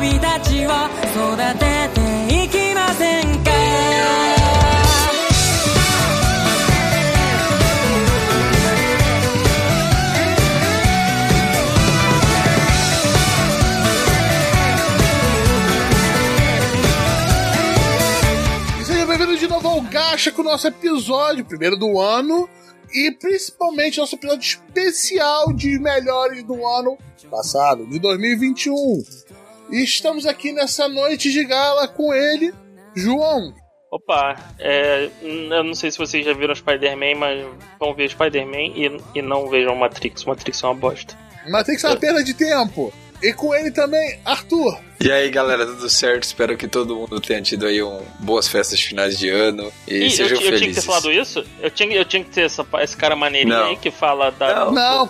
びたちを育てていきませんかE Seja bem-vindo de novo ao Gacha com o nosso episódio, primeiro do ano, e principalmente nosso episódio especial de melhores do ano passado, de 2021. E estamos aqui nessa noite de gala com ele, João. Opa, é, eu não sei se vocês já viram Spider-Man, mas vão ver Spider-Man e, e não vejam Matrix. Matrix é uma bosta. Matrix é uma perda de tempo. E com ele também, Arthur. E aí galera, tudo certo? Espero que todo mundo tenha tido aí um, boas festas de finais de ano e Ih, eu, sejam eu felizes. tinha que ter falado isso? Eu tinha, eu tinha que ter essa, esse cara maneirinho Não. aí que fala da. Não. Não,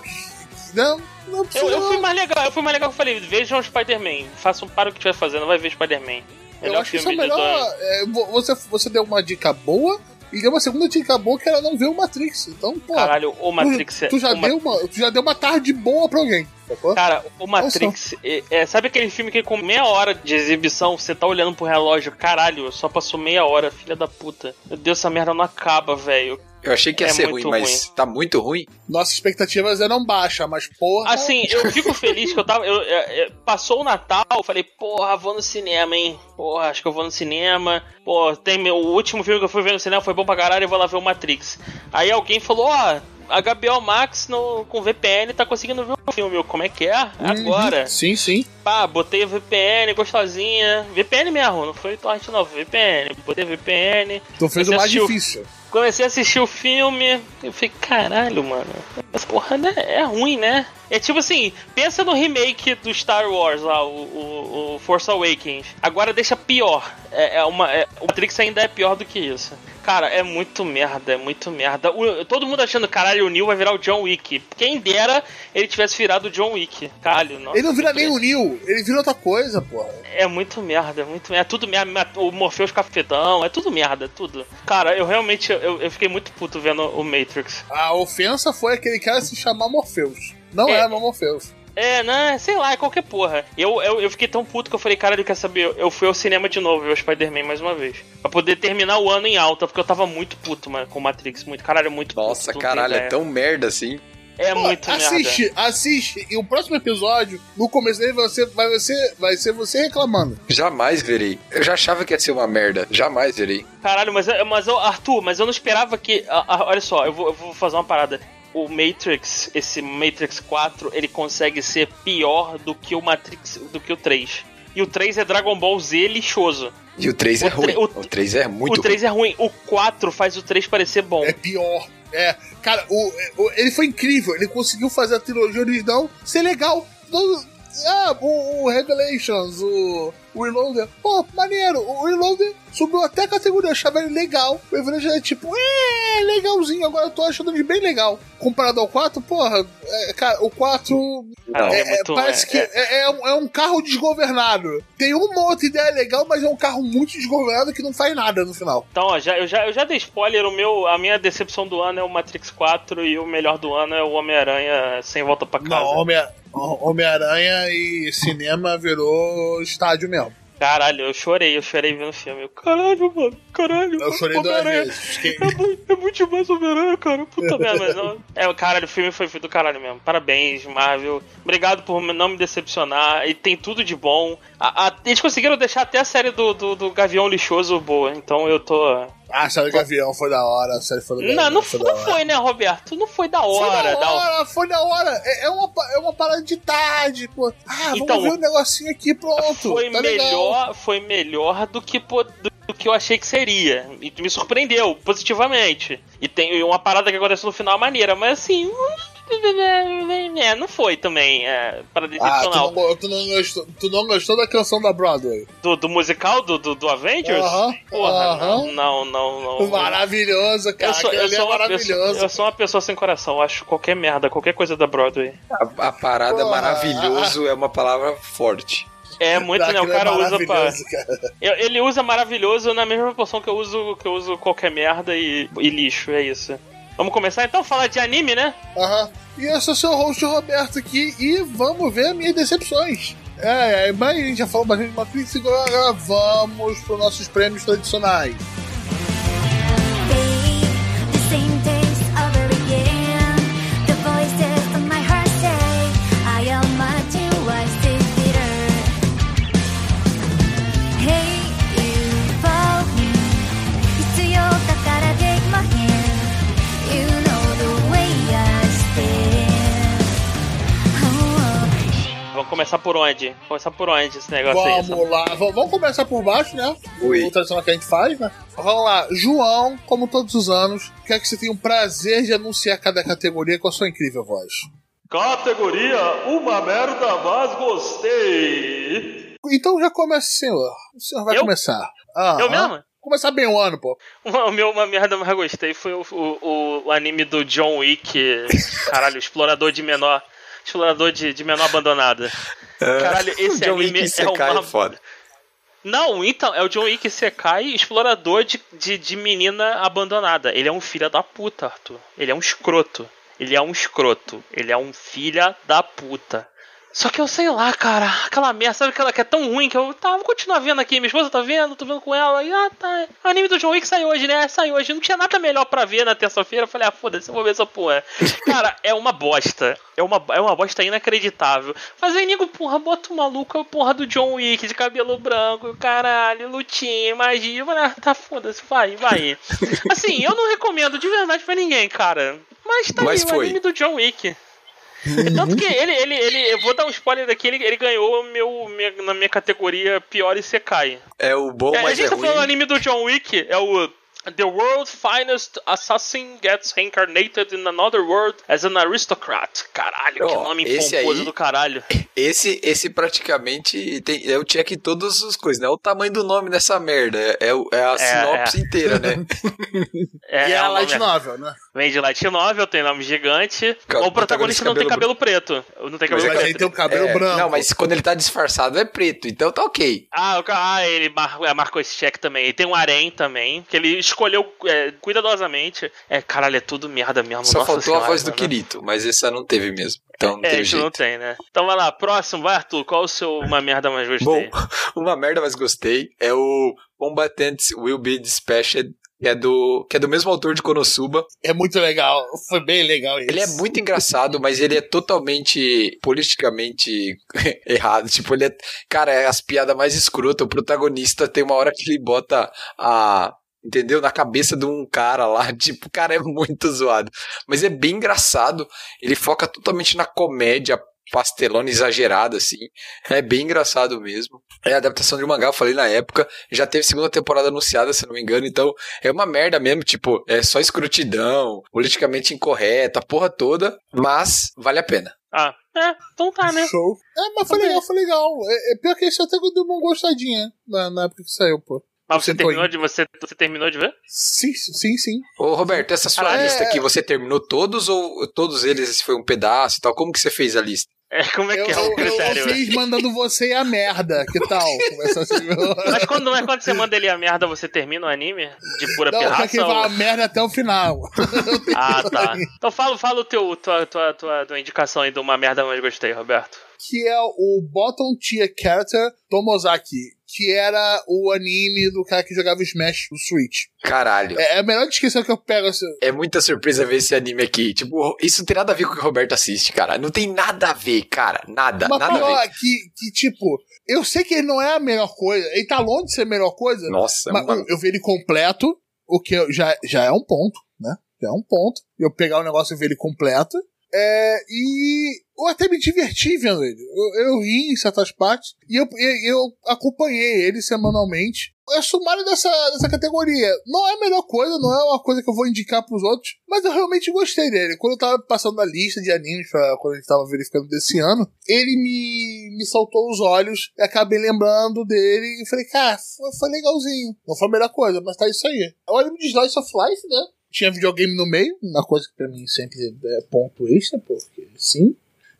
não, não precisa. Eu, eu fui mais legal, eu fui mais legal que eu falei, vejam Spider-Man, façam para o que estiver fazendo, vai ver Spider-Man. Eu acho que isso é melhor. é, vo- você, você deu uma dica boa e deu uma segunda dica boa que era não ver o Matrix. Então, pô. Caralho, o Matrix tu, é. tu já o deu uma, tu já deu uma tarde boa pra alguém. Sacou? Cara, o Matrix, é, é, sabe aquele filme que com meia hora de exibição você tá olhando pro relógio? Caralho, só passou meia hora, filha da puta. Meu Deus, essa merda não acaba, velho. Eu achei que ia É ser ruim, muito mas tá muito ruim. Nossas expectativas eram baixas, mas porra. Assim, eu fico feliz que eu tava. Eu, é, passou o Natal, eu falei, porra, vou no cinema, hein? Porra, acho que eu vou no cinema. Pô, tem meu, o último filme que eu fui ver no cinema foi bom pra caralho, eu vou lá ver o Matrix. Aí alguém falou, ó. a HBO Max no, com VPN tá conseguindo ver o filme. Eu, como é que é? Agora. Uhum. Sim, sim. Pá, botei VPN gostosinha. VPN mesmo, não foi torrent não, foi VPN. Botei VPN. Tu fez o mais assistiu? difícil. Comecei a assistir o filme, eu falei, caralho, mano, essa porra é ruim, né? É tipo assim, pensa no remake do Star Wars lá, o, o, o Force Awakens. Agora deixa pior. É, é uma, é- o Matrix ainda é pior do que isso. Cara, é muito merda, é muito merda. O- todo mundo achando, caralho, o Neil vai virar o John Wick. Quem dera ele tivesse virado o John Wick. Caralho, nossa. Ele não vira nem o Neo, ele vira outra coisa, porra. É muito merda, é muito merda. É tudo merda. O Morpheus cafetão, é tudo merda, tudo. Cara, eu realmente eu, eu fiquei muito puto vendo o Matrix. A ofensa foi aquele cara se chamar Morpheus. Não É. é, Morpheus. É, né? Sei lá, é qualquer porra. Eu, eu, eu fiquei tão puto que eu falei, caralho, quer saber? Eu- fui ao cinema de novo ver o Spider-Man mais uma vez. Pra poder terminar o ano em alta, porque eu tava muito puto, mano, com o Matrix. Muito, caralho, muito Nossa, puto. não caralho, é tão merda assim. É Pô, muito merda. assiste, assiste. E o próximo episódio, no começo dele, vai ser, vai ser, vai ser você reclamando. Jamais verei. Eu já achava que ia ser uma merda. Jamais verei. Caralho, mas, mas eu- Arthur, mas eu não esperava que. ah, ah, olha só, eu vou, eu vou fazer uma parada. O Matrix, esse Matrix 4, ele consegue ser pior do que o Matrix, do que o 3. E o 3 é Dragon Ball Z lixoso. E o 3 é O ruim. tre- o- O 3 é muito o 3 é ruim. O 4 faz o 3 parecer bom. É pior. É, cara, o, o- ele foi incrível. Ele conseguiu fazer a trilogia original ser legal. Ah, o, o Revelations, o, o Reloader. Pô, maneiro. O Reloader subiu até a categoria. Eu achava ele legal. O Revelations é tipo, é, legalzinho. Agora eu tô achando ele bem legal. Comparado ao 4, porra, é, cara, o 4 Cara, é- é muito- é- parece é- que é, é um, é um carro desgovernado. Tem uma outra ideia legal, mas é um carro muito desgovernado que não faz nada no final. Então, ó, já, eu, já, eu já dei spoiler. O meu, a minha decepção do ano é o Matrix 4 e o melhor do ano é o Homem-Aranha sem volta pra casa. Não, Homem- Homem-Aranha e cinema virou estádio mesmo. Caralho, eu chorei, eu chorei vendo o filme. Caralho, mano, caralho. Eu chorei duas vezes. Fiquei- É muito, é muito demais Homem-Aranha, cara. Puta merda, mas não. É, caralho, o filme foi do caralho mesmo. Parabéns, Marvel. Obrigado por não me decepcionar. E tem tudo de bom. A- a- eles conseguiram deixar até a série do, do, do Gavião Lixoso boa. Então eu tô. Ah, do Gavião foi da hora. A série foi do Gavião Não, não, foi foi, da não hora. foi, né, Roberto? Não foi da Foi hora. da da hora, foi da hora. É, é uma, é uma parada de tarde, pô. Ah, vamos Então, ver um negocinho aqui, pronto. foi tá legal. melhor, foi melhor do que po- do, do que eu achei que seria. E me surpreendeu positivamente. E tem uma parada que aconteceu no final maneira, mas assim, é, não foi também é, para Ah, tu decepcionar. não, tu, não gostou, tu não gostou da canção da Broadway? do, do musical do, do, do Avengers? Aham, Porra, aham. não, não, não, não. Maravilhoso, cara. Eu sou, Aquele eu, sou é uma maravilhoso. pessoa, eu sou uma pessoa sem coração, eu acho qualquer merda, qualquer coisa da Broadway. A, a parada Porra. maravilhoso é uma palavra forte. É muito, né? O é cara usa pra. maravilhoso, cara. Ele usa maravilhoso na mesma proporção que eu uso que eu uso qualquer merda e, e lixo, é isso. Vamos começar então a falar de anime, né? Aham. E eu sou seu host Roberto aqui e vamos ver minhas decepções. É, é, mas a gente já falou bastante de uma crítica, agora vamos para os nossos prêmios tradicionais. The Vamos começar por onde? Vamos começar por onde esse negócio aí? Vamos lá, v- vamos começar por baixo, né? Ui. O tradicional que a gente faz, né? Vamos lá, João, como todos os anos, quer que você tenha o prazer de anunciar cada categoria com a sua incrível voz. Categoria Uma Merda, mas gostei. Então já começa, senhor. O senhor vai Eu? começar. Ah, Eu mesmo? Começar bem o ano, pô. O meu Uma Merda, mas gostei foi o, o, o anime do John Wick. Caralho, explorador de menor. Explorador de, de menor abandonada. Caralho, esse John anime Wick é uma é foda. Não, então, é o John Wick Sekai, explorador de, de, de menina abandonada. Ele é um filho da puta, Arthur. Ele é um escroto. Ele é um escroto. Ele é um filha da puta. Só que eu sei lá, cara, aquela merda, sabe aquela que é tão ruim que eu tá, vou continuar vendo aqui, minha esposa tá vendo, tô vendo com ela, e ah, tá. O anime do John Wick saiu hoje, né? Saiu hoje. Não tinha nada melhor pra ver na terça-feira. Eu falei, ah, foda-se, eu vou ver essa porra. Cara, é uma bosta. É uma, é uma bosta inacreditável. Mas aí, nego, porra, bota o maluco, a porra do John Wick de cabelo branco, caralho, lutinha, magia. Ah, tá foda-se, vai, vai. Assim, eu não recomendo de verdade pra ninguém, cara. Mas tá Mas aí, foi. o anime do John Wick. Tanto que ele, ele, ele, eu vou dar um spoiler daqui, ele, ele ganhou o meu, minha- na minha categoria pior e Sekai. É o bom, É, a mas gente é tá falando do anime do John Wick, é o The World's Finest Assassin Gets Reincarnated in Another World as an Aristocrat. Caralho, que Ó, nome esse pomposo aí- do caralho. Esse, esse praticamente tem, eu tinha aqui todas as coisas, né? O tamanho do nome dessa merda. É, é o- é a É, sinopse inteira, né? É, e é, é a light novel, né? Vem de light novel, tem nome gigante. Ca- o protagonista não tem cabelo preto. Não tem cabelo Mas preto. tem o cabelo É, branco. Não, mas quando ele tá disfarçado é preto, então tá ok. Ah, o ah, ele mar- é, marcou esse check também. E tem um harém também, que ele escolheu é, cuidadosamente. É, caralho, é tudo merda mesmo. Só nossa faltou senhora, a voz do. Kirito, mas essa não teve mesmo. Então não É, teve isso jeito. não tem, né? Então vai lá, próximo, vai Arthur, qual o seu uma merda mais gostei? Bom, uma merda, mas gostei. É o Combatants Will Be Dispatched, que é do, que é do mesmo autor de Konosuba. É muito legal. Foi bem legal isso. Ele é muito engraçado, mas ele é totalmente politicamente errado. Tipo, ele é. Cara, é as piadas mais escrotas. O protagonista tem uma hora que ele bota a. Entendeu? Na cabeça de um cara lá. Tipo, cara, é muito zoado. Mas é bem engraçado. Ele foca totalmente na comédia pastelona exagerada, assim. É bem engraçado mesmo. É a adaptação de um mangá, eu falei na época. Já teve segunda temporada anunciada, se não me engano. Então, é uma merda mesmo. Tipo, é só escrotidão, politicamente incorreta, a porra toda. Mas vale a pena. Ah, é, então tá, né? Show. É, mas foi legal, foi legal. É, é pior que esse até deu uma gostadinha na, na época que saiu, pô. Mas você Você terminou, de, você, você terminou de ver? Sim, sim, sim. Ô, Roberto, essa sua Ah, lista é. aqui, você terminou todos ou todos eles esse foi um pedaço e tal? Como que você fez a lista? É, como é Eu, que é eu, o eu, critério? eu fiz mandando você a merda. Que tal? Assim. Mas quando, mas quando você manda ele a merda, você termina o anime? De pura Não, eu que pirraça? vá ou- a merda até o final. Ah, tá. Então fala, fala o teu, tua, tua, tua, tua indicação aí de uma merda mais gostei, Roberto. Que é o Bottom Tier Character Tomozaki, que era o anime do cara que jogava Smash no Switch. Caralho. É é a melhor descrição que eu pego. Assim, É muita surpresa ver esse anime aqui. Tipo, isso não tem nada a ver com o que o Roberto assiste, cara. Não tem nada a ver, cara. Nada, mas nada a pior ver. que, que, tipo, eu sei que ele não é a melhor coisa, ele tá longe de ser a melhor coisa, Nossa, mas mano. eu vi ele completo, o que já, já é um ponto, né? Já é um ponto. Eu pegar o negócio e ver ele completo. É, e eu até me diverti vendo ele. Eu, eu ri em certas partes e eu, eu acompanhei ele semanalmente. É sumário dessa, dessa categoria. Não é a melhor coisa, não é uma coisa que eu vou indicar pros outros, mas eu realmente gostei dele. Quando eu tava passando a lista de animes, pra, quando a gente tava verificando desse ano, ele me, me saltou os olhos e acabei lembrando dele e falei, cara, foi, foi legalzinho. Não foi a melhor coisa, mas tá isso aí. É o anime de Slice of Life, né? Tinha videogame no meio, uma coisa que pra mim sempre é ponto extra, porque sim.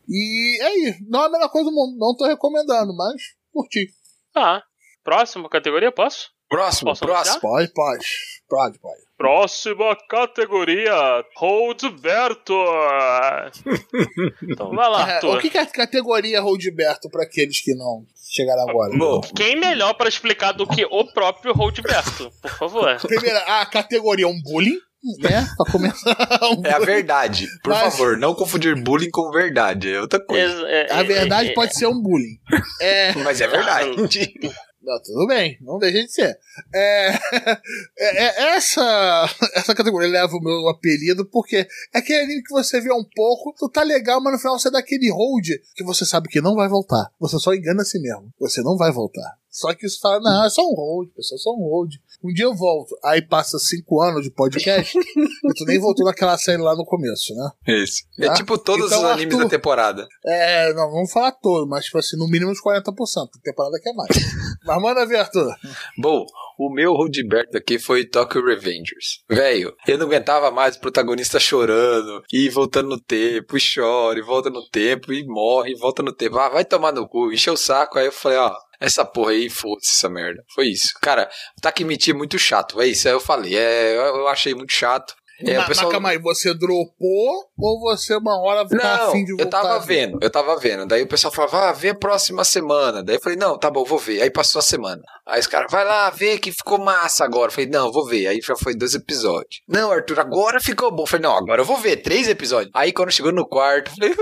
E é aí, não é a melhor coisa do mundo, não tô recomendando, mas curti. Ah, próxima categoria, posso? Próximo, Posso próximo. Pode, pode. Pode, pode. Próxima categoria, Roldberto. então vai lá, É, Arthur. o que, é a categoria Roldberto pra aqueles que não chegaram agora? Bom, Quem melhor pra explicar do que o próprio Roldberto? Por favor. Primeiro, a categoria é um bullying, né? Pra começar. um é a verdade. Por Mas- favor, não confundir bullying com verdade. É outra coisa. É- é- A verdade é- pode ser um bullying. É. Mas é verdade. Não, tudo bem, não deixa de ser. É, é- é- essa, essa categoria leva o meu apelido porque é aquele anime que você vê um pouco, tu tá legal, mas no final você dá aquele hold que você sabe que não vai voltar. Você só engana a si mesmo. Você não vai voltar. Só que isso fala, não, é só um hold, pessoal, é só um hold. Um dia eu volto. Aí passa cinco anos de podcast e tu nem voltou naquela série lá no começo, né? Isso. É Tá? tipo todos Então, os animes Arthur- da temporada. É, não, vamos falar todo, mas tipo assim, no mínimo uns 40%. Tem temporada que é mais. mas manda ver, Arthur. Bom, o meu Roldberto aqui foi Tokyo Revengers. Velho, eu não aguentava mais o protagonista chorando, e voltando no tempo, e chora, e volta no tempo, e morre, e volta no tempo. Ah, vai tomar no cu, encheu o saco. Aí eu falei, ó, essa porra aí, foda-se essa merda. Foi isso. Cara, Takemichi é muito chato, é isso. Aí eu falei, é, eu achei muito chato. É, o pessoal... Mas calma aí, você dropou ou você uma hora tá Não, afim de voltar? eu tava vendo, eu tava vendo. Daí o pessoal falava, ah, vê a próxima semana. Daí eu falei, não, tá bom, vou ver. Aí passou a semana. Aí os caras, vai lá, vê que ficou massa agora. Eu falei, não, vou ver. Aí já foi dois episódios. Não, Arthur, agora ficou bom. Eu falei, não, agora eu vou ver, três episódios. Aí quando chegou no quarto, eu falei,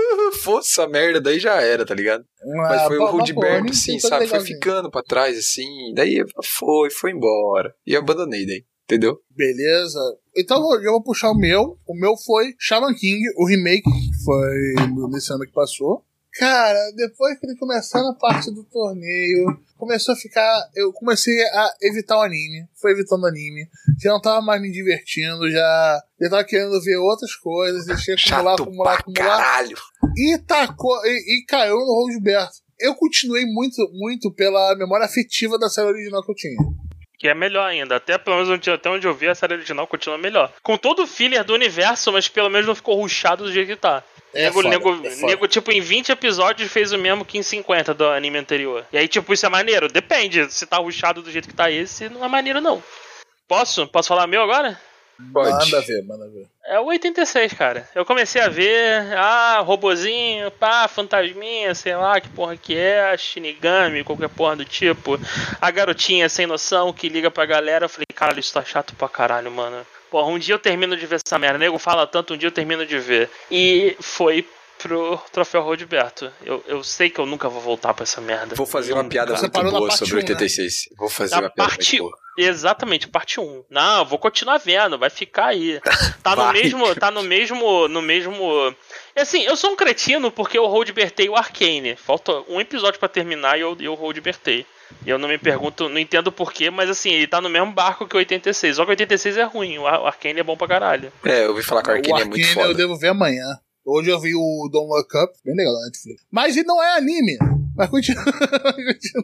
foda essa merda, daí já era, tá ligado? Mas Ah, foi pô, o mas, Rudberto, assim, sabe? Foi ficando pra trás, assim. Daí foi, foi embora. E eu abandonei daí, entendeu? Beleza. Então eu vou- eu puxar o meu. O meu foi Shaman King, o remake, que foi nesse ano que passou. Cara, depois que ele começar na parte do torneio, começou a ficar. Eu comecei a evitar o anime. Foi evitando o anime. Já não tava mais me divertindo, já. Já tava querendo ver outras coisas. Deixei acumular, Chato acumular, acumular. caralho. e tacou e, e caiu no Roseberto. Eu continuei muito, muito pela memória afetiva da série original que eu tinha. Que é melhor ainda. Até pelo menos onde, até onde eu vi, a série original continua melhor. Com todo o filler do universo, mas pelo menos não ficou ruchado do jeito que tá. É nego, foda, nego, é nego, tipo, em 20 episódios fez o mesmo que em 50 do anime anterior. E aí, tipo, isso é maneiro. Depende. Se tá ruchado do jeito que tá esse, não é maneiro, não. Posso? Posso falar meu agora? Pode. Manda ver, manda ver. É o 86, cara. Eu comecei a ver, ah, robozinho, pá, fantasminha, sei lá que porra que é, Shinigami, qualquer porra do tipo. A garotinha sem noção que liga pra galera. Eu falei, caralho, isso tá chato pra caralho, mano. Porra, um dia eu termino de ver essa merda. O nego fala tanto, um dia eu termino de ver. E foi pro Troféu Rodberto. Eu, eu sei que eu nunca vou voltar pra essa merda. Vou fazer uma piada Você muito boa sobre um, né? 86. Vou fazer Na uma piada parte muito boa. Exatamente, parte 1. Não, eu vou continuar vendo, vai ficar aí. Tá no Vai. mesmo, tá no mesmo, no mesmo. E assim, eu sou um cretino porque eu roadbertei o Arcane. Falta um episódio pra terminar e eu, eu roadbertei. E eu não me pergunto, não entendo porquê, mas assim, ele tá no mesmo barco que o 86. Só que o 86 é ruim, o Ar- o Arcane é bom pra caralho. É, eu ouvi falar que o Arcane é muito eu foda. devo ver amanhã. Hoje eu vi o Don't Look Up, bem legal na Netflix. Mas ele não é anime. Mas continua.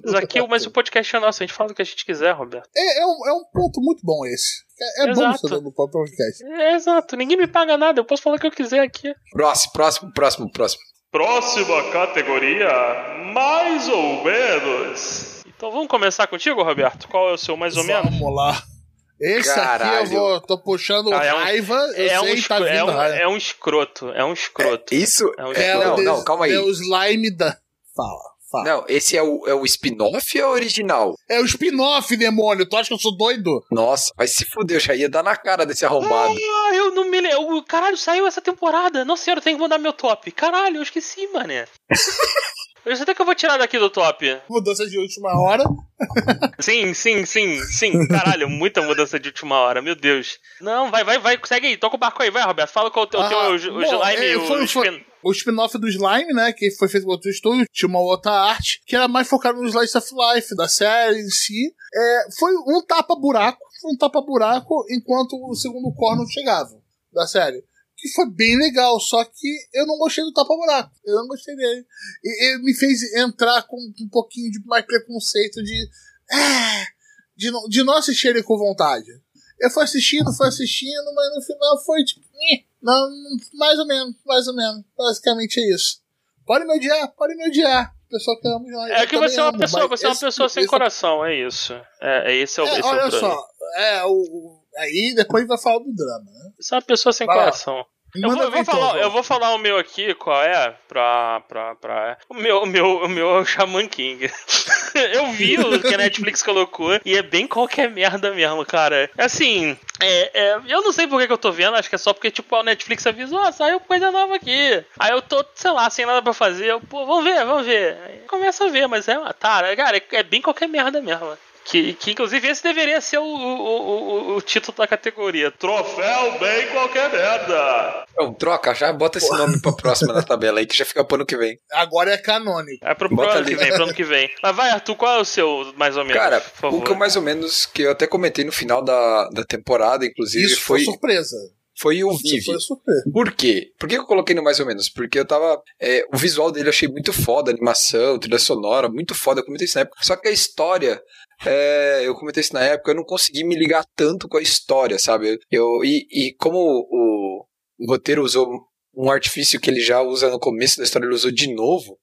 Mas aqui, mas o podcast é nosso, a gente fala do que a gente quiser, Roberto. é, é, um, é um ponto muito bom esse. É, é bom você no podcast. É, exato, ninguém me paga nada, eu posso falar o que eu quiser aqui. Próximo, próximo, próximo, próximo. Próxima categoria, mais ou menos. Então vamos começar contigo, Roberto? Qual é o seu mais ou menos? Vamos lá. Esse aqui Caralho. eu vou, tô puxando Ah, é um- raiva, eu É um, sei que tá vindo é, um, raiva. é um escroto, é um escroto. Isso. É um é, É o não, des- não, calma aí. É o slime da... Fala, fala. Não, esse é o, é o spin-off ou é o original? É o spin-off, demônio. Tu acha que eu sou doido? Nossa, vai se fuder, eu já ia dar na cara desse arrombado. Ah, eu não me lembro. Caralho, saiu essa temporada. Nossa senhora, eu tenho que mandar meu top. Caralho, eu esqueci, mané. Eu sei até que eu vou tirar daqui do top. Mudança de última hora. Sim, sim, sim, sim. Caralho, muita mudança de última hora, meu Deus. Não, vai, vai, vai, segue aí, toca o barco aí, vai, Roberto. Fala qual é o teu, Ah, teu o, o bom, slime, é, o, foi- o spin- O spin-off do Slime, né? Que foi feito por outro estúdio, tinha uma outra arte, que era mais focado no Slice of Life, da série em si. É, foi um tapa-buraco, foi um tapa-buraco enquanto o segundo corno chegava da série. Que foi bem legal, só que eu não gostei do tapa-buraco. Eu não gostei dele. E, e me fez entrar com um pouquinho de mais preconceito de. "Ah", de, não- de não assistir ele com vontade. Eu fui assistindo, fui assistindo, mas no final foi tipo. Não, mais ou menos, mais ou menos. Basicamente é isso. Pode me odiar, pode me odiar. pessoa que ama. É que você é uma amo, pessoa, você é uma pessoa sem esse- coração, é isso. É, é esse é o, É, esse é o olha só, é, o- aí depois vai falar do drama, né? Você é uma pessoa sem Vai lá. coração. Eu Manda vou, eu, vou falar, eu vou falar o meu aqui, qual é? Pra. pra, pra... O, meu, o, meu, o meu é o Shaman King. eu vi o que a Netflix colocou e é bem qualquer merda mesmo, cara. Assim, é, é, eu não sei por que, que eu tô vendo, acho que é só porque, tipo, a Netflix avisou, ah, saiu coisa nova aqui. Aí eu tô, sei lá, sem nada pra fazer, eu, pô, vamos ver, vamos ver. Aí começa a ver, mas é uma tara, cara, é, é bem qualquer merda mesmo. Que, que inclusive esse deveria ser o, o, o, o título da categoria. Troféu bem qualquer merda. Então, troca, já bota esse nome pra próxima na tabela aí, que já fica pro ano que vem. Agora é canônico. É pro, pro ano ali. que vem, pro ano que vem. Mas vai, Arthur, qual é o seu, mais ou menos? Cara, por favor. o que eu mais ou menos, que eu até comentei no final da, da temporada, inclusive, Isso foi, foi, surpresa. Foi o Vive. surpresa. Por quê? Por que eu coloquei no mais ou menos? Porque eu tava. é, o visual dele eu achei muito foda, a animação, trilha sonora, muito foda, eu comentei isso na época. Só que a história. é, eu comentei isso na época, eu não consegui me ligar tanto com a história, sabe? Eu, e, e como o, o roteiro usou um artifício que ele já usa no começo da história, ele usou de novo.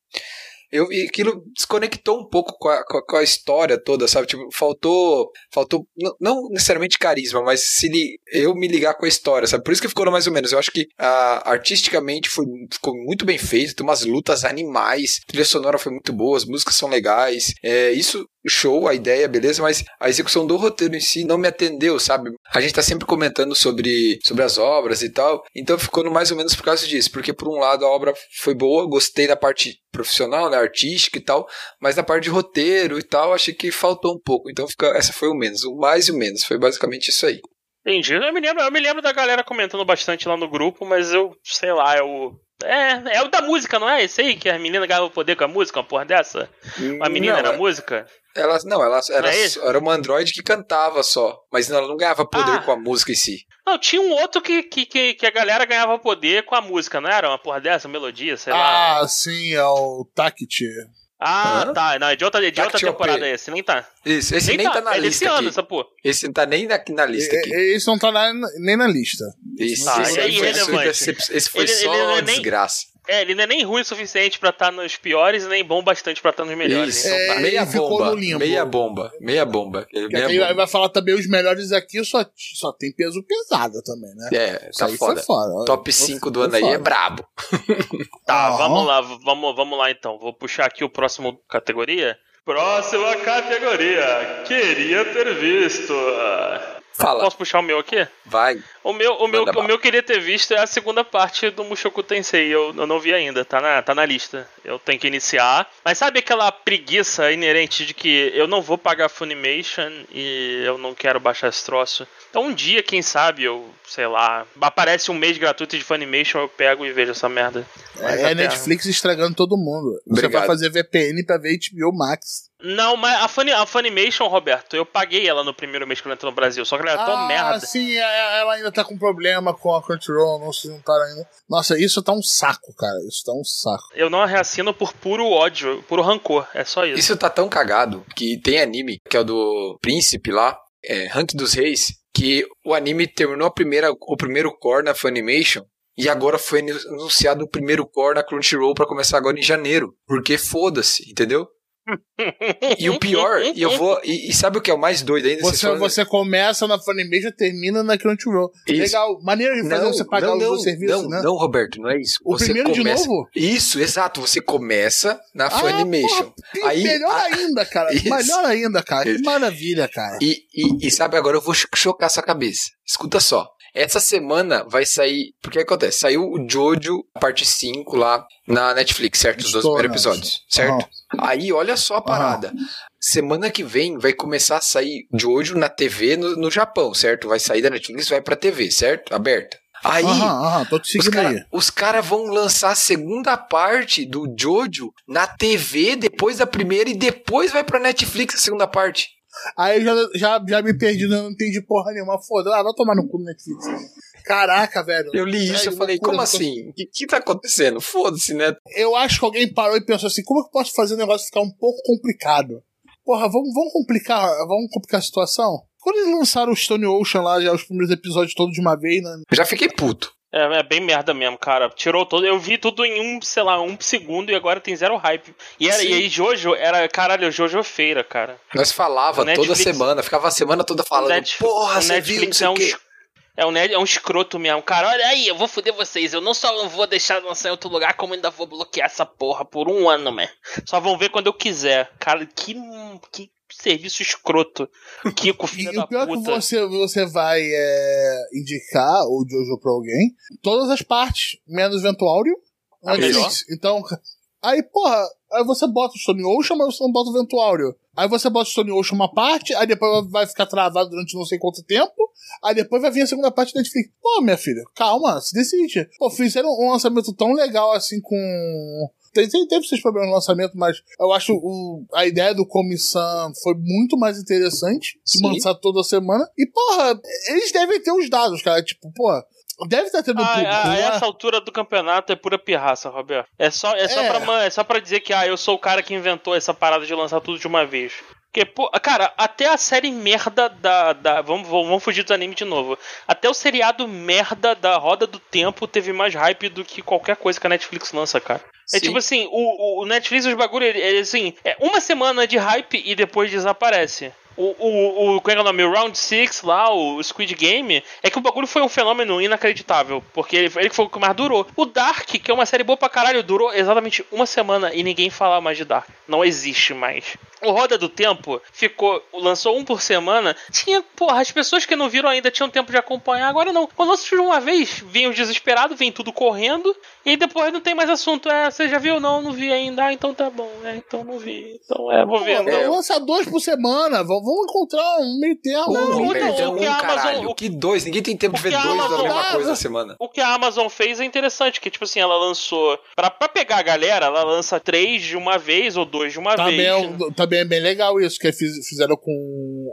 Eu, e aquilo desconectou um pouco com a, com a- a história toda, sabe? Tipo, faltou. Faltou. Não necessariamente carisma, mas se li- eu me ligar com a história, sabe? Por isso que ficou mais ou menos. Eu acho que ah, artisticamente foi, ficou muito bem feito, tem umas lutas animais, a trilha sonora foi muito boa, as músicas são legais. É, isso, show, a ideia, beleza, mas a execução do roteiro em si não me atendeu, sabe? A gente tá sempre comentando sobre, sobre as obras e tal, então ficou no mais ou menos por causa disso, porque por um lado a obra foi boa, gostei da parte profissional, né, artística e tal, mas na parte de roteiro e tal, achei que faltou um pouco, então fica, essa foi o menos, o mais e o menos, foi basicamente isso aí. Entendi. Eu me, lembro, eu me lembro da galera comentando bastante lá no grupo, mas eu, sei lá, é o. É, é o da música, não é? Esse aí que a menina ganhava poder com a música, uma porra dessa? A menina Não, era é- música? Ela, não, ela era, Não é isso? era uma androide que cantava só, mas não, ela não ganhava poder Ah. com a música em si. Não, tinha um outro que, que, que, que a galera ganhava poder com a música, não era? Uma porra dessa, melodia, sei lá. Ah, sim, é o Takit. Ah, Hã? tá. Não, é de outra, de outra Tactile temporada esse, nem tá. Isso, esse nem, tá, na é lista ano, aqui. essa porra. Esse não tá nem na, na lista aqui. E- Esse não tá na- nem na lista. Esse, Tá, esse, é foi, esse, foi Ele- só ele é nem- desgraça. É, ele não é nem ruim o suficiente pra estar nos piores, nem bom bastante pra estar nos melhores. Isso, Então É, tá. meia ele ficou bomba, meia bomba, meia bomba. é, Meia aí vai- bomba. vai falar também os melhores aqui, só, só tem peso pesado também, né? É, Isso tá aí foda. foi foda. Top Foi- 5 do ano aí é brabo. Tá, Aham. vamos lá, vamos, vamos lá então. Vou puxar aqui o próximo categoria. Próxima categoria. Queria ter visto. Fala, Posso puxar o meu aqui? vai. O meu, o meu, o meu queria ter visto é a segunda parte do Mushoku Tensei. Eu, eu não vi ainda, tá na, tá na lista. Eu tenho que iniciar. Mas sabe aquela preguiça inerente de que eu não vou pagar Funimation e eu não quero baixar esse troço? Então um dia, quem sabe, eu, sei lá, aparece um mês gratuito de Funimation, eu pego e vejo essa merda. Mas É, até- Netflix estragando todo mundo. Você Obrigado. vai fazer VPN pra ver HBO Max. Não, mas a, a Funimation, Roberto, eu paguei ela no primeiro mês que ela entrou no Brasil, só que ela era tão ah, merda. sim, é- ela ainda tá com problema com a Crunchyroll, não se juntaram ainda. Nossa, isso tá um saco, cara. Isso tá um saco. Eu não a reassino por puro ódio, puro rancor, é só isso. Isso tá tão cagado que tem anime, que é o do Príncipe lá, é, Rank dos Reis, que o anime terminou a primeira, o primeiro core na Funimation e agora foi anunciado o primeiro core na Crunchyroll pra começar agora em janeiro. Porque foda-se, entendeu? E o pior, e eu vou. E, e sabe o que é o mais doido ainda? Você, você começa na Funimation termina na Crunchyroll. Isso. Legal. Maneiro de fazer você pagar não, o não, serviço, não, né? Não, Roberto, não é isso. O você primeiro de começa... novo? Isso, exato. Você começa na Ah, Funimation. porra, Aí, melhor a- ainda, cara. Isso. Melhor ainda, cara. Que maravilha, cara. E, e, e sabe, agora eu vou cho- chocar sua cabeça. Escuta só. Essa semana vai sair. Porque acontece? Saiu o Jojo, parte 5 lá na Netflix, certo? Os dois Estou primeiros nessa. episódios, certo? Aí, olha só a parada. Semana que vem vai começar a sair Jojo na TV no, no Japão, certo? Vai sair da Netflix e vai pra TV, certo? Aberta. Aí. Aham, aham, tô te Os seguindo cara- aí. os caras vão lançar a segunda parte do Jojo na TV depois da primeira e depois vai pra Netflix a segunda parte. Aí já, já, já me perdi, não entendi porra nenhuma. Foda, ah, vai tomar no cu no Netflix. Caraca, velho. Eu li isso, É, eu falei, como eu assim? O que, que tá acontecendo? Foda-se, né? Eu acho que alguém parou e pensou assim: como eu posso fazer o negócio ficar um pouco complicado? Porra, vamos, vamos complicar, vamos complicar a situação? Quando eles lançaram o Stone Ocean lá, já os primeiros episódios todos de uma vez, né? Eu já fiquei puto. É, é bem merda mesmo, cara. Tirou todo. Eu vi tudo em um, sei lá, um segundo e agora tem zero hype. E, era, Sim. e aí, Jojo era, caralho, Jojo é feira, cara. Nós falava Netflix- toda semana, ficava a semana toda falando, Netflix, porra, o você viu, não Netflix sei é um, é, um, é um escroto mesmo. Cara, olha aí, eu vou foder vocês. Eu não só não vou deixar lançar em outro lugar, como ainda vou bloquear essa porra por um ano, man. Só vão ver quando eu quiser. Cara, que, que serviço escroto. Kiko, E filho o da pior é que puta. você, você vai é, indicar o Jojo pra alguém, todas as partes, menos o Ventuário, Ah. Então, aí, porra, aí você bota o Stone Ocean, mas você não bota o Ventuário. Aí você bota o Stone Ocean uma parte, aí depois vai ficar travado durante não sei quanto tempo, aí depois vai vir a segunda parte da Netflix. Pô, minha filha, calma, se decide. Pô, fizeram um lançamento tão legal assim com. Tem- tem- Teve seus problemas no lançamento, mas eu acho o, a ideia do Comissão foi muito mais interessante Sim. lançar toda semana. E, porra, eles devem ter os dados, cara. Tipo, porra, deve estar tendo Ah, público. a, a né? essa altura do campeonato é pura pirraça, Roberto. É só, é só, É. Pra, é só pra dizer que ah, eu sou o cara que inventou essa parada de lançar tudo de uma vez. Porque, pô, cara, até a série merda da. da vamos, vamos fugir dos animes de novo. Até o seriado merda da Roda do Tempo teve mais hype do que qualquer coisa que a Netflix lança, cara. É Sim. tipo assim, o, o Netflix, os bagulho, ele, ele, assim, é uma semana de hype e depois desaparece. O, o, o, como é que é o nome? O Round 6 lá, o Squid Game, é que o bagulho foi um fenômeno inacreditável. Porque ele, ele foi o que mais durou. O Dark, que é uma série boa pra caralho, durou exatamente uma semana e ninguém fala mais de Dark. Não existe mais. O Roda do Tempo ficou. lançou um por semana. Tinha, porra, as pessoas que não viram ainda tinham tempo de acompanhar. Agora não. Quando lança de uma vez, vem os desesperados, vem tudo correndo. E depois não tem mais assunto. É, você já viu? Não, não vi ainda. Ah, então tá bom. É, então não vi. Então é, vou ver. Não. lança dois por semana. Vamos vamos encontrar um meio termo. Não, Um, então, perdeu o que um, a Amazon- caralho. o- Que dois? Ninguém tem tempo de ver dois da Amazon- mesma Ah, coisa na semana. O que a Amazon fez é interessante, que tipo assim, ela lançou. Pra, pra pegar a galera, ela lança três de uma vez ou dois de uma Também vez. é, um- também é bem legal isso que fiz- fizeram com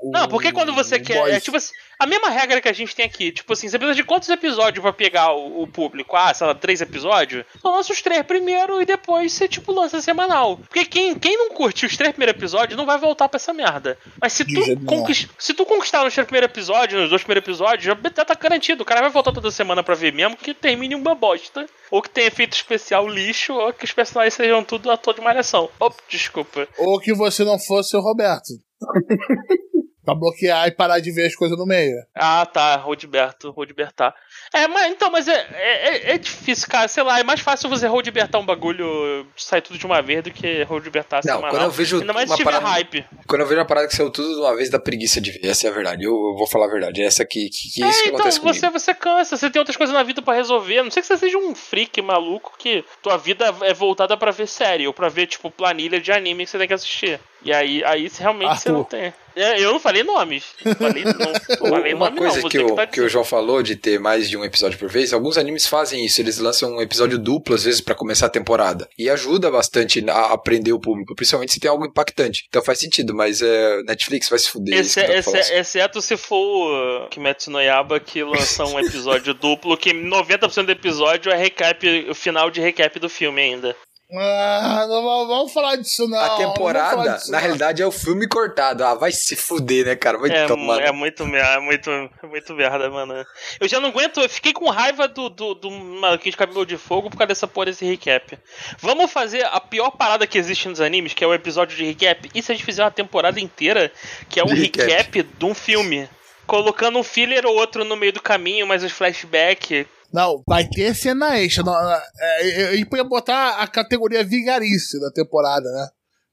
o. Não, porque quando você o quer. Boys. É tipo assim, a mesma regra que a gente tem aqui. Tipo assim, você precisa de quantos episódios pra pegar o, o público? Ah, sei lá, três episódios? Então lança os três primeiro e depois você, tipo, lança semanal. Porque quem, quem não curte os três primeiros episódios não vai voltar pra essa merda. Mas se tu, nenhum. conquist, se tu conquistar nos três primeiros episódios, nos dois primeiros episódios, já tá, tá garantido. O cara vai voltar toda semana pra ver mesmo que termine uma bosta. Ou que tenha efeito especial lixo, ou que os personagens sejam tudo ator de malhação. Opa, desculpa. Ou que você não fosse o Roberto. pra bloquear e parar de ver as coisas no meio. Ah, tá, Rodberto, Rodbertar. É, mas então, mas é, é, é difícil, cara. Sei lá, é mais fácil você Rodbertar um bagulho, sair tudo de uma vez do que Rodbertar Não, semanal. quando eu vejo Ainda mais se uma tiver parada- hype. Quando eu vejo a parada que saiu tudo de uma vez, dá preguiça de ver. Essa é a verdade. Eu, eu vou falar a verdade. É essa que, que, que é isso é, que então, acontece comigo. você, você cansa, você tem outras coisas na vida pra resolver. A Não sei que você seja um freak maluco que tua vida é voltada pra ver série ou pra ver, tipo, planilha de anime que você tem que assistir. E aí, aí realmente você Arthur. não tem. É, eu não falei nomes. Não falei, não, falei Uma nome, coisa não. que, Você o, que, tá que o João falou de ter mais de um episódio por vez, alguns animes fazem isso, eles lançam um episódio duplo às vezes pra começar a temporada. E ajuda bastante a aprender o público, principalmente se tem algo impactante. Então faz sentido, mas é, Netflix vai se fuder. Esse, que eu tô esse- falando. exceto se for o Kimetsu no Yaba que lança um episódio duplo, que 90% do episódio é recap, o final de recap do filme ainda. Ah, não vamos- falar disso, não. a não temporada, disso, na não. realidade, é o filme cortado. Ah, vai se fuder, né, cara? Vai É, tomar. é muito merda, é muito, é muito merda, mano. Eu já não aguento, eu fiquei com raiva do, do, do maluquinho de cabelo de fogo por causa dessa porra desse recap. Vamos fazer a pior parada que existe nos animes, que é o episódio de recap. E se a gente fizer uma temporada inteira, que é um De recap. recap de um filme? Colocando um filler ou outro no meio do caminho, mais uns flashbacks. Não, vai ter cena extra. Não, é, a gente podia botar a categoria vigarice da temporada, né?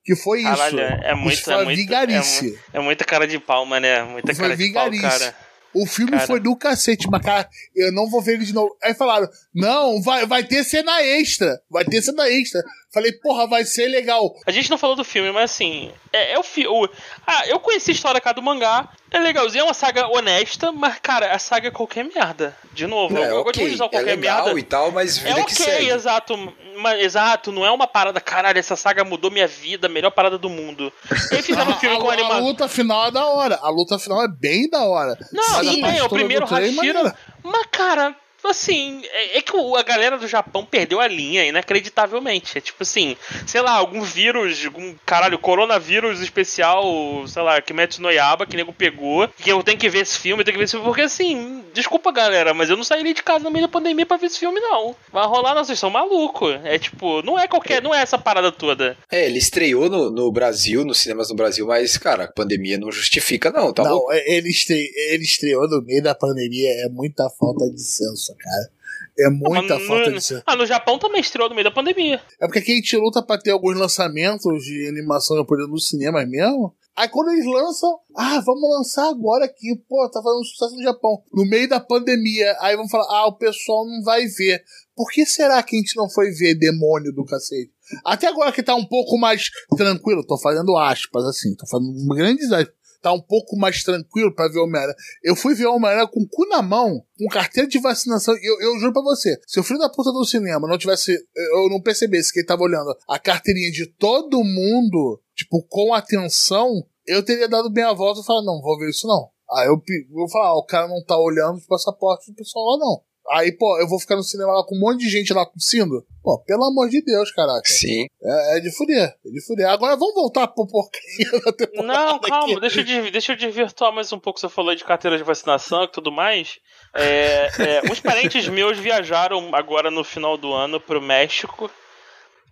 Que foi isso. Caralho, é muito, Isso é a muito, vigarice. É, é muita cara de palma, né? Muita Foi cara de pau, vigarice. cara. O filme Cara. foi do cacete, mas cara, eu não vou ver ele de novo. Aí falaram, não, vai, vai ter cena extra. Vai ter cena extra. Falei, porra, vai ser legal. A gente não falou do filme, mas assim, é, é o filme. Ah, eu conheci a história cá do mangá. É legalzinho, é uma saga honesta, mas, cara, a saga é qualquer merda. De novo, É, eu, eu gosto de usar é qualquer legal merda. e tal, mas É vida que segue. exato. Mas, exato, não é uma parada, caralho, essa saga mudou minha vida, melhor parada do mundo. Eles fizeram um filme com a, a animação. luta final é da hora. A luta final é bem da hora. Não, Mas a sim, é o primeiro trem, Hashira. Mas, cara, assim, é, é que a galera do Japão perdeu a linha, inacreditavelmente. É tipo assim, sei lá, algum vírus, algum caralho, coronavírus especial, sei lá, Kimetsu no Yaba, que nego pegou, que eu tenho que ver esse filme, eu tenho que ver esse filme, porque assim, desculpa galera, mas eu não sairia de casa no meio da pandemia pra ver esse filme, não. Vai rolar, não, vocês são malucos. É tipo, não é qualquer, não é essa parada toda. É, ele estreou no, no Brasil, nos cinemas do Brasil, mas, cara, a pandemia não justifica, não, tá não, louco? ele, estre... ele estreou no meio da pandemia, é muita falta de senso, cara. É muita Mas falta no, de senso. Ah, no Japão também estreou no meio da pandemia. É porque aqui a gente luta pra ter alguns lançamentos de animação japonesa nos cinemas mesmo. Aí quando eles lançam, ah, vamos lançar agora aqui, pô, tá fazendo sucesso no Japão. No meio da pandemia, aí vão falar, ah, o pessoal não vai ver. Por que será que a gente não foi ver demônio do cacete? Até agora que tá um pouco mais tranquilo, tô fazendo aspas assim, tô fazendo grandes aspas. Tá um pouco mais tranquilo pra ver o Homem-Aranha. Eu fui ver o Homem-Aranha com o cu na mão, com carteira de vacinação. Eu, eu juro pra você, se o filho da puta do cinema não tivesse. Eu não percebesse que ele tava olhando a carteirinha de todo mundo, tipo, com atenção, eu teria dado bem a volta e falado, não, vou ver isso não. Aí eu pe- vou falar, ah, o cara não tá olhando os passaportes do pessoal lá não. Aí, pô, eu vou ficar no cinema lá com um monte de gente lá tossindo? Pô, pelo amor de Deus, caraca. Sim. É, é de fuder, é de fuder. Agora vamos voltar pro porcaria da temporada. Não, calma, aqui. deixa eu, deixa eu desvirtuar mais um pouco. Você falou de carteira de vacinação e tudo mais. É, é, uns parentes meus viajaram agora no final do ano pro México.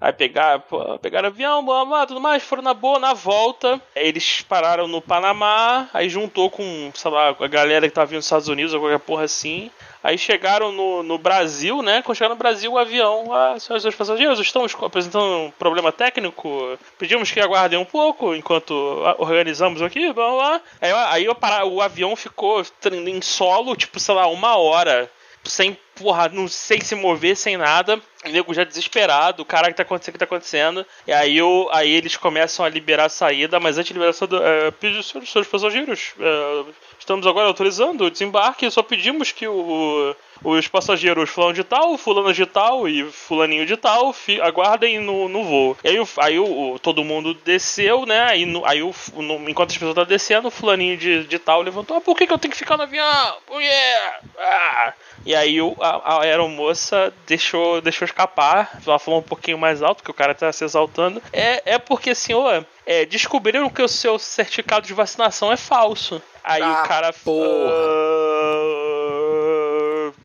Aí pegar, pegaram avião, blá, blá, tudo mais, foram na boa, na volta. Eles pararam no Panamá, aí juntou com, sei lá, a galera que tava vindo dos Estados Unidos ou qualquer porra assim. Aí chegaram no, no Brasil, né? Quando chegaram no Brasil, o avião, ah, senhores dois passageiros, estamos apresentando um problema técnico. Pedimos que aguardem um pouco enquanto organizamos aqui, blá blá. Aí, aí o, para- o avião ficou em solo, tipo, sei lá, uma hora sem, porra, não sei se mover, sem nada. O nego já desesperado, o cara que tá acontecendo, o que tá acontecendo. E aí, o, aí eles começam a liberar a saída, mas antes de liberar a saída, é, pedir, senhores, senhores passageiros, é, estamos agora autorizando o desembarque, só pedimos que o, os passageiros fulano de tal, fulano de tal e fulaninho de tal fi- aguardem no, no voo. E aí, o, aí o, o- todo mundo desceu, né? Aí, no- aí o, no- enquanto as pessoas estavam descendo, o fulaninho de, de tal levantou: ah, por que, que eu tenho que ficar no avião? Oh, yeah! Ah! E aí o, a, a aeromoça deixou, deixou escapar. Ela falou um pouquinho mais alto, que o cara tá se exaltando. É, é porque, senhor, é, descobriram que o seu certificado de vacinação é falso. Aí Ah, o cara ah,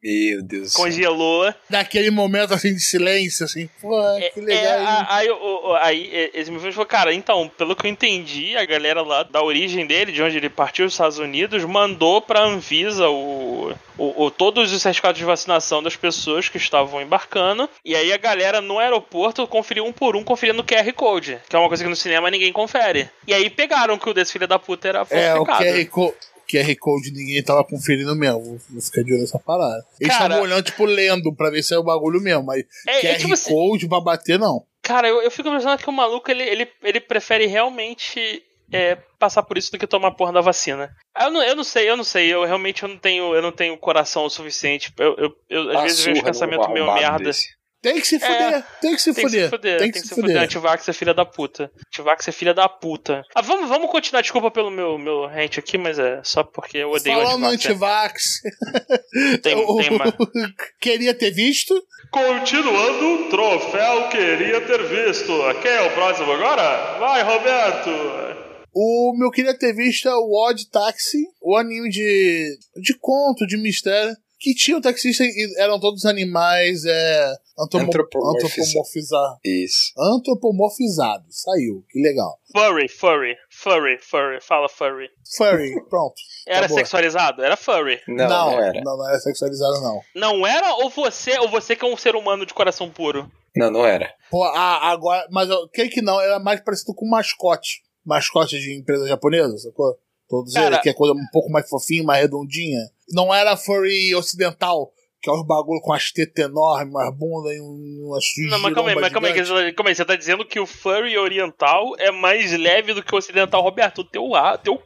Meu Deus. do céu. congelou. Naquele momento assim de silêncio, assim, pô, que É, legal. hein? a- aí, o- aí é, esse me falou, cara, então, pelo que eu entendi, a galera lá da origem dele, de onde ele partiu dos Estados Unidos, mandou pra Anvisa o, o, o- todos os certificados de vacinação das pessoas que estavam embarcando. E aí a galera no aeroporto conferiu um por um, conferindo o QR Code, que é uma coisa que no cinema ninguém confere. E aí pegaram que o desse filho da puta era É, o falsificado. QR, Co- QR Code ninguém tava conferindo mesmo. Vou, ficar de olho nessa parada. Eles estavam olhando, tipo, lendo pra ver se é o bagulho mesmo, mas É, QR é tipo assim- Code pra bater, não. Cara, eu, eu fico imaginando que o maluco ele, ele, ele prefere realmente é, passar por isso do que tomar porra da vacina. Eu não, eu não sei, eu não sei. Eu realmente eu não tenho, eu não tenho coração o suficiente. Eu, eu, eu- às Dá vezes eu vejo surra num pensamento meio arrombado merda. desse. Tem que se fuder, tem que se É, Tem que fuder. se fuder, Tem que se fuder. Antivax é filha da puta. Antivax é filha da puta. Ah, vamos, vamos continuar, desculpa pelo meu, meu rant aqui, mas é só porque eu odeio Falando no antivax. antivax, Tem, eu tem uma... queria ter visto. Continuando, troféu queria ter visto. Quem é o próximo agora? Vai, Roberto! O meu queria ter visto é o Odd Taxi, o anime de, de conto, de mistério, que tinha o taxista e eram todos animais é, Antropomorfiza- antropomorfizados. Isso. Antropomorfizados. Saiu, que legal. Furry, furry, furry, furry. Fala furry. Furry, pronto. Era Acabou. sexualizado? Era furry. Não, não, era. Não, não era sexualizado, não. Não era ou você, ou você que é um ser humano de coração puro? Não, não era. Pô, ah, agora. Mas eu creio que não, era mais parecido com mascote. Mascote de empresa japonesa, sacou? Todos Cara- eles, que é coisa um pouco mais fofinha, mais redondinha. Não era furry ocidental, que é os bagulho com as tetas enormes, umas bundas e um- umas Não, mas calma aí, mas calma aí, calma aí, você tá dizendo que o furry oriental é mais leve do que o ocidental, Roberto? O teu, teu.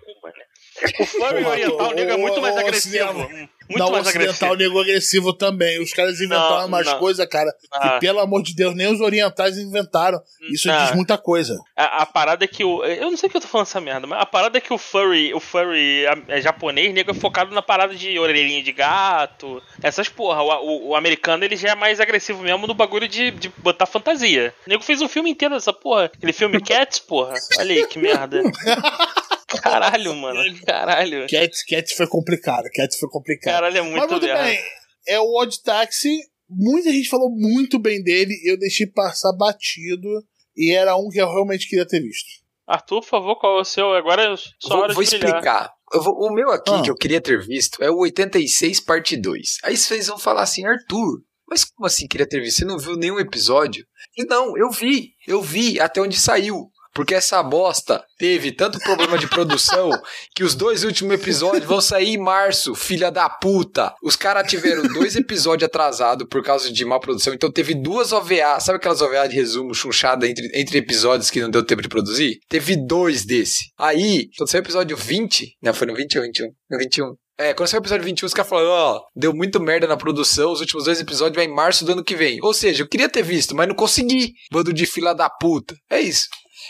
O furry Porra, oriental, o- nego, é muito o- mais o agressivo. Muito não, o mais ocidental agressivo. nego agressivo também. Os caras inventaram Não, umas coisas, cara, Ah. que pelo amor de Deus, nem os orientais inventaram. Isso Ah. diz muita coisa. A, a parada é que o. Eu não sei o que eu tô falando essa merda, mas a parada é que o furry, o furry é japonês, nego, é focado na parada de orelhinha de gato, essas porra. O, o- o americano ele já é mais agressivo mesmo no bagulho de, de botar fantasia. O nego fez um filme inteiro dessa porra. Aquele filme Cats, porra. Olha aí que merda. Caralho, mano. Caralho. Cats, Cats foi complicado. Cats foi complicado. Caralho, é Mas muito muito merda. bem. É o Odd Taxi. Muita gente falou muito bem dele. Eu deixei passar batido. E era um que eu realmente queria ter visto. Arthur, por favor, qual é o seu? Agora é só hora vou de brilhar. explicar. Eu vou- o meu aqui, Ah. que eu queria ter visto, é o 86 parte 2. Aí vocês vão falar assim, Arthur, mas como assim queria ter visto? Você não viu nenhum episódio? E não, eu vi. Eu vi até onde saiu. Porque essa bosta teve tanto problema de produção que os dois últimos episódios vão sair em março, filha da puta. Os caras tiveram dois episódios atrasados por causa de má produção, então teve duas OVA, sabe aquelas OVA de resumo chunchada entre, entre episódios que não deu tempo de produzir? Teve dois desse. Aí, quando saiu o episódio 20, não, foi no 20 ou 21? No 21. É, quando saiu o episódio 21, os caras falaram, ó, deu muito merda na produção, os últimos dois episódios vai em março do ano que vem. Ou seja, eu queria ter visto, mas não consegui. Bando de fila da puta. É isso.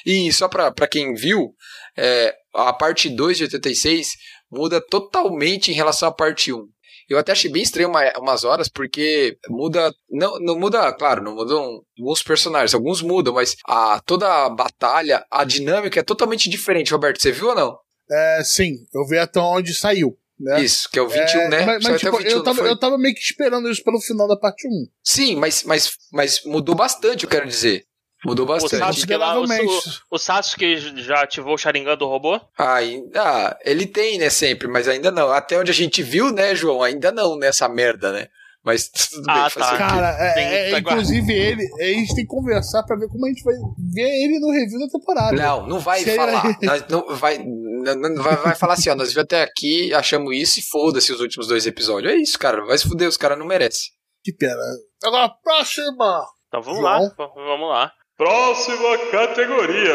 E só pra, pra quem viu, é, a parte 2 de 86 muda totalmente em relação à parte 1. Eu até achei bem estranho uma, umas horas, porque muda. Não, não muda, claro, não mudam alguns personagens, alguns mudam, mas a, toda a batalha, a dinâmica é totalmente diferente, Roberto. Você viu ou não? É, sim, eu vi até onde saiu. Né? Isso, que é o 21, É, né? Mas, mas, tipo, 21, eu, tava, eu tava meio que esperando isso pelo final da parte 1. Sim, mas, mas, mas mudou bastante, eu quero dizer. Mudou O bastante. Sasuke, lá, o, o, o Sasuke já ativou o Sharingan do robô? Ainda, ele tem, né, sempre, mas ainda não. Até onde a gente viu, né, João? Ainda não nessa merda, né? Mas tudo bem, Ah, tá. Cara, é, é, inclusive ele, a gente tem que conversar pra ver como a gente vai ver ele no review da temporada. Não, não vai Se ele- falar. Nós não vai, não, vai, vai falar assim, ó, nós vimos até aqui, achamos isso e foda-se os últimos dois episódios. É isso, cara. Vai se fuder, os caras não merecem. Que pena. Agora, próxima! Então vamos João? lá, vamos lá. Próxima categoria: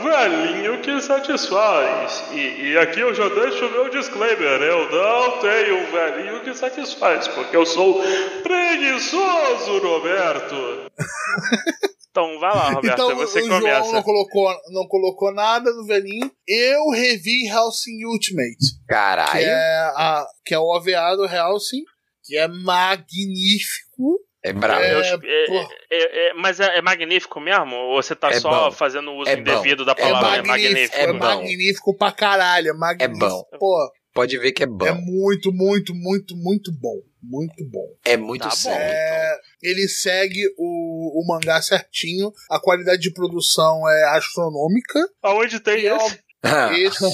velhinho que satisfaz. E, e aqui eu já deixo o meu disclaimer: eu não tenho um velhinho que satisfaz, porque eu sou preguiçoso, Roberto. Então vai lá, Roberto, então, é você o que João começa. não colocou, não colocou nada no velhinho. Eu revi Hellsing Ultimate, que Caralho. é, a, que é o OVA do Hellsing, que é magnífico. É brabo. É, é- é- é- mas é, é magnífico mesmo? Ou você tá É só bom. fazendo uso É bom. indevido da É palavra? É magnífico, magnífico. é, É bom. magnífico pra caralho. É magnífico. bom. Pô, Pode ver que é bom. é muito, muito, muito, muito bom. Muito bom. É muito Tá bom. sério. É, ele segue o, o mangá certinho. A qualidade de produção é astronômica. Aonde tem E é esse? Esse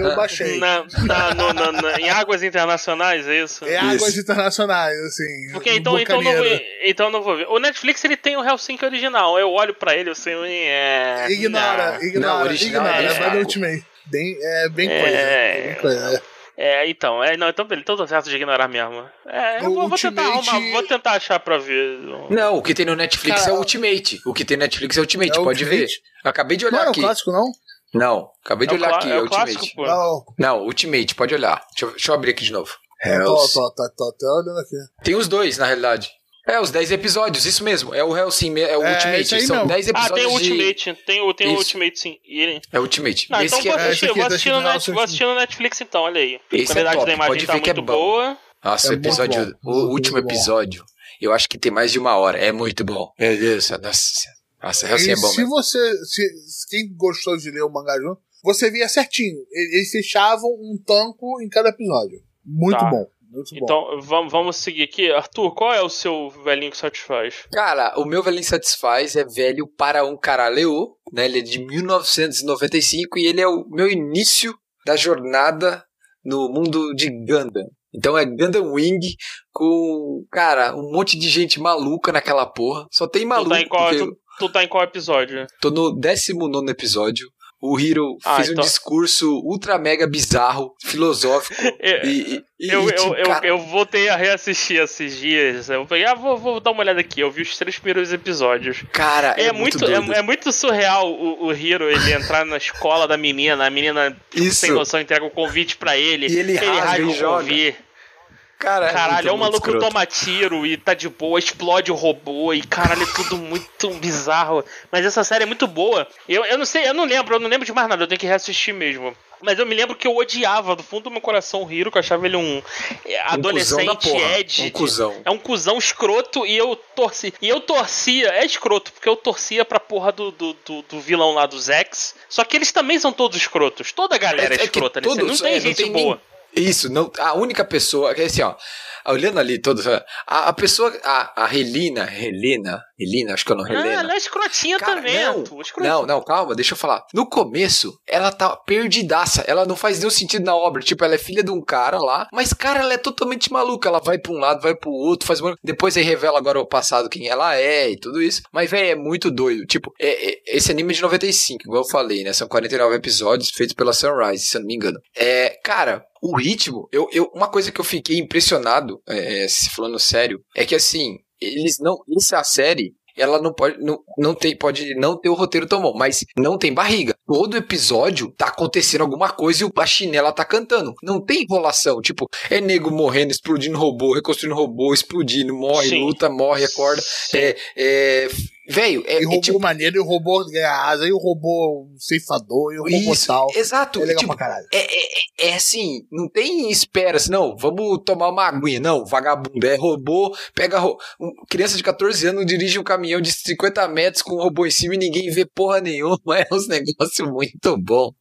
eu baixei. Na, na- no- na- na- em águas internacionais, é isso? É águas Isso. internacionais, assim. Porque então, então, não vou, então não vou ver. O Netflix ele tem o Helsinki original. Eu olho pra ele assim. É, Ignora, não. ignora, Não, original ignora. é vai no Ultimate. Bem, é bem É. coisa. Bem coisa. É, então, é, não, então, então tô certo de ignorar mesmo. É, eu vou, vou tentar Ultimate- arrumar, vou tentar achar pra ver. Não, o que tem no Netflix Cara, é o Ultimate. O que tem no Netflix é o Ultimate, É pode Ultimate? ver. Eu acabei de Não olhar era o aqui. clássico, não? Não, acabei de É o olhar aqui, é é o Ultimate. clássico. Não. Não, Ultimate, pode olhar. Deixa eu, deixa eu abrir aqui de novo. Hells. tô, tô, tô, tô olhando aqui. Tem os dois, na realidade. É, os 10 episódios, isso mesmo. É o Hellsing, é o É, Ultimate. São mesmo. 10 Ah, episódios tem o de... Ultimate, tem, o- tem o. Ultimate sim. Ele... É Ultimate. Ah, Esse então que vou é... esse assistir, vou tá assistir, no Net, vou assistir no Netflix então, olha aí. A Esse é qualidade top, da imagem pode tá ver que é muito bom. boa. Nossa, o É episódio... bom, O último episódio, eu acho que tem mais de uma hora. É muito bom. Meu Deus, nossa. E é bom se mesmo. você. Se, quem gostou de ler o mangá junto, você via certinho. Eles fechavam um tanco em cada episódio. Muito Tá. bom. Muito bom. Então, vamos, vamos seguir aqui. Arthur, qual é o seu velhinho que satisfaz? Cara, o meu velhinho satisfaz é velho para um caralho, né? Ele é de 1995 e ele é o meu início da jornada no mundo de Gundam. Então é Gundam Wing com, cara, um monte de gente maluca naquela porra. Só tem Tu maluco. tá, em qual, porque tu, tu tá em qual episódio? Tô no 19 episódio. O Hiro Ah, fez um então- discurso ultra mega bizarro, filosófico. Eu, e, e- eu, tipo, eu, eu, cara, eu voltei a reassistir esses dias. Eu peguei, ah, vou, vou dar uma olhada aqui. Eu vi os três primeiros episódios. cara, É, muito, doido. é, é muito surreal o, o Hiro ele entrar na escola da menina, a menina Isso. sem noção entrega o convite pra ele, E ele rasga e o joga. convite. Cara, Caralho, é um maluco escroto. toma tiro e tá de boa, explode o robô e caralho, é tudo muito bizarro. Mas essa série é muito boa. Eu, eu não sei, eu não lembro, eu não lembro de mais nada, eu tenho que reassistir mesmo. Mas eu me lembro que eu odiava do fundo do meu coração o Hiro, que eu achava ele um é, Um adolescente. Ed. Um cuzão. É um cuzão escroto e eu torci. E eu torcia, é escroto, porque eu torcia pra porra do, do, do, do vilão lá dos X. Só que eles também são todos escrotos. Toda a galera é, que escrota nesse. todos- Não tem é, gente nem- boa. Isso, não, a única pessoa, é assim, ó, olhando ali todos, a, a pessoa, a, a Helena, Helena, Helena, acho que é o nome, Ah, Helena. ela é escrotinha Cara, também, não, não, não, calma, deixa eu falar. No começo, ela tá perdidaça. Ela não faz nenhum sentido na obra. Tipo, ela é filha de um cara lá, mas, cara, ela é totalmente maluca. Ela vai pra um lado, vai pro outro, faz. Depois aí revela agora o passado, quem ela é e tudo isso. Mas, velho, é muito doido. Tipo, é, é- esse anime é de 95, igual eu falei, né? São 49 episódios feitos pela Sunrise, se eu não me engano. É, cara. O ritmo, eu, eu, uma coisa que eu fiquei impressionado, é, se falando sério, é que assim, eles não. Essa série, ela não pode não, não tem pode não ter o roteiro tão bom, mas não tem barriga. Todo episódio tá acontecendo alguma coisa e o- a chinela tá cantando. Não tem enrolação, tipo, é nego morrendo, explodindo robô, reconstruindo robô, explodindo, morre, Sim. luta, morre, acorda. É, é, velho, é, E o é robô tipo maneiro, e o robô ganha asa, e o robô ceifador, e o robô isso, tal. exato, É legal tipo, pra caralho. é, é, é assim, não tem espera assim, não, vamos tomar uma aguinha, não, vagabundo, é robô, pega ro- um- criança de 14 anos dirige um caminhão de 50 metros com um robô em cima e ninguém vê porra nenhuma, é uns negócios muito bom.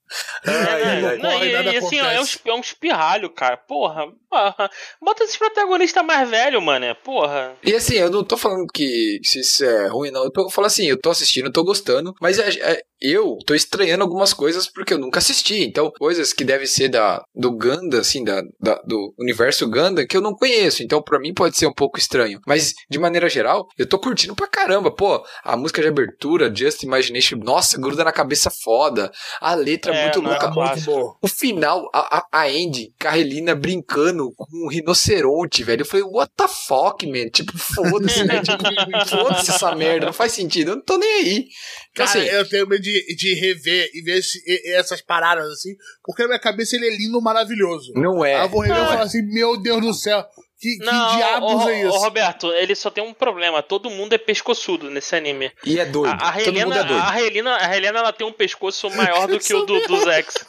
Ai, É, ai, não, ai. não, Porra, e, assim, ó, é um, é um espirralho, cara. Porra, porra. Bota esse protagonista mais velho, mano. Porra. E assim, eu não tô falando que se isso é ruim, não. Eu tô falando assim, eu tô assistindo, eu tô gostando, mas é- é- eu tô estranhando algumas coisas porque eu nunca assisti. Então, coisas que devem ser da, do Ganda, assim, da, da- do universo Ganda, que eu não conheço. Então, pra mim pode ser um pouco estranho. Mas, de maneira geral, eu tô curtindo pra caramba. Pô, a música de abertura, Just Imagination, nossa, gruda na cabeça foda. A letra é, muito é louca. Muito boa. O final, a, a, a Andy, Carolina brincando com um rinoceronte, velho. Eu falei, what the fuck, man? Tipo, foda-se, né? Tipo, foda-se essa merda, não faz sentido. Eu não tô nem aí. Então, Cara, assim, eu tenho medo de, de rever e ver esse- e- essas paradas assim, porque na minha cabeça ele é lindo, maravilhoso. não é. Aí eu vou rever e falar assim, meu Deus do céu, que, que Não, diabos ô, é ô, isso? Roberto, ele só tem um problema. Todo mundo é pescoçudo nesse anime. E é doido. A, a Todo mundo Helena, é doido. a Helena, a Helena, ela tem um pescoço maior do que o do, dos X.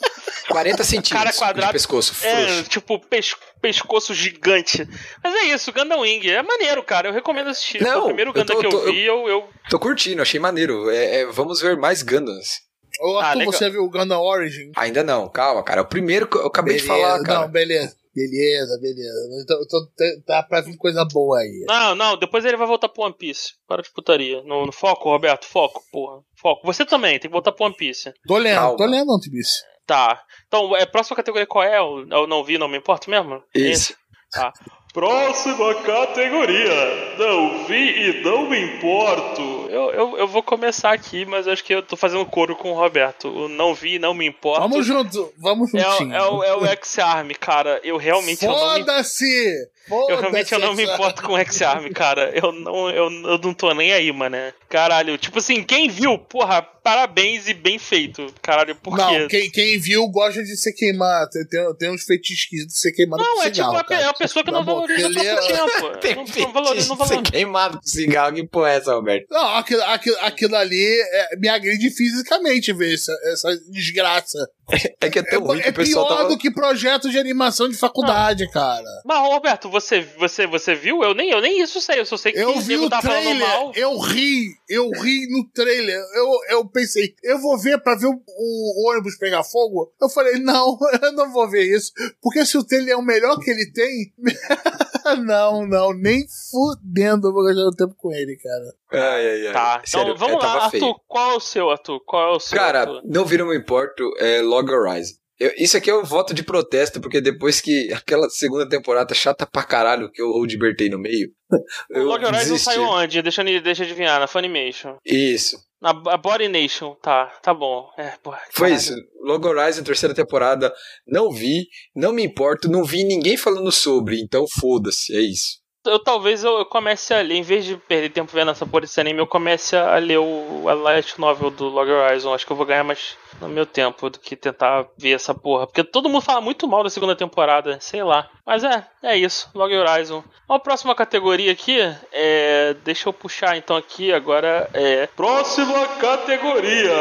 40 centímetros quadrado- de pescoço, É, tipo, pes- pescoço gigante. Mas é isso, Gundam Wing. É maneiro, cara. Eu recomendo assistir. Foi Não, o primeiro eu Gundam tô- que eu tô- vi, eu, eu Tô curtindo, achei maneiro. É, é, vamos ver mais Gundams. Ô, Ah, Arthur, legal. você viu o Gundam Origin? Ainda não, calma, cara. É o primeiro que eu acabei de falar, cara. Não, beleza. Beleza, beleza. Então, então, tá pra vir coisa boa aí. Não, não, depois ele vai voltar pro One Piece. Para de putaria. No, no foco, Roberto, foco, porra. Foco. Você também, tem que voltar pro One Piece. Tô lendo, Calma. tô lendo, Antibice. Tá. Então, é, próxima categoria qual é? Eu, eu não vi, não me importa mesmo? Isso. Tá. Próxima categoria. Não vi e não me importo. Eu, eu, eu vou começar aqui, mas acho que eu tô fazendo coro com o Roberto. O não vi, não me importa. Vamos junto, vamos é, o- juntinho. é, o, é o X-Arm, cara. Eu realmente eu não me Foda-se! Eu realmente eu não me importo com o X-Arm, cara. Eu não, eu, eu não tô nem aí, mano. Caralho, tipo assim, quem viu, porra, parabéns e bem feito. Caralho, por Não, quê? quem, quem viu gosta de ser queimado. Tem, tem, tem uns fetiches de ser queimado Não, com é tipo cigarro, a, pe- é cara. a pessoa que não valoriza o é- próprio tempo. Tem Não, não valoriza, não valoriza. queimado com cigarro, que porra é essa, Roberto? Não, aquilo, aquilo, aquilo ali é, me agride fisicamente ver essa, essa desgraça. É que é É, que é o pessoal pior tava... do que projeto de animação de faculdade, cara. Mas, Roberto, você, você, você viu? Eu nem, eu nem isso sei, eu só sei que Eu vi o tá trailer, eu ri, eu ri no trailer. Eu, eu pensei, eu vou ver pra ver o, o ônibus pegar fogo? Eu falei, não, eu não vou ver isso. Porque se o trailer é o melhor que ele tem, não, não, nem fudendo eu vou gastar o tempo com ele, cara. Ai, ai, ai. Tá, então Sério, vamos é, lá, feio. Arthur. Qual é o seu, Arthur? Qual é o seu? Cara, Arthur? não viram me importo, é Log Horizon. Eu- isso aqui é um voto de protesto, porque depois que aquela segunda temporada chata pra caralho que eu libertei no meio. o eu Log Horizon saiu onde? Deixa, eu- deixa eu adivinhar, na Funimation. Isso. Na a Body Nation, tá, tá bom. É, porra, Foi isso. Log Horizon, terceira temporada. Não vi, não me importo, não vi ninguém falando sobre, então foda-se, é isso. eu talvez eu, eu comece a ler, em vez de perder tempo vendo essa porra desse anime, eu comece a ler o a light novel do Log Horizon. Acho que eu vou ganhar mais no meu tempo do que tentar ver essa porra. Porque todo mundo fala muito mal da segunda temporada, sei lá. Mas é, é isso, Log Horizon. A próxima categoria aqui é. Deixa eu puxar então aqui agora. É. Próxima categoria: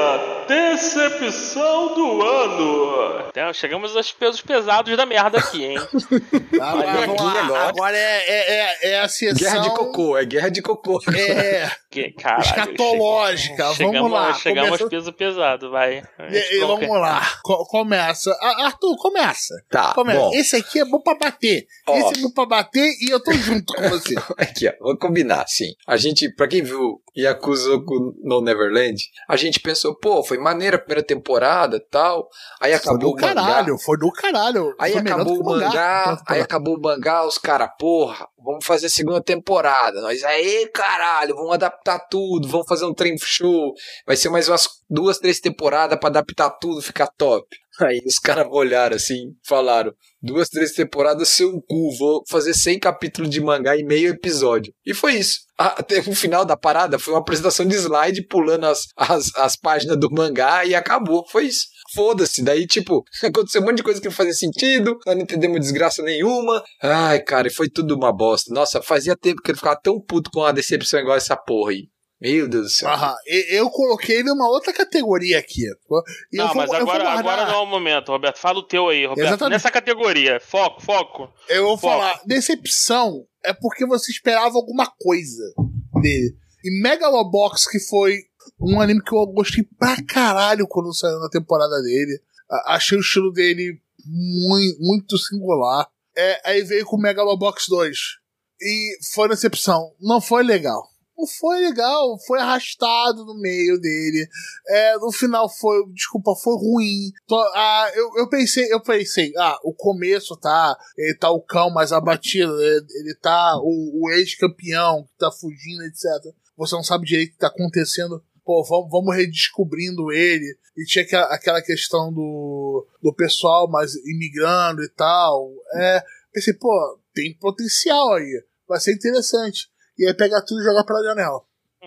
Decepção do ano. Então, chegamos aos pesos pesados da merda aqui, hein? Lá. agora. Agora é, é, é, é a sessão. Guerra de cocô, é guerra de cocô. É, Que, caralho, escatológica. chegamos- vamos lá. Chegamos Começa- aos pesos pesados, vai. E- e vamos lá. Co- começa. Arthur, começa. Tá, começa. bom. Esse aqui é bom pra bater. Ó. Esse é bom pra bater e eu tô junto com você. Aqui, ó, vou combinar, sim. A gente, pra quem viu Yakuza no Neverland, a gente pensou, pô, foi maneira a primeira temporada tal. Aí Foi acabou do o mangá. caralho, foi do caralho. Aí Foi acabou do o mangá. mangá, aí acabou o mangá, os caras, porra, vamos fazer a segunda temporada. Nós, aí, caralho, vamos adaptar tudo, vamos fazer um trem show. Vai ser mais umas duas, três temporadas pra adaptar tudo, ficar top. Aí os caras olharam assim, falaram: duas, três temporadas, seu cu, vou fazer 100 capítulos de mangá em meio episódio. E foi isso. Até o final da parada foi uma apresentação de slide pulando as, as, as páginas do mangá e acabou. Foi isso. Foda-se. Daí, tipo, aconteceu um monte de coisa que não fazia sentido, nós não entendemos desgraça nenhuma. Ai, cara, e foi tudo uma bosta. Nossa, fazia tempo que eu ficava tão puto com a decepção igual essa porra aí. Meu Deus do céu. Aham. Eu coloquei ele numa outra categoria aqui. E eu não, vou- mas eu vou agora, guardar- agora não é o momento, Roberto. Fala o teu aí, Roberto. Exatamente. Nessa categoria. Foco, foco. Eu vou Foco. falar, decepção é porque você esperava alguma coisa dele. E Megalobox, que foi um anime que eu gostei pra caralho quando saiu na temporada dele. Achei o estilo dele muito, muito singular. É, aí veio com o Megalobox 2. E foi decepção. Não foi legal. Não foi legal, foi arrastado no meio dele. É, no final foi, desculpa, foi ruim. Tô- ah, eu, eu pensei, eu pensei, ah, o começo tá, ele tá o cão mais abatido, ele, ele tá o, o ex-campeão que tá fugindo, etc. Você não sabe direito o que tá acontecendo. Pô, vamos, vamos redescobrindo ele. E tinha aquela, questão do, do pessoal mais imigrando e tal. É, pensei, pô, tem potencial aí. Vai ser interessante. E aí pega tudo e joga pela janela.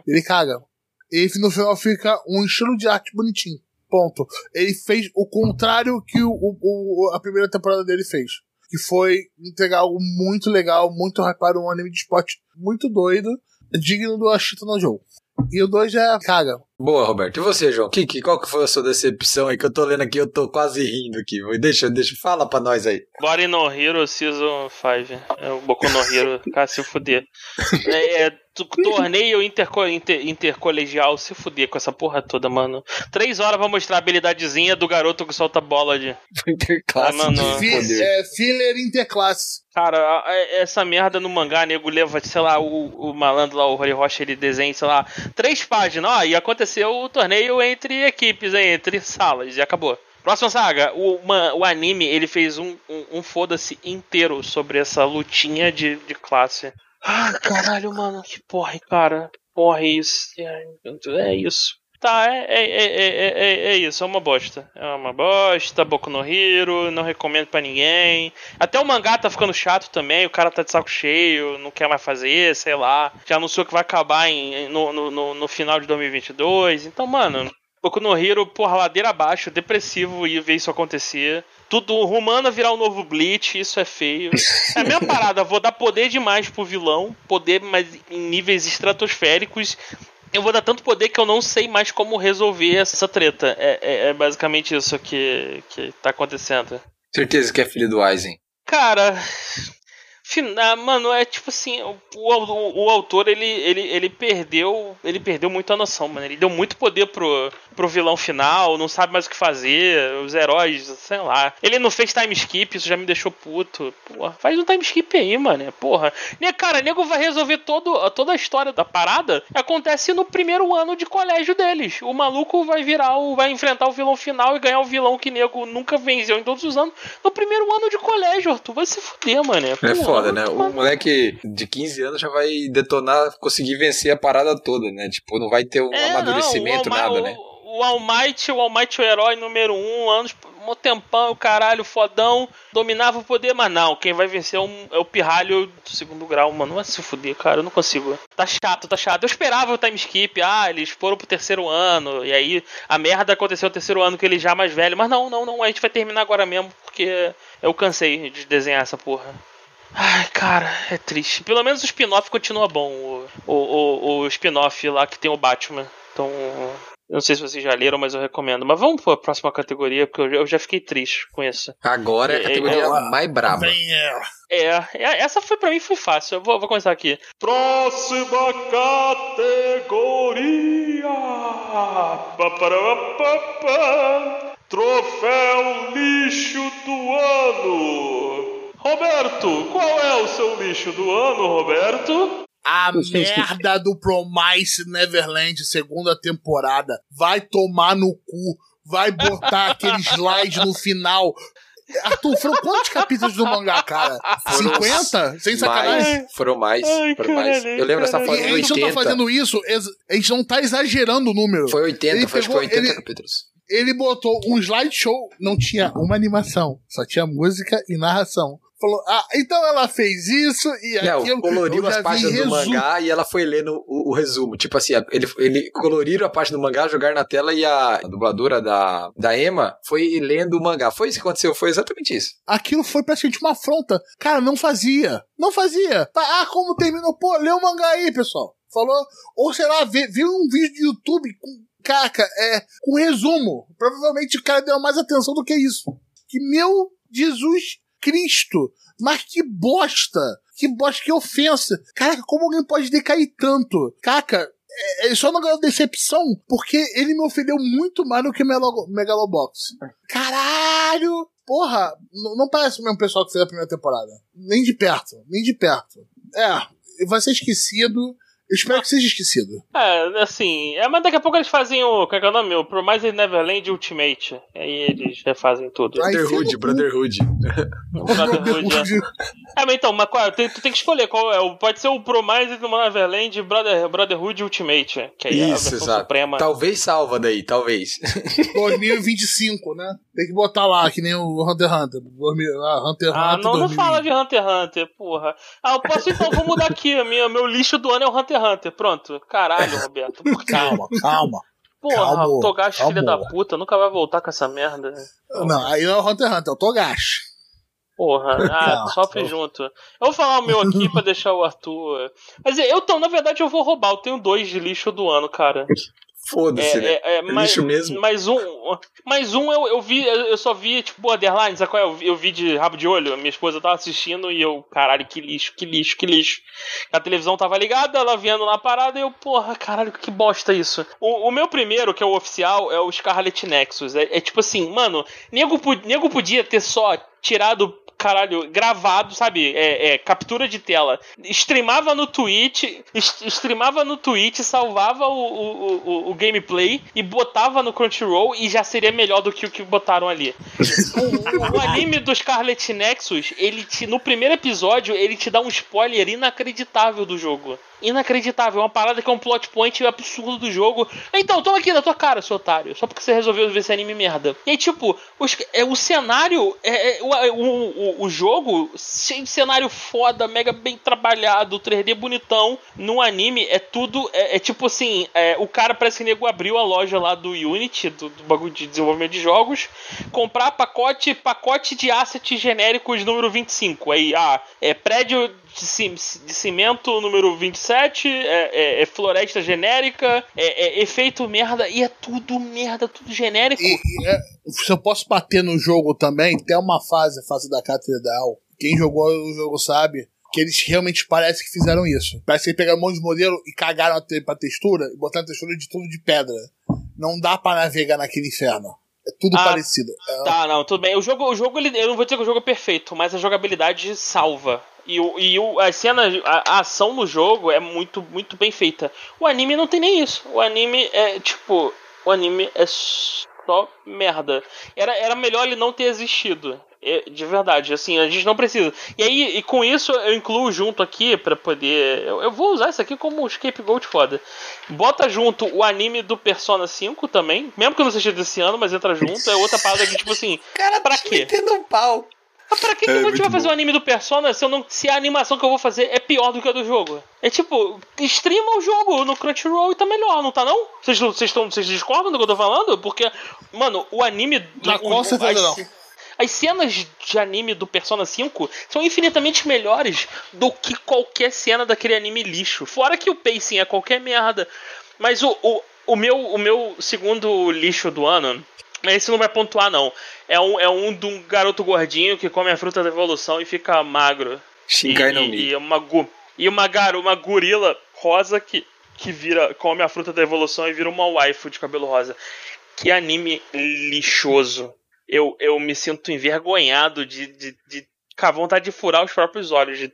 Ele caga. E no final fica um estilo de arte bonitinho. Ponto. Ele fez o contrário que o, o- o- a primeira temporada dele fez. Que foi entregar algo muito legal, muito hypado, um anime de esporte muito doido, digno do Ashita no Joe. E o 2 já caga. Boa, Roberto. E você, João? Kiki, qual que foi a sua decepção aí? Que eu tô lendo aqui, eu tô quase rindo aqui. Deixa, deixa, fala pra nós aí. Body no Hero Season 5. É o Boku no Hero, cara, se fuder. É, é, torneio interco, inter- intercolegial, se fuder com essa porra toda, mano. Três horas pra mostrar a habilidadezinha do garoto que solta bola de. Interclasse Ah, mano. de Fi- poder. é, filler interclasse. Cara, a- a- essa merda no mangá, nego leva, sei lá, o, o malandro lá, o Rory Rocha, ele desenha, sei lá, três páginas. Ó, e aconteceu o torneio entre equipes, hein, entre salas, e acabou. Próxima saga, o, ma- o anime, ele fez um, um, um foda-se inteiro sobre essa lutinha de, de classe. Ah, caralho, mano, que porra, cara. Porra, é isso. É, é isso. Tá, é, é, é, é, é, é isso, é uma bosta. É uma bosta, Boku no Hero, não recomendo pra ninguém. Até o mangá tá ficando chato também, o cara tá de saco cheio, não quer mais fazer, sei lá. Já anunciou que vai acabar em, no, no, no, final de 2022. Então, mano, Boku no Hero, porra, ladeira abaixo, depressivo e ver isso acontecer. Tudo rumando a virar um novo Bleach, isso é feio. É a mesma parada, vou dar poder demais pro vilão, poder mas em níveis estratosféricos. Eu vou dar tanto poder que eu não sei mais como resolver essa treta. É, é- é basicamente isso que, que tá acontecendo. Certeza que é filho do Aizen. Cara, fina- mano, é tipo assim, o, o, o autor ele, ele, ele perdeu, ele perdeu muito a noção, mano. Ele deu muito poder pro, pro vilão final, não sabe mais o que fazer, os heróis, sei lá. Ele não fez time skip, isso já me deixou puto. Porra, faz um time skip aí, mano. Porra. Ne, cara, nego vai resolver todo, toda a história da parada. Acontece no primeiro ano de colégio deles. O maluco vai virar o vai enfrentar o vilão final e ganhar o vilão que nego nunca venceu em todos os anos no primeiro ano de colégio, Arthur. Vai se fuder, mano. É foda, né? O moleque de 15 anos já vai detonar, conseguir vencer a parada toda, né? Tipo, não vai ter um É, amadurecimento, não, o nada, Mi- né? O, o All Might, o All Might, o herói número um, anos, mó tempão, o caralho, fodão, dominava o poder, mas não, quem vai vencer é, um- é o pirralho do segundo grau, mano. Não vai se fuder, cara, eu não consigo. Tá chato, tá chato. Eu esperava o time skip, ah, eles foram pro terceiro ano, e aí a merda aconteceu no terceiro ano com ele já mais velho, mas não, não, não, a gente vai terminar agora mesmo, porque eu cansei de desenhar essa porra. Ai, cara, é triste. Pelo menos o spin-off continua bom. O, o, o, o spin-off lá que tem o Batman. Então, eu não sei se vocês já leram, mas eu recomendo. Mas vamos pra próxima categoria, porque eu já, eu já fiquei triste com isso. Agora é a É, categoria é, mais braba. Vem, é. É, é, essa foi pra mim foi fácil. Eu vou, vou começar aqui. Próxima categoria. Paparapapá. Troféu lixo do ano. Roberto, qual é o seu lixo do ano, Roberto? A merda do Promise Neverland, segunda temporada. Vai tomar no cu. Vai botar aquele slide no final. Arthur, foram quantos capítulos do mangá, cara? Foram 50? Sem sacanagem? Mais, foram mais, Ai, foram mais. caralho, Eu lembro dessa foto a gente não 80. tá fazendo isso, a gente não tá exagerando o número. Foi 80, Ele foi, acho que foi pegou- 80 ele- capítulos. Ele botou um slideshow, não tinha uma animação, só tinha música e narração. Falou, ah, então ela fez isso e Não, aquilo. coloriu eu as páginas do mangá e ela foi lendo o, o resumo. Tipo assim, ele, ele coloriram a página do mangá, jogaram na tela e a dubladora da, da Emma foi lendo o mangá. Foi isso que aconteceu, foi exatamente isso. Aquilo foi praticamente uma afronta. Cara, não fazia. Não fazia. Tá, ah, como terminou? Pô, lê o mangá aí, pessoal. Falou. Ou sei lá, viu um vídeo de YouTube com. Caca, é. Com resumo. Provavelmente o cara deu mais atenção do que isso. Que meu Jesus Cristo. Mas que bosta. Que bosta, que ofensa. Caraca, como alguém pode decair tanto? Caca, é, é só não ganhou decepção porque ele me ofendeu muito mais do que Melo- Megalobox. Caralho! Porra, não parece o mesmo pessoal que fez a primeira temporada. Nem de perto, nem de perto. É, vai ser esquecido. Eu espero que seja esquecido. É, assim, é, mas daqui a pouco eles fazem o. Qual é que é o nome? O Promise Neverland Ultimate. E aí eles refazem tudo. Brotherhood, Brotherhood. O Brotherhood, é. É, mas então, mas qual, tem, tu tem que escolher qual é. Pode ser o Promise Neverland Brother, Brotherhood Ultimate. Que aí é a Isso, versão exato. suprema. Talvez salva daí, talvez. 2025, né? Tem que botar lá, que nem o Hunter x Hunter. 2000, Ah, Hunter x Ah, Hunter. não, não 2020. fala de Hunter x Hunter, porra. Ah, eu posso então, vou mudar aqui. Minha, meu lixo do ano é o Hunter x Hunter. Pronto. Caralho, Roberto. Calma, calma. Porra, calma, o Togashi, filha da calma. puta, nunca vai voltar com essa merda. Não, aí não é o Hunter x Hunter, é o Togashi. Porra, ah, Calma. sofre junto. Eu vou falar o meu aqui pra deixar o Arthur. Mas eu tô, na verdade, eu vou roubar. Eu tenho dois de lixo do ano, cara. Foda-se, né? É, é, é, mais, lixo mesmo. Mais um, mais um eu, eu vi, eu só vi, tipo, Borderline, sabe qual é? Eu vi, eu vi de rabo de olho. Minha esposa tava assistindo e eu, caralho, que lixo, que lixo, que lixo. A televisão tava ligada, ela vendo na parada e eu, porra, caralho, que bosta isso. O, o meu primeiro, que é o oficial, é o Scarlet Nexus. É, é tipo assim, mano, nego, nego podia ter só tirado caralho, gravado, sabe? É, é, captura de tela. Streamava no Twitch, streamava no Twitch, salvava o, o, o, o gameplay e botava no Crunchyroll e já seria melhor do que o que botaram ali. O, o- o anime do Scarlet Nexus, ele te, no primeiro episódio, ele te dá um spoiler inacreditável do jogo. Inacreditável, uma parada que é um plot point absurdo do jogo. Então, toma aqui na tua cara, seu otário. Só porque você resolveu ver esse anime merda. E aí, tipo, os- é, o cenário, é, é, o, o, o- jogo, de cenário foda, mega bem trabalhado, 3D bonitão. No anime é tudo, é, é tipo assim, é, o cara parece que nego abriu a loja lá do Unity, do, do bagulho de desenvolvimento de jogos, comprar pacote, pacote de assets genéricos número 25. Aí, ah, é prédio de, ci- de cimento número 27, é, é- é floresta genérica, é, é efeito merda, e é tudo merda, tudo genérico. E, e, é, se eu posso bater no jogo também, tem uma fase, a fase da catedral. Quem jogou o jogo sabe que eles realmente parece que fizeram isso. Parece que eles pegaram um monte de modelo e cagaram pra textura e botaram a textura de tudo de pedra. Não dá pra navegar naquele inferno. É tudo Ah, parecido. É, Tá, não, tudo bem. O jogo, o jogo ele, eu não vou dizer que o jogo é perfeito, mas a jogabilidade salva. E, o, e o, a cena, a, a ação no jogo é muito, muito bem feita. O anime não tem nem isso. O anime é tipo. O anime é. só merda. Era, era melhor ele não ter existido. É, De verdade, assim, a gente não precisa. E aí, e com isso, eu incluo junto aqui pra poder. Eu, eu vou usar isso aqui como um scapegoat foda. Bota junto o anime do Persona 5 também. Mesmo que eu não seja desse ano, mas entra junto. É outra parada que, tipo assim. Cara, pra quê? metendo um pau. Mas pra que, que É, a gente muito vai fazer bom. um anime do Persona se, eu não, se a animação que eu vou fazer é pior do que a do jogo? É tipo, streama o jogo no Crunchyroll e tá melhor, não tá não? Vocês, vocês, tão, vocês discordam do que eu tô falando? Porque, mano, o anime... Do, Não, com certeza as, não. As cenas de anime do Persona 5 são infinitamente melhores do que qualquer cena daquele anime lixo. Fora que o pacing é qualquer merda. Mas o, o, o, meu, o meu segundo lixo do ano... Esse não vai pontuar, não. É um, é um de um garoto gordinho que come a fruta da evolução e fica magro. Shinkai no e, e, e uma, gu, e uma, gar, uma gorila rosa que, que vira come a fruta da evolução e vira uma waifu de cabelo rosa. Que anime lixoso. Eu, eu me sinto envergonhado de, de, de com a vontade de furar os próprios olhos. De,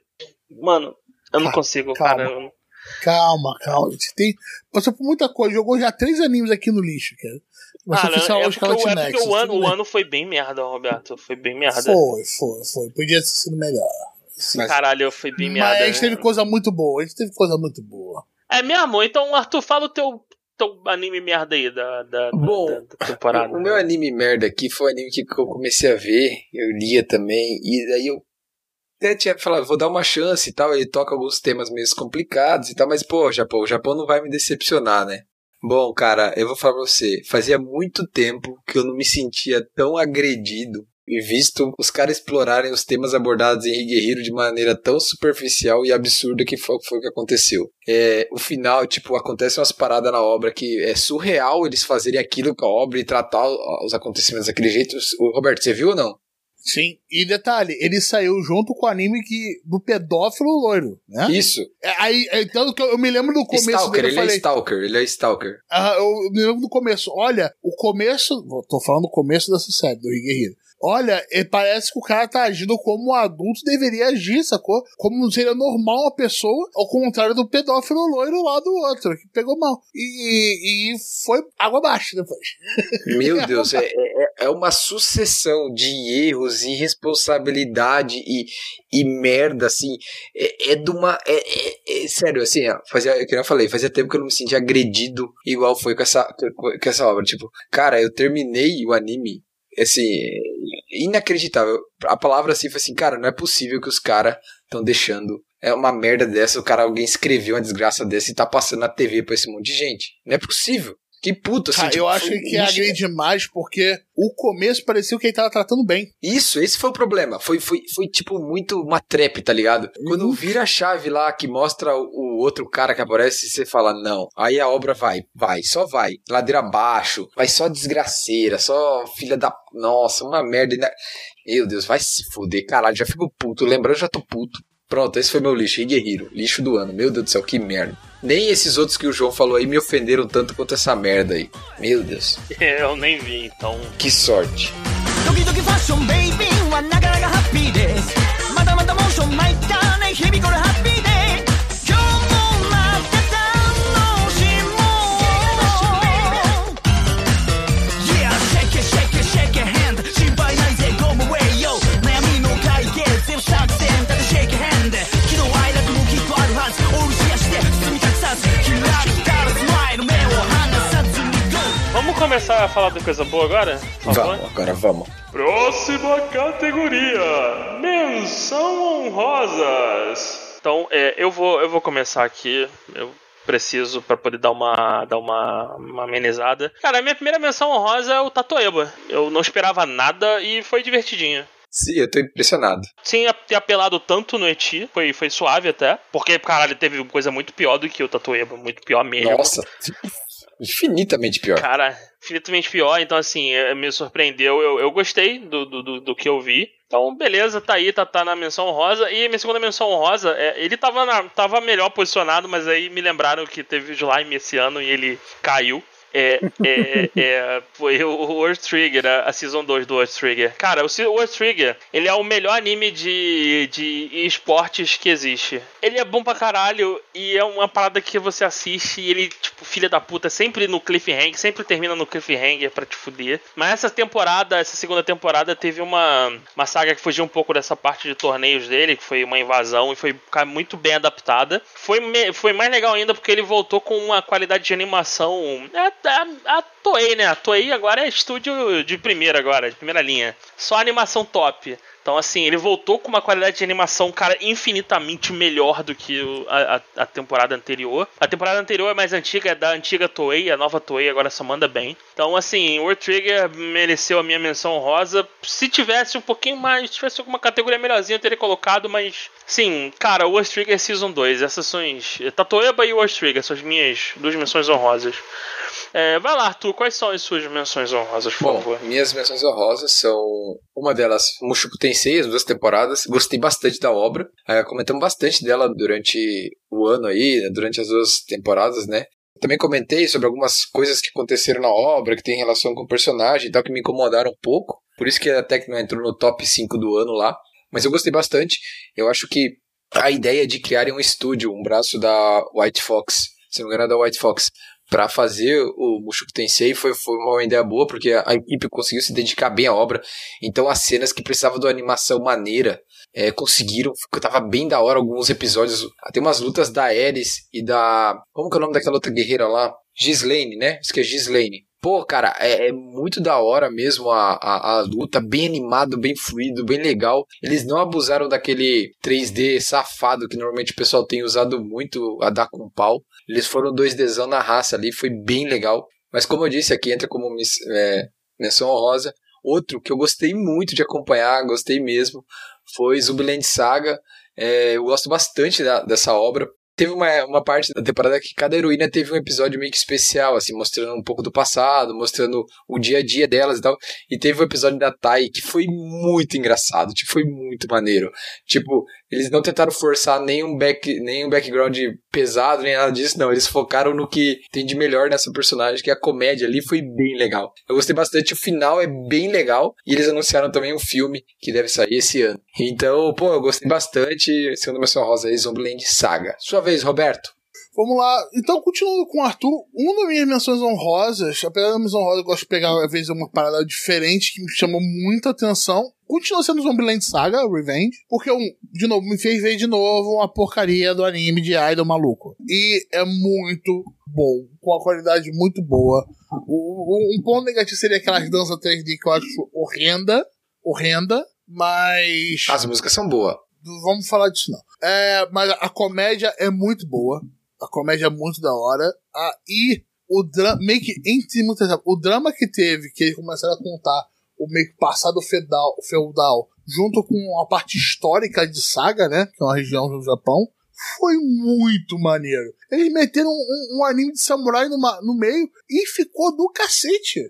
mano, eu não consigo, calma. cara. eu Calma, calma. Você tem, passou por muita coisa. Jogou já três animes aqui no lixo, cara. Você Ah, não, oficial é hoje é porque Nexus, o, ano, o ano foi bem merda, Roberto. Foi bem merda. Foi, foi, foi. Podia ter sido melhor. Mas- Caralho, foi bem Mas merda. a gente teve coisa muito boa. A gente teve coisa muito boa. É mesmo? Então, Arthur, fala o teu, teu anime merda aí da, da, da- Bom, da, da temporada. O meu anime merda aqui foi um anime que eu comecei a ver, eu lia também, e daí eu até tinha falado, vou dar uma chance e tal, ele toca alguns temas meio complicados e tal, mas pô, Japão, o Japão não vai me decepcionar, né? Bom, cara, eu vou falar pra você, fazia muito tempo que eu não me sentia tão agredido e visto os caras explorarem os temas abordados em Higehiro de maneira tão superficial e absurda que foi, foi o que aconteceu. É, o final, tipo, acontecem umas paradas na obra que é surreal eles fazerem aquilo com a obra e tratar os acontecimentos daquele jeito. O Roberto, você viu ou não? Sim. E detalhe, ele saiu junto com o anime que, do pedófilo loiro, né? Isso. É, Aí, é, tanto que eu, eu me lembro do começo Stalker, dele, ele é falei, Stalker, ele é Stalker. Ah, eu me lembro do começo. Olha, o começo. Tô falando do começo dessa série, do Rio Guerreiro. Olha, é, parece que o cara tá agindo como um adulto deveria agir, sacou? Como seria normal uma pessoa, ao contrário do pedófilo loiro lá do outro, que pegou mal. E, e foi água abaixo depois. Meu Deus, é, é, é uma sucessão de erros e responsabilidade e, e merda, assim. É, é de uma. É, é- é- sério, assim, ó, fazia, que eu falei, fazia tempo que eu não me sentia agredido igual foi com essa, com, com essa obra. Tipo, cara, eu terminei o anime, assim, inacreditável. A palavra assim foi assim, cara, não é possível que os caras estão deixando. É uma merda dessa, o cara, alguém escreveu uma desgraça dessa e tá passando na TV pra esse monte de gente. Não é possível. Que puto, assim. Tipo, eu acho foi que agride demais porque o começo parecia que ele tava tratando bem. Isso, esse foi o problema. Foi, foi, foi tipo muito uma trap, tá ligado? Quando vira a chave lá que mostra o, o outro cara que aparece, você fala, não. Aí a obra vai, vai, só vai. Ladeira abaixo, vai só desgraceira, só filha da. Nossa, uma merda. Meu Deus, vai se fuder, caralho, já fico puto. Lembrando, já tô puto. Pronto, esse foi meu lixo, guerreiro. Lixo do ano. Meu Deus do céu, que merda. Nem esses outros que o João falou aí me ofenderam tanto quanto essa merda aí. Meu Deus, Eu nem vi, então. que sorte. ド começar a falar de coisa boa agora? Por favor? Vamos, agora vamos. Próxima categoria: Menção Honrosas. Então, é, eu, vou, eu vou começar aqui. Eu preciso pra poder dar uma dar uma, uma amenizada. Cara, a minha primeira menção honrosa é o Tatoeba. Eu não esperava nada e foi divertidinho. Sim, eu tô impressionado. Sem ter apelado tanto no Eti, foi, foi suave até. Porque, caralho, teve coisa muito pior do que o Tatoeba. Muito pior mesmo. Nossa, infinitamente pior. Cara, infinitamente pior. Então, assim, eh, me surpreendeu. Eu, eu gostei do, do, do, que eu vi. Então, beleza, tá aí, tá, tá na menção rosa. E minha segunda menção rosa, é, ele tava, na, tava melhor posicionado, mas aí me lembraram que teve slime esse ano e ele caiu. É, é, é, foi o World Trigger, a, a Season 2 do World Trigger. Cara, o World Trigger, ele é o melhor anime de, de esportes que existe. Ele é bom pra caralho e é uma parada que você assiste e ele, tipo, filha da puta, sempre no cliffhanger, sempre termina no cliffhanger pra te fuder. Mas essa temporada, essa segunda temporada, teve uma, uma saga que fugiu um pouco dessa parte de torneios dele, que foi uma invasão e foi muito bem adaptada. Foi, foi mais legal ainda porque ele voltou com uma qualidade de animação. A, a, a Toei, né? A Toei agora é estúdio de primeira agora, de primeira linha. Só animação top. Então, assim, ele voltou com uma qualidade de animação, cara, infinitamente melhor do que o- a, a- temporada anterior. A temporada anterior é mais antiga, é da antiga Toei, a nova Toei agora só manda bem. Então, assim, World Trigger mereceu a minha menção honrosa. Se tivesse um pouquinho mais, se tivesse alguma categoria melhorzinha, eu teria colocado, mas, sim, cara, World Trigger Season 2, essas são as. Tatoeba e World Trigger, são as minhas duas menções honrosas. É, vai lá, Arthur, quais são as suas menções honrosas, por Bom, favor? minhas menções honrosas são uma delas, Mushoku Tensei, as duas temporadas. Gostei bastante da obra. É, comentamos bastante dela durante o ano aí, né, durante as duas temporadas, né? Também comentei sobre algumas coisas que aconteceram na obra, que tem relação com o personagem e tal, que me incomodaram um pouco. Por isso que até que não entrou no top 5 do ano lá. Mas eu gostei bastante. Eu acho que a ideia de criarem um estúdio, um braço da White Fox, se não me engano é da White Fox, para fazer o Mushoku Tensei foi, foi uma ideia boa, porque a equipe conseguiu se dedicar bem à obra. Então as cenas que precisavam de uma animação maneira é, conseguiram, tava bem da hora alguns episódios. Tem umas lutas da Ares e da. Como que é o nome daquela outra guerreira lá? Gislaine, né? Isso que é Gislaine. Pô, cara, é, é muito da hora mesmo a, a, a luta, bem animado, bem fluido, bem legal. Eles não abusaram daquele 3D safado que normalmente o pessoal tem usado muito a dar com pau. Eles foram 2Dzão na raça ali, foi bem legal. Mas como eu disse, aqui entra como miss- é, menção honrosa. Outro que eu gostei muito de acompanhar, gostei mesmo, foi Zumbiland Saga. É, eu gosto bastante da- dessa obra. Teve uma, uma parte da temporada que cada heroína teve um episódio meio que especial, assim, mostrando um pouco do passado, mostrando o dia a dia delas e tal. E teve o episódio da Tai que foi muito engraçado, tipo, foi muito maneiro. Tipo, eles não tentaram forçar nenhum, back, nenhum background pesado, nem nada disso, não. Eles focaram no que tem de melhor nessa personagem, que é a comédia ali, foi bem legal. Eu gostei bastante, o final é bem legal. E eles anunciaram também um filme que deve sair esse ano. Então, pô, eu gostei bastante. Segunda menção rosa aí, Zombieland Saga. Sua vez, Roberto. Vamos lá. Então, continuando com o Arthur, uma das minhas menções honrosas, apesar da menção honrosa, eu gosto de pegar, às vezes, uma parada diferente que me chamou muita atenção. Continua sendo Zombieland Saga, Revenge, porque, um, de novo, me fez ver de novo uma porcaria do anime de Idol maluco. E é muito bom, com uma qualidade muito boa. O- o- um ponto negativo seria aquelas danças 3D que eu acho horrenda, horrenda, mas As músicas são boas. vamos falar disso não. É, mas a comédia é muito boa. A comédia é muito da hora. Ah, e o drama, meio que, entre muitas o drama que teve, que eles começaram a contar o meio que passado feudal, feudal junto com a parte histórica de Saga, né? Que é uma região do Japão. Foi muito maneiro. Eles meteram um, um- anime de samurai numa- no meio e ficou do cacete.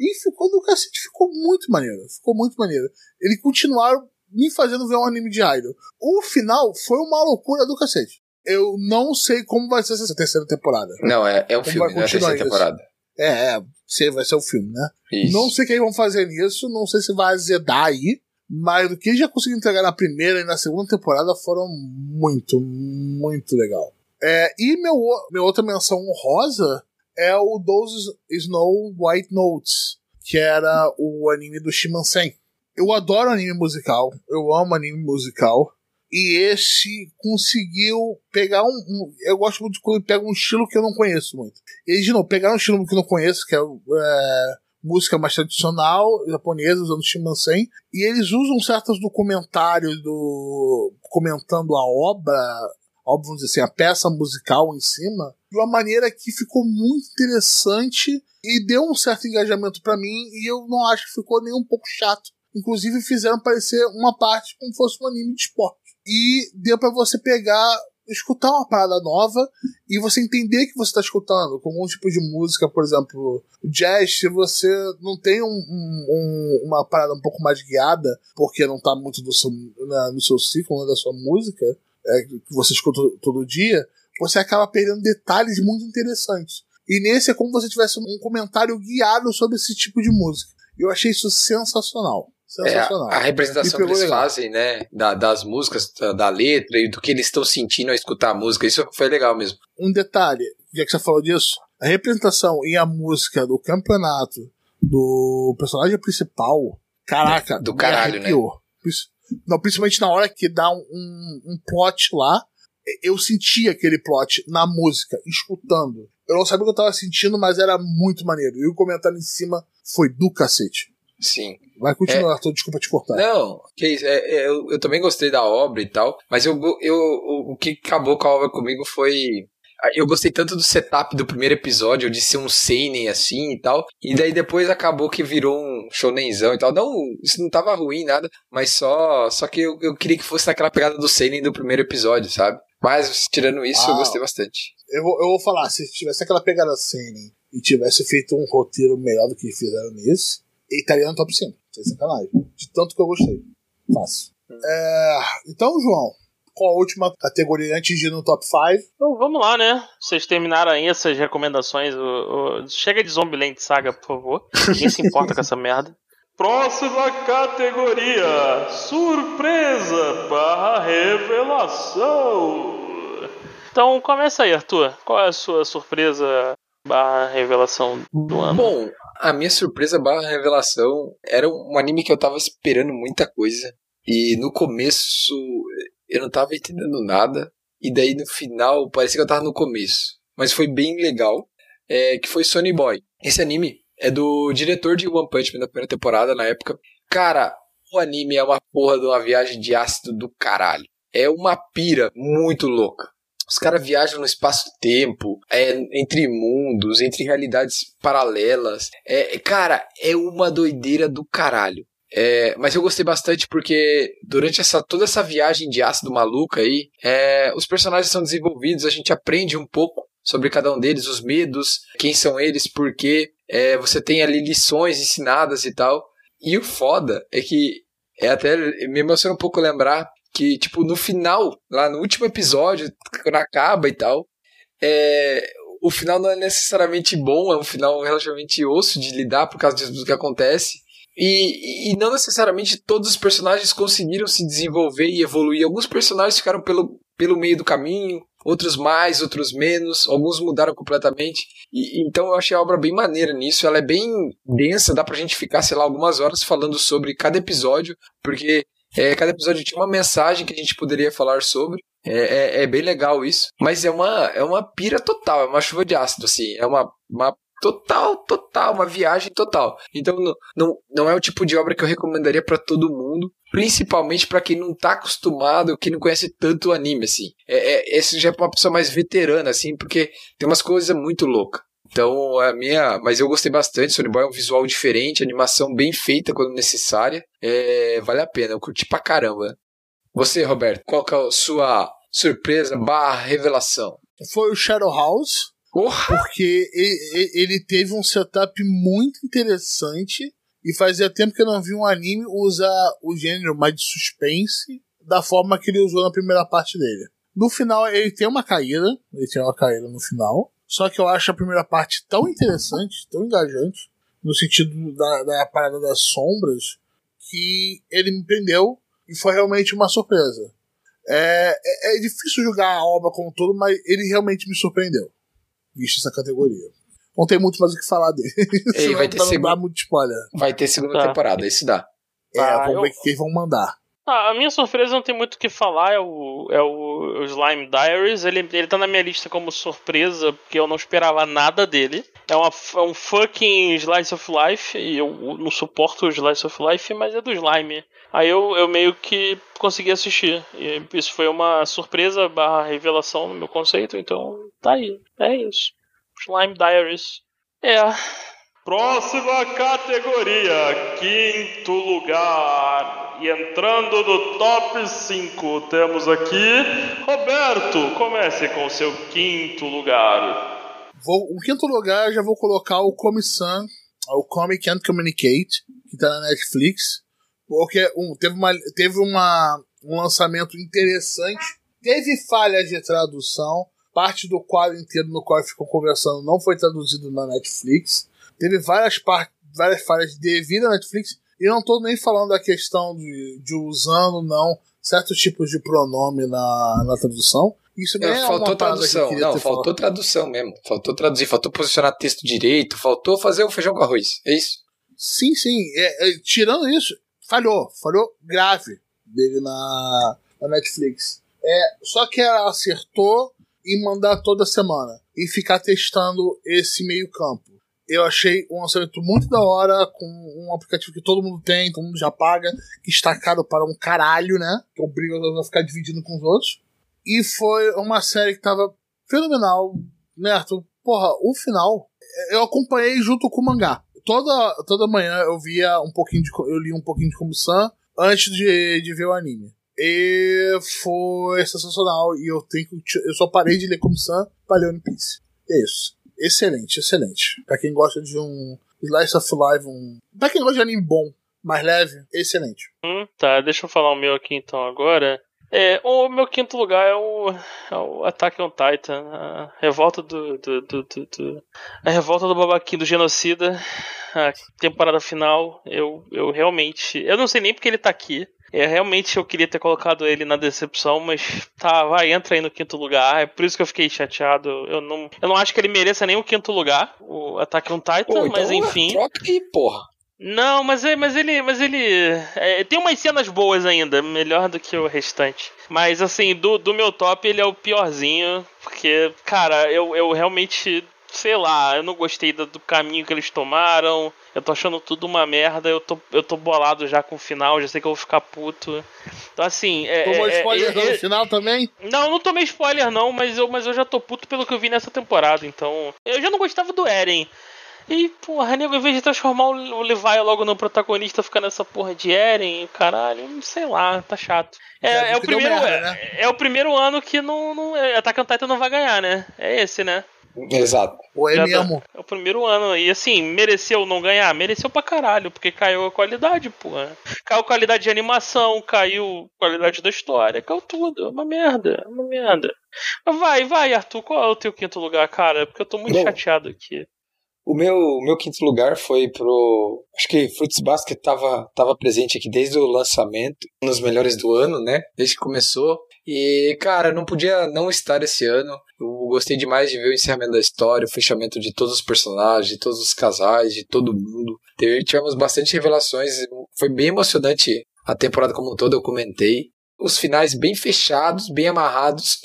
E ficou do cacete. Ficou muito maneiro. Ficou muito maneiro. Eles continuaram me fazendo ver um anime de idol. O final foi uma loucura do cacete. Eu não sei como vai ser essa terceira temporada. Não, é, é um Como filme, vai não é a terceira isso? temporada. É, é, vai ser o filme, né? Isso. Não sei o que eles vão fazer nisso, não sei se vai azedar aí, mas o que eles já conseguiram entregar na primeira e na segunda temporada foram muito, muito legal. É, e meu, o- minha outra menção honrosa é o Those Snow White Notes, que era o anime do Shimansen. Eu adoro anime musical, eu amo anime musical. E esse conseguiu pegar um, um- Eu gosto muito de quando pega um estilo que eu não conheço muito. E de novo, pegar um estilo que eu não conheço, que é, é, música mais tradicional japonesa, usando Shimansen, e eles usam certos documentários do. comentando a obra, óbvio, vamos dizer assim, a peça musical em cima, de uma maneira que ficou muito interessante e deu um certo engajamento pra mim, e eu não acho que ficou nem um pouco chato. Inclusive fizeram parecer uma parte como fosse um anime de esporte. E deu pra você pegar, escutar uma parada nova e você entender que você está escutando, com algum tipo de música, por exemplo, jazz, se você não tem um- um- um- uma parada um pouco mais guiada, porque não está muito no seu, na- no seu ciclo, né, da sua música, é, que você escuta todo dia, você acaba perdendo detalhes muito interessantes. E nesse é como se você tivesse um comentário guiado sobre esse tipo de música. Eu achei isso sensacional. É, Sensacional. a representação que eles legal. fazem, né? Da- das músicas, da, da letra e do que eles estão sentindo ao escutar a música. Isso foi legal mesmo. Um detalhe, já que você falou disso, a representação e a música do campeonato do personagem principal, caraca, Do caralho, né? Não, principalmente na hora que dá um, um, um plot lá, eu senti aquele plot na música, escutando. Eu não sabia o que eu tava sentindo, mas era muito maneiro. E o comentário em cima foi do cacete. Sim. Vai continuar, Arthur, desculpa te cortar. Não, que isso, é, é, eu, eu também gostei da obra e tal, mas eu, eu, o, o que acabou com a obra comigo foi. Eu gostei tanto do setup do primeiro episódio, de ser um seinen assim e tal, e daí depois acabou que virou um shonenzão e tal. Não, isso não tava ruim, nada, mas só só que eu, eu queria que fosse naquela pegada do seinen do primeiro episódio, sabe? Mas tirando isso, eu Ah. gostei bastante. Eu, vou, eu vou falar, se tivesse aquela pegada Seinen e tivesse feito um roteiro melhor do que fizeram nesse, ele estaria no top 5. Sem sacanagem. De tanto que eu gostei. Fácil. É, então, João, qual a última categoria antes de ir no top 5? Então vamos lá, né? Vocês terminaram aí essas recomendações. o- o- Chega de Zombieland Saga, por favor. Ninguém se importa com essa merda. Próxima categoria: Surpresa barra revelação. Então começa aí, Arthur. Qual é a sua surpresa barra revelação do ano? Bom, a minha surpresa barra revelação era um anime que eu tava esperando muita coisa. E no começo eu não tava entendendo nada. E daí no final parecia que eu tava no começo. Mas foi bem legal. É, que foi Sonny Boy. Esse anime é do diretor de One Punch Man da primeira temporada na época. Cara, o anime é uma porra de uma viagem de ácido do caralho. É uma pira muito louca. Os caras viajam no espaço-tempo, é, entre mundos, entre realidades paralelas. É, cara, é uma doideira do caralho. É, mas eu gostei bastante porque durante essa, toda essa viagem de ácido maluca aí, é, os personagens são desenvolvidos, a gente aprende um pouco sobre cada um deles, os medos, quem são eles, por quê. É, você tem ali lições ensinadas e tal. E o foda é que é até me emociona um pouco lembrar que, tipo, no final, lá no último episódio, quando acaba e tal, é, o final não é necessariamente bom, é um final relativamente osso de lidar por causa disso- que acontece. E, e não necessariamente todos os personagens conseguiram se desenvolver e evoluir. Alguns personagens ficaram pelo, pelo meio do caminho, outros mais, outros menos, alguns mudaram completamente. E, então eu achei a obra bem maneira nisso. Ela é bem densa, dá pra gente ficar, sei lá, algumas horas falando sobre cada episódio, porque é, cada episódio tinha uma mensagem que a gente poderia falar sobre. É, é, é bem legal isso. Mas é uma, é uma pira total, é uma chuva de ácido, assim. É uma, uma total, total, uma viagem total. Então não, não, não é o tipo de obra que eu recomendaria pra todo mundo. Principalmente pra quem não tá acostumado, quem não conhece tanto o anime, assim. É, é, esse já é uma pessoa mais veterana, assim, porque tem umas coisas muito loucas. Então, a minha. Mas eu gostei bastante. Sony Boy é um visual diferente, animação bem feita quando necessária. É, vale a pena, eu curti pra caramba. Você, Roberto, qual que é a sua surpresa barra revelação? Foi o Shadow House, Porra! porque ele teve um setup muito interessante e fazia tempo que eu não vi um anime usar o gênero mais de suspense da forma que ele usou na primeira parte dele. No final, ele tem uma caída, ele tem uma caída no final, só que eu acho a primeira parte tão interessante, tão engajante, no sentido da, da parada das sombras, que ele me prendeu e foi realmente uma surpresa. É, é, é difícil julgar a obra como um todo, mas ele realmente me surpreendeu, visto essa categoria. Não tem muito mais o que falar dele. Ei, vai ter pra não dar muito spoiler. Vai ter segunda Tá. temporada, esse dá. É, Ah, vamos eu- ver o que eles vão mandar. Ah, a minha surpresa não tem muito o que falar, é o, é o, Slime Diaries. Ele, ele tá na minha lista como surpresa, porque eu não esperava nada dele. É, uma, é um fucking Slice of Life, e eu não suporto o Slice of Life, mas é do Slime. Aí eu, eu meio que consegui assistir. E isso foi uma surpresa barra revelação no meu conceito, então tá aí. É isso. Slime Diaries. É. Próxima categoria, quinto lugar. E entrando no top 5, temos aqui Roberto. Comece com seu quinto lugar. Vou, o quinto lugar já vou colocar o Comic-San, o Comic Can't Communicate, que tá na Netflix. Porque um, teve, uma, teve uma, um lançamento interessante. Teve falhas de tradução, parte do quadro inteiro no qual ficou conversando não foi traduzido na Netflix. Teve várias partes, várias falhas devido à Netflix. E não tô nem falando da questão de, de usando, não, certos tipos de pronome na, na tradução. Isso nem é, faltou que tradução. queria Não, faltou falado. tradução mesmo. Faltou traduzir, faltou posicionar texto direito, faltou fazer o feijão com arroz. É isso. Sim, sim. É, é, tirando isso, falhou. Falhou grave dele na, na Netflix. É, só que ela acertou em mandar toda semana e ficar testando esse meio campo. Eu achei um lançamento muito da hora, com um aplicativo que todo mundo tem, todo mundo já paga, que está caro para um caralho, né? Que obriga a ficar dividindo com os outros. E foi uma série que tava fenomenal, né? Porra, o final, eu acompanhei junto com o mangá. Toda, toda manhã eu via um pouquinho de. Eu li um pouquinho de Komusan antes de, de ver o anime. E foi sensacional. E eu tenho que. Eu só parei de ler Komusan pra ler One Piece. É isso. Excelente, excelente. Pra quem gosta de um Slice of Life, um. Pra quem gosta de anime bom, mais leve, excelente. Hum, tá, deixa eu falar o meu aqui então agora. É, o meu quinto lugar é o, é o Attack on Titan, a revolta do, do, do, do- a revolta do babaquinho do genocida, a temporada final. Eu, eu realmente, eu não sei nem porque ele tá aqui. É, realmente eu queria ter colocado ele na decepção, mas tá, vai, entra aí no quinto lugar. É por isso que eu fiquei chateado. Eu não, eu não acho que ele mereça nem o quinto lugar, o Attack on Titan, Pô, mas então, enfim. Troca aí, porra. Não, mas, é, mas ele. Mas ele. é, tem umas cenas boas ainda, melhor do que o restante. Mas assim, do, do meu top ele é o piorzinho. Porque, cara, eu, eu realmente. Sei lá, eu não gostei do, do caminho que eles tomaram. Eu tô achando tudo uma merda. Eu tô, eu tô bolado já com o final, já sei que eu vou ficar puto. Então, assim. É, Tomou é- spoiler é- no é- final também? não, não tomei spoiler não, mas eu, mas eu já tô puto pelo que eu vi nessa temporada, então. Eu já não gostava do Eren. E, porra, nego, em vez de transformar o Levi logo no protagonista, ficar nessa porra de Eren, caralho, sei lá, tá chato. É, é o primeiro. merda, né? é, é o primeiro ano que não. não é, Attack on Titan não vai ganhar, né? É esse, né? Exato. Ou é mesmo? É o primeiro ano. E assim, mereceu não ganhar? Mereceu pra caralho, porque caiu a qualidade, porra. Caiu a qualidade de animação, caiu a qualidade da história, caiu tudo. É uma merda, é uma merda. Vai, vai, Arthur, qual é o teu quinto lugar, cara? Porque eu tô muito Bom, chateado aqui. O meu, o meu quinto lugar foi pro. Acho que Fruits Basket tava, tava presente aqui desde o lançamento, nos melhores do ano, né? Desde que começou. E, cara, não podia não estar esse ano. Eu gostei demais de ver o encerramento da história, o fechamento de todos os personagens, de todos os casais, de todo mundo. Tivemos bastante revelações. Foi bem emocionante a temporada como um todo, eu comentei. Os finais bem fechados, bem amarrados,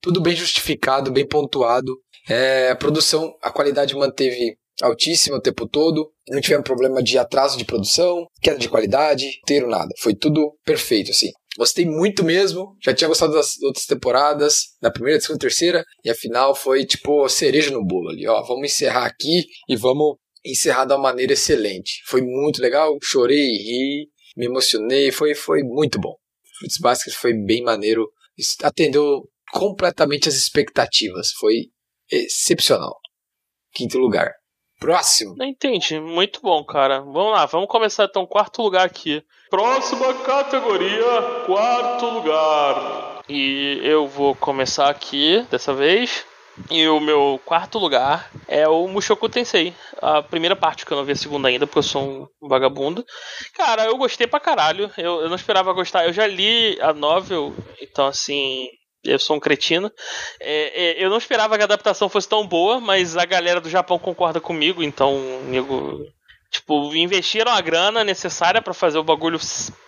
tudo bem justificado, bem pontuado. É, a produção, a qualidade manteve altíssima o tempo todo. Não tivemos problema de atraso de produção, queda de qualidade, inteiro nada. Foi tudo perfeito, assim. Gostei muito mesmo. Já tinha gostado das outras temporadas, da primeira, da segunda, terceira. E a final foi tipo cereja no bolo ali, ó. Vamos encerrar aqui e vamos encerrar uma maneira excelente. Foi muito legal. Chorei, ri, me emocionei. Foi, foi muito bom. Fruits Basket foi bem maneiro. Atendeu completamente as expectativas. Foi excepcional. Quinto lugar. Próximo. Não entendi. Muito bom, cara. Vamos lá, vamos começar então. Quarto lugar aqui. Próxima categoria, quarto lugar. E eu vou começar aqui dessa vez. E o meu quarto lugar é o Mushoku Tensei. A primeira parte, que eu não vi a segunda ainda, porque eu sou um vagabundo. Cara, eu gostei pra caralho. Eu, eu não esperava gostar. Eu já li a novel, então assim. Eu sou um cretino. É, é, eu não esperava que a adaptação fosse tão boa, mas a galera do Japão concorda comigo, então, nego. Tipo, investiram a grana necessária pra fazer o bagulho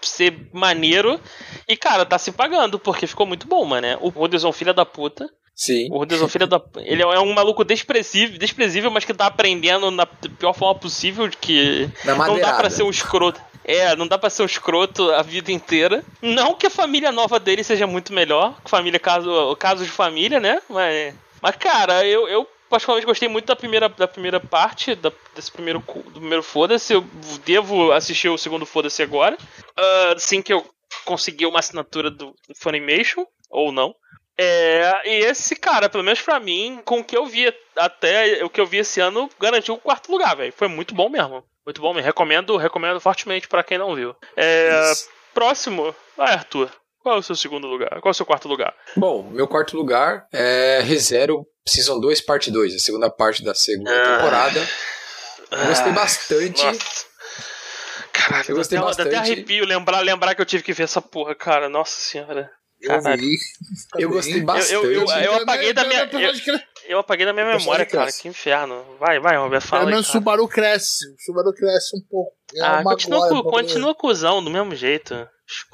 ser maneiro. E, cara, tá se pagando, porque ficou muito bom, mano. né? O Roderson, filho da puta. Sim. O Roderson, filho da. Ele é um maluco desprezível, desprezível, mas que tá aprendendo na pior forma possível, de que não dá pra ser um escroto. É, não dá pra ser um escroto a vida inteira. Não que a família nova dele seja muito melhor. Família, caso, caso de família, né? Mas, mas cara, eu, eu particularmente gostei muito da primeira, da primeira parte, da- desse primeiro, do primeiro Foda-se. Eu devo assistir o segundo Foda-se agora. Ah, assim que eu conseguir uma assinatura do Funimation, ou não. É, e esse cara, pelo menos pra mim, com o que eu vi até o que eu vi esse ano, garantiu o quarto lugar, velho. Foi muito bom mesmo. Muito bom mesmo. Recomendo, recomendo fortemente pra quem não viu. É, próximo, vai, Arthur. Qual é o seu segundo lugar? Qual é o seu quarto lugar? Bom, meu quarto lugar é ReZero Season 2, parte 2, a segunda parte da segunda Ah. temporada. Eu gostei Ah, bastante. Nossa. Caralho, Eu gostei até, dá até bastante. arrepio lembrar, lembrar que eu tive que ver essa porra, cara. Nossa senhora. Eu Caralho. vi. Eu gostei bastante. Eu- eu- eu- apaguei da minha- Eu apaguei da minha memória, cara. Que inferno. Vai, vai, Roberto, fala Pelo menos o. Subaru cresce. O Subaru cresce um pouco. É Ah, continua, pra continua cuzão do mesmo jeito.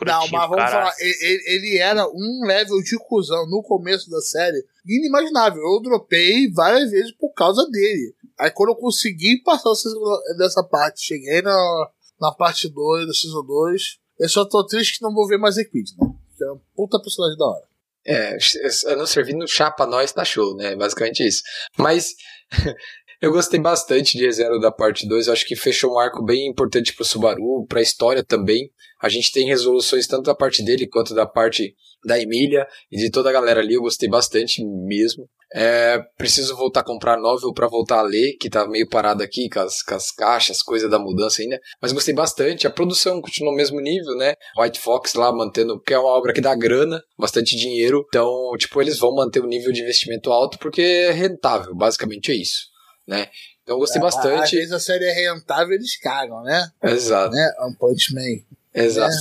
Não, mas vamos falar, ele, ele era um level de cuzão no começo da série inimaginável. Eu dropei várias vezes por causa dele. Aí quando eu consegui passar dessa- dessa parte, cheguei na, na parte 2 da Season 2, eu só tô triste que não vou ver mais Equid, né? Que é um puta personagem da hora. É, eu não servindo chá pra nós tá show, né? Basicamente isso. Mas eu gostei bastante de ReZero da parte 2. Eu acho que fechou um arco bem importante pro Subaru, pra história também. A gente tem resoluções tanto da parte dele quanto da parte da Emília e de toda a galera ali. Eu gostei bastante mesmo. É, preciso voltar a comprar novel pra voltar a ler, que tá meio parado aqui com as, com as caixas, coisa da mudança ainda. Mas gostei bastante. A produção continua no mesmo nível, né? White Fox lá mantendo, que é uma obra que dá grana, bastante dinheiro. Então, tipo, eles vão manter o nível de investimento alto porque é rentável, basicamente é isso, né? Então, eu gostei Às bastante. vezes a série é rentável eles cagam, né? Exato, né? Um Punch Man. exato.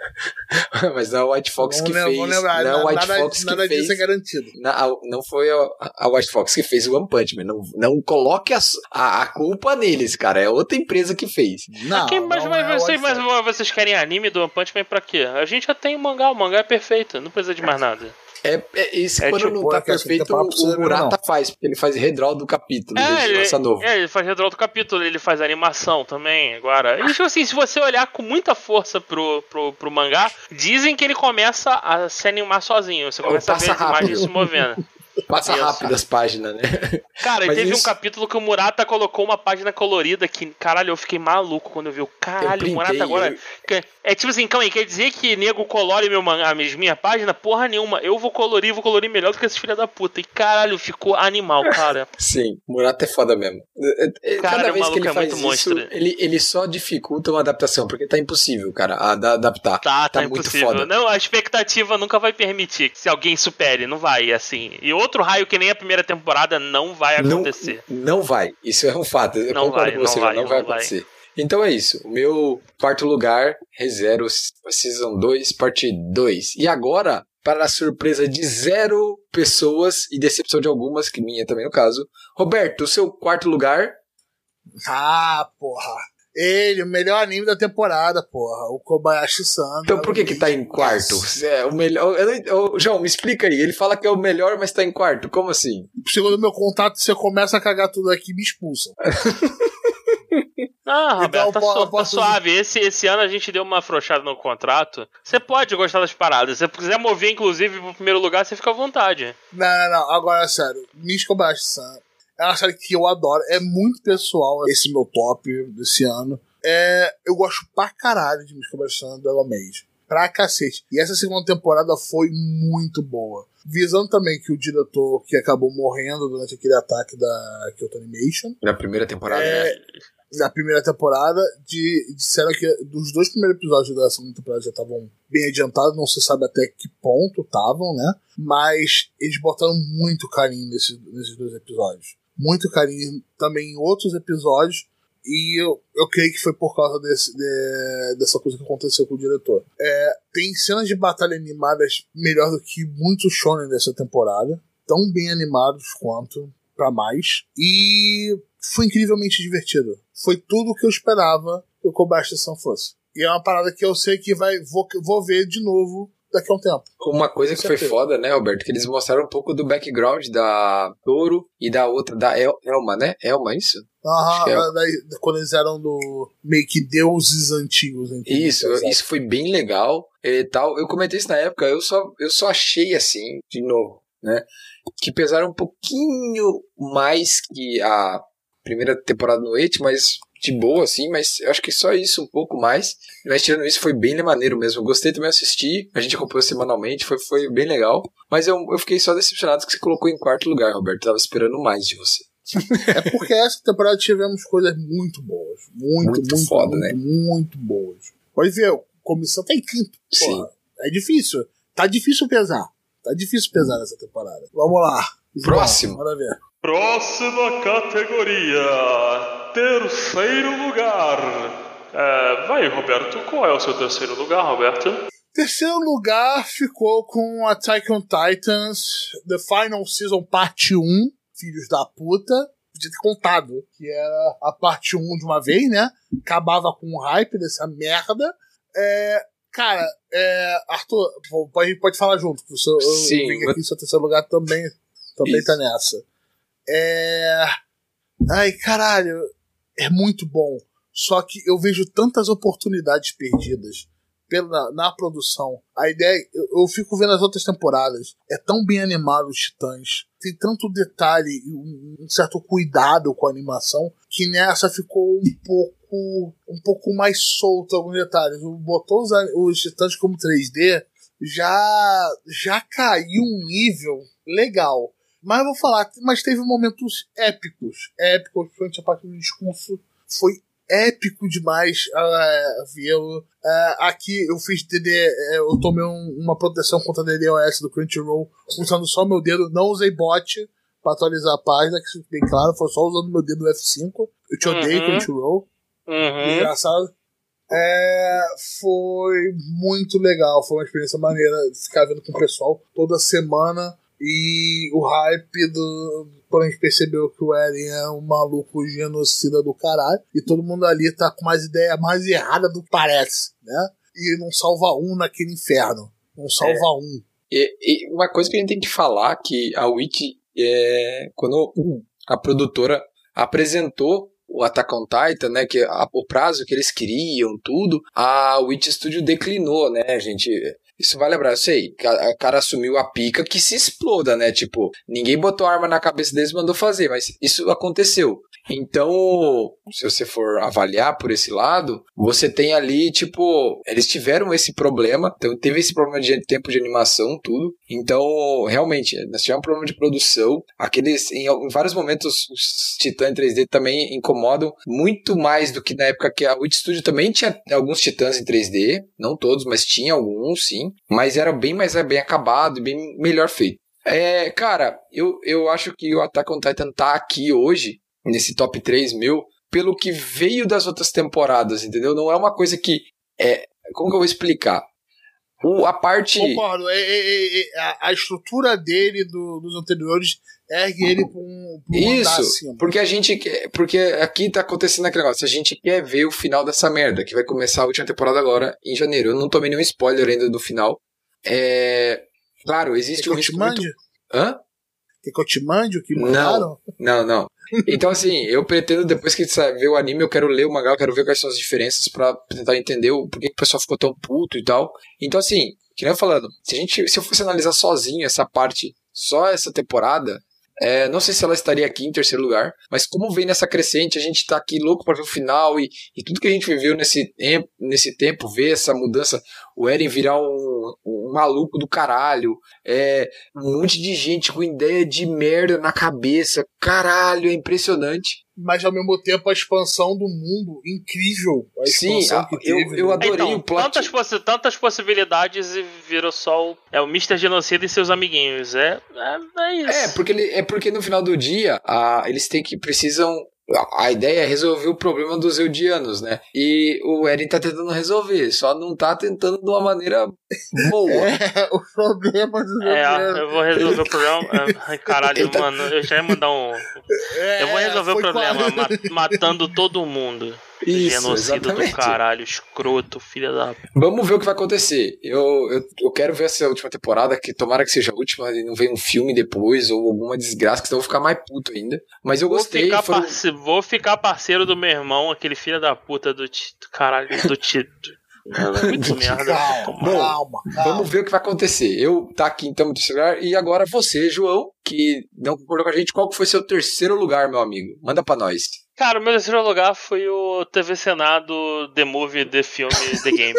Mas não é o White Fox Vamos que fez. vamos lembrar, não é o White nada, Fox que nada fez. disso é garantido. Na- a- não foi a, a White Fox que fez o One Punch Man. Não, não coloque a, a, a culpa neles, cara. É outra empresa que fez. Não, Quem- mas, não mas é vocês, mas vocês querem anime do One Punch Man pra quê? A gente já tem o mangá, o mangá é perfeito, não precisa de mais nada. É, é isso É quando tipo, não tá é assim, perfeito, o ver, Murata faz, porque ele faz redraw do capítulo, É, ele, lança novo. é, ele faz redraw do capítulo, ele faz animação também agora. E tipo assim, se você olhar com muita força pro, pro, pro mangá, dizem que ele começa a se animar sozinho. Você começa a ver as imagens se movendo. Passa Isso. rápido as páginas, né? Cara, Mas teve isso- um capítulo que o Murata colocou uma página colorida que, caralho, eu fiquei maluco quando eu vi o caralho, Eu o Murata agora. eu- que- É tipo assim, calma aí, quer dizer que nego colore meu mangá, minha, minha página? Porra nenhuma. Eu vou colorir, vou colorir melhor do que esse filho da puta. E caralho, ficou animal, cara. Sim, Murata é foda mesmo. É, é, Cara, Cada o vez que ele é faz muito isso, monstro. ele, ele só dificulta uma adaptação, porque tá impossível, cara, a, da- adaptar. Tá, tá, muito impossível. foda. Não, a expectativa nunca vai permitir que se alguém supere, não vai, assim. E outro raio que nem a primeira temporada não vai Não, acontecer. não vai, isso é um fato. Eu Não concordo vai, com não você, vai, não, não vai vai. acontecer. Então é isso. O meu quarto lugar, ReZero Season 2, parte 2. E agora, para a surpresa de zero pessoas e decepção de algumas, que minha também no caso, Roberto, o seu quarto lugar. Ah, porra. Ele, o melhor anime da temporada, porra. O Kobayashi-san. Então por que que tá em quarto? É, o melhor. João, me explica aí. Ele fala que é o melhor, mas tá em quarto. Como assim? Segundo meu contato, você começa a cagar tudo aqui e me expulsam. Ah, Roberto, Então, tá, su- tá suave. Esse, esse ano a gente deu uma afrouxada no contrato. Você pode gostar das paradas. Se você quiser mover, inclusive, pro primeiro lugar, você fica à vontade. Não, não, não. Agora, sério. Miss Kobayashi-san é uma série que eu adoro. É muito pessoal esse meu top desse ano. É, eu gosto pra caralho de Miss Kobayashi-san do Mage. Pra cacete. E essa segunda temporada foi muito boa. Visando também que o diretor que acabou morrendo durante aquele ataque da Kyoto Animation Na primeira temporada, É, né? na primeira temporada, de, disseram que dos dois primeiros episódios da segunda temporada já estavam bem adiantados, não se sabe até que ponto estavam, né? Mas eles botaram muito carinho nesse, nesses dois episódios. Muito carinho também em outros episódios. E eu, eu creio que foi por causa desse, de- dessa coisa que aconteceu com o diretor. É, tem cenas de batalha animadas melhor do que muitos shonen dessa temporada. Tão bem animados quanto, pra mais. E foi incrivelmente divertido. Foi tudo o que eu esperava que o Kobayashi-san fosse. E é uma parada que eu sei que vai vou, vou ver de novo daqui a um tempo. Uma coisa que foi foda, né, Roberto? Que eles mostraram um pouco do background da Toro e da outra, da El- Elma, né? Elma, isso? É. Aham, daí, quando eles eram do meio que deuses antigos. Isso, isso foi bem legal e tal. Eu comentei isso na época, eu só, eu só achei assim, de novo, né? Que pesaram um pouquinho mais que a primeira temporada no Eight, mas de boa, assim, mas eu acho que só isso, um pouco mais. Mas tirando isso, foi bem maneiro mesmo. Eu gostei também de assistir, a gente acompanhou semanalmente, foi, foi bem legal. Mas eu, eu fiquei só decepcionado que você colocou em quarto lugar, Roberto. Tava esperando mais de você. É porque essa temporada tivemos coisas muito boas. Muito, Muito muito, foda, muito, né? muito boas. Ver, a comissão tá em quinto. Sim. Porra. É difícil. Tá difícil pesar. Tá difícil pesar nessa temporada. Vamos lá. Próximo. Bora ver. Próxima categoria: Terceiro lugar. É, vai, Roberto. Qual é o seu terceiro lugar, Roberto? Terceiro lugar ficou com Attack on Titans, The Final Season Parte 1, Filhos da Puta. Podia ter contado que era a parte 1 de uma vez, né? Acabava com o hype dessa merda. É, cara, é, Arthur, a gente pode falar junto. que o seu- Eu Sim, vim mas- aqui, seu terceiro lugar também, também Isso. tá nessa. É. Ai, caralho, é muito bom. Só que eu vejo tantas oportunidades perdidas pela, na produção. A ideia, eu, eu fico vendo as outras temporadas. É tão bem animado os Titãs. Tem tanto detalhe e um, um certo cuidado com a animação que nessa ficou um pouco um pouco mais solto alguns detalhes. Botou os, os Titãs como 3D já já caiu um nível legal. Mas eu vou falar, mas teve momentos épicos. Épicos, principalmente a parte do discurso. Foi épico demais uh, vê-lo. Uh, aqui eu fiz DD, eh, eu tomei um- uma proteção contra DDoS do Crunchyroll usando só meu dedo, não usei bot pra atualizar a página, que bem claro, foi só usando meu dedo F5. Eu te odeio, Uhum. Crunchyroll. Uhum. Engraçado. É, foi muito legal, foi uma experiência maneira ficar vendo com o pessoal toda semana e o hype do. Quando a gente percebeu que o Eren é um maluco genocida do caralho e todo mundo ali tá com mais ideia mais errada do que parece, né? E não salva um naquele inferno. Não salva um. E, e uma coisa que a gente tem que falar que a Wiki é quando a produtora apresentou o Attack on Titan, né, que a- o prazo que eles queriam, tudo, a Witch Studio declinou, né, gente? Isso vai lembrar, eu sei, que a- a cara assumiu a pica que se exploda, né? Tipo, ninguém botou arma na cabeça deles e mandou fazer, mas isso aconteceu. Então, se você for avaliar por esse lado, você tem ali, tipo, eles tiveram esse problema, então teve esse problema de tempo de animação, tudo. Então, realmente, nós tivemos um problema de produção. Aqueles, em, em vários momentos, os Titãs 3D também incomodam muito mais do que na época que a Witch Studio também tinha alguns Titãs em 3D, não todos, mas tinha alguns, sim. Mas era bem mais bem acabado bem melhor feito. É, cara, eu, eu acho que o Attack on Titan tá aqui hoje, nesse top 3 meu, pelo que veio das outras temporadas, entendeu? Não é uma coisa que. É, como que eu vou explicar? O, a parte. Concordo. É, é, é, é, a, a estrutura dele do- dos anteriores ergue ele pra um, pra um Isso, acima. porque a gente quer, porque aqui tá acontecendo aquele negócio, a gente quer ver o final dessa merda, que vai começar a última temporada agora em janeiro. Eu não tomei nenhum spoiler ainda do final. É, claro, existe que um eu te risco muito... Hã? Quer que eu te mande o que Não. mandaram? Não, não. Então, assim, eu pretendo, depois que sa- ver o anime, eu quero ler o mangá, eu quero ver quais são as diferenças pra tentar entender o porquê que o pessoal ficou tão puto e tal. Então, assim, que nem eu falando, se, a gente, se eu fosse analisar sozinho essa parte, só essa temporada, é, não sei se ela estaria aqui em terceiro lugar, mas como vem nessa crescente, a gente tá aqui louco pra ver o final e, e tudo que a gente viveu nesse, tem- nesse tempo, ver essa mudança, o Eren virar um, um maluco do caralho, é, um monte de gente com ideia de merda na cabeça. Caralho, é impressionante. Mas ao mesmo tempo a expansão do mundo incrível. A Sim, a- que eu- teve, eu né? adorei então, o plot. Tantas, possi- tantas possibilidades e virou só o, é, o Mr. Genocida e seus amiguinhos. É, é, é isso. É, porque, ele, é porque no final do dia, a, eles têm que precisam. A, ideia é resolver o problema dos Eldianos, né? E o Eren tá tentando resolver, só não tá tentando de uma maneira boa. É, o problema do É, eu vou resolver o problema. Ai, Caralho, tá- mano, eu já ia mandar um. É, Eu vou resolver o problema matando todo mundo. Isso, Genocida exatamente. do caralho, escroto, filha da. Vamos ver o que vai acontecer. Eu, eu, eu quero ver essa última temporada, que tomara que seja a última e não venha um filme depois ou alguma desgraça, que senão eu vou ficar mais puto ainda. Mas eu Vou gostei. ficar, foram- parce... vou ficar parceiro do meu irmão, aquele filho da puta do, ti... do caralho do Tito. Muito merda. Calma, Bom, calma, calma. Vamos ver o que vai acontecer. Eu tá aqui então no terceiro lugar. E agora você, João, que não concordou com a gente, qual que foi seu terceiro lugar, meu amigo? Manda pra nós. Cara, o meu terceiro lugar foi o TV Senado The Movie, The Film, The Game.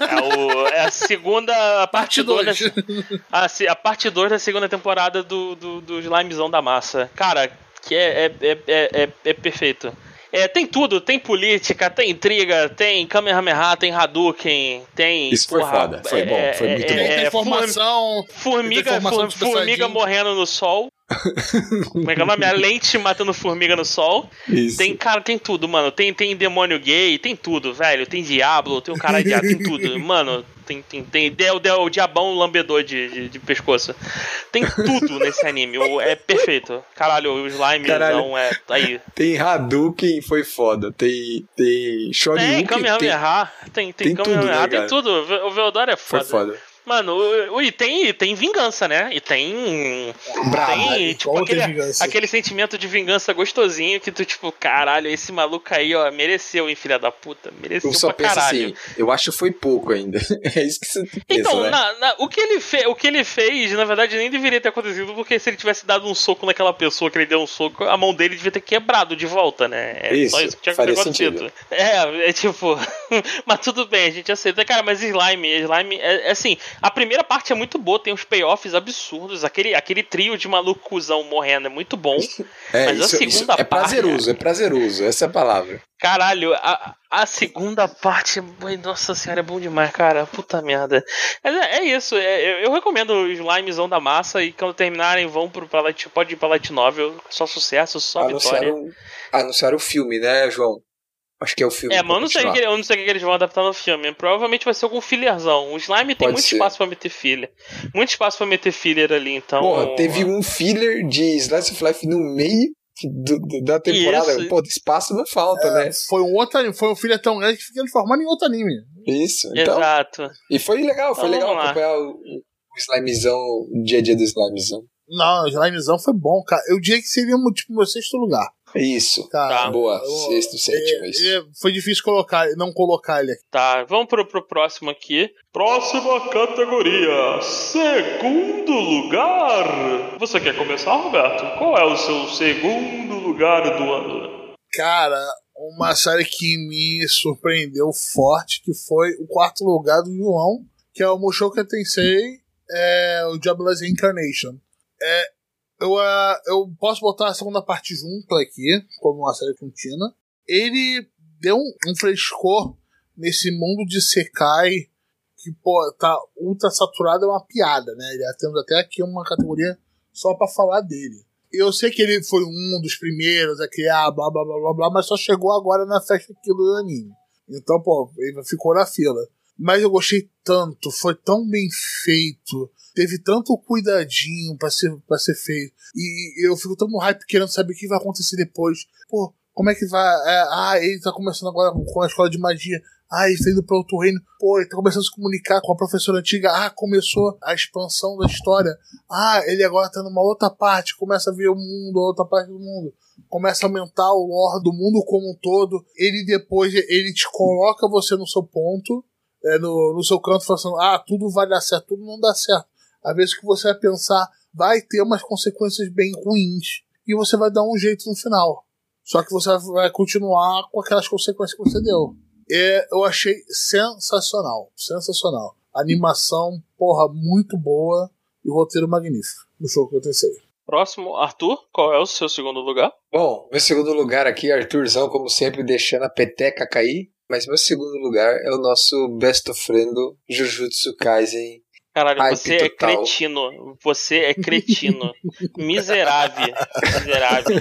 É, o, é a segunda a parte Parte 2 2. a, a parte 2 da segunda temporada do, do, do Slimezão da Massa. Cara, que é, é, é, é, é- é perfeito. É, tem tudo, tem política, tem intriga, tem Kamehameha, tem Hadouken, tem. Isso foi porra, foda, foi bom, foi muito bom. Tem é, informação. Formiga, Tem informação for- de formiga morrendo no sol. Como é que é o nome? A lente matando formiga no sol. Isso. Tem, cara, tem tudo, mano. Tem, tem demônio gay, tem tudo, velho. Tem diabo, tem o cara de diabo, tem tudo. Mano, tem, tem, tem, tem o, o diabão lambedor de, de, de pescoço. Tem tudo nesse anime. o- É perfeito. Caralho, o slime Caralho. é. Aí. Tem Hadouken, foi foda. Tem, tem Shoryuken. Tem Kamehameha, tem, tem, tem tudo, Kamehameha, né, tem tudo. O Veodoro é Foi foda. Mano, e tem, e tem vingança, né? E tem. Brabo. Tem, tipo, Como tem aquele, vingança? aquele sentimento de vingança gostosinho que tu, tipo, caralho, esse maluco aí, ó, mereceu, hein, filha da puta. Mereceu Eu só pra caralho. assim, eu acho que foi pouco ainda. É isso que você pensa, Então, né? na- na- o, que ele fe, o que ele fez, na verdade, nem deveria ter acontecido, porque se ele tivesse dado um soco naquela pessoa que ele deu um soco, a mão dele devia ter quebrado de volta, né? É Isso, só isso que tinha faria acontecido. sentido. É, é tipo. mas tudo bem, a gente aceita. Cara, mas slime, slime, é, é assim, a primeira parte é muito boa, tem uns payoffs absurdos. Aquele, aquele trio de maluco cuzão morrendo é muito bom. É, mas a isso, segunda isso é parte- prazeroso, é prazeroso, essa é a palavra. Caralho, a, a segunda parte, nossa senhora, é bom demais, cara. Puta merda. É, é isso, é- eu, eu recomendo o Slimezão da massa e quando terminarem vão pro, Light, pode ir pra Light Novel. Só sucesso, só vitória. Anunciaram, anunciaram o filme, né, João? Acho que é o filme. É, mas eu não, sei que, eu não sei o que eles vão adaptar no filme. Provavelmente vai ser algum fillerzão. O Slime tem Pode muito ser. espaço pra meter filler. Muito espaço pra meter filler ali, então. Porra, teve um filler de Slice of Life no meio do- do- da temporada. Isso. Pô, espaço não falta, É, né? foi um outro anime, foi um filho tão grande que fica transformado em outro anime. Isso. Então, Exato. e foi legal, foi Então, legal acompanhar o, o Slimezão, o dia a dia do Slimezão. Não, o Slimezão foi bom, cara. Eu diria que seria tipo meu sexto lugar. Isso. Cara, Tá. Boa, Eu- sexto, sétimo, é- isso. é- foi difícil colocar, não colocar ele aqui. Tá, vamos pro, pro próximo aqui. Próxima categoria: Segundo lugar. Você quer começar, Roberto? Qual é o seu segundo lugar do ano? Cara, uma série que me surpreendeu forte, que foi o quarto lugar do João, que é o Mushoku Tensei, é, o Diablo's Reincarnation. É, eu, ah, eu posso botar a segunda parte junto aqui, como uma série contínua. Ele deu um, um frescor nesse mundo de Sekai que, pô, tá ultra saturado, é uma piada, né? Já temos até aqui uma categoria só pra falar dele. Eu sei que ele foi um dos primeiros a criar, blá blá blá blá blá, mas só chegou agora na festa aqui do anime. Então, pô, ele ficou na fila. Mas eu gostei tanto, foi tão bem feito, teve tanto cuidadinho pra ser, pra ser feito. E eu fico tão no hype querendo saber o que vai acontecer depois. Pô, como é que vai. é, ah, ele tá começando agora com a escola de magia. Ah, ele tá indo pra outro reino. Pô, ele tá começando a se comunicar com a professora antiga. Ah, começou a expansão da história. Ah, ele agora tá numa outra parte, começa a ver o mundo, outra parte do mundo. Começa a aumentar o lore do mundo como um todo. Ele depois, ele te coloca você no seu ponto, é, no, no seu canto, falando ah, tudo vai dar certo, tudo não dá certo. Às vezes que você vai pensar, vai ter umas consequências bem ruins. E você vai dar um jeito no final. Só que você vai continuar com aquelas consequências que você deu. É, eu achei sensacional. Sensacional. Animação, porra, muito boa. E o roteiro magnífico. No show que eu pensei. Próximo, Arthur, qual é o seu segundo lugar? Bom, meu segundo lugar aqui, Arthurzão, como sempre, deixando a peteca cair. Mas meu segundo lugar é o nosso best of friend, Jujutsu Kaisen. Caralho, Hype você é cretino. Você é cretino. Miserável. Miserável.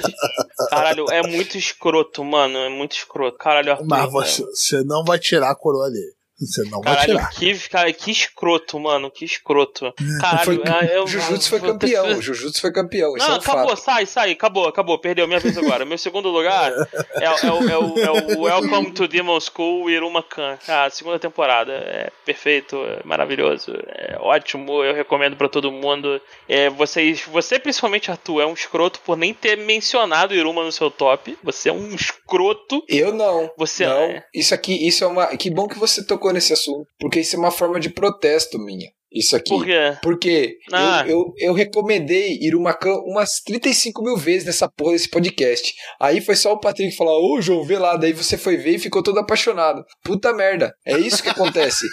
Caralho, é muito escroto, mano. É muito escroto. Caralho, Arthur. Mas você, você não vai tirar a coroa dele. Você não vai Caralho, tirar. que, cara, que escroto, mano. Que escroto. Caralho, Foi, ah, eu, o Jujutsu foi ter- campeão, o Jujutsu foi campeão, Não, é um acabou, fato. sai, sai, acabou, acabou, perdeu, minha vez agora. Meu segundo lugar é, é o- é o, é o Welcome to Demon School Iruma Khan. Ah, segunda temporada. É perfeito, é maravilhoso, é ótimo, eu recomendo pra todo mundo. É, vocês, você, principalmente, Arthur, é um escroto por nem ter mencionado Iruma no seu top. Você é um escroto. Eu não. Você não. é. Isso aqui, isso é uma. Que bom que você tocou nesse assunto. Porque isso é uma forma de protesto minha. Isso aqui. Por quê? Porque Ah. eu, eu, eu recomendei Irumacan umas 35 mil vezes nessa porra desse podcast. Aí foi só o Patrick falar, ô João, vê lá. Daí você foi ver e ficou todo apaixonado. Puta merda. É isso que acontece.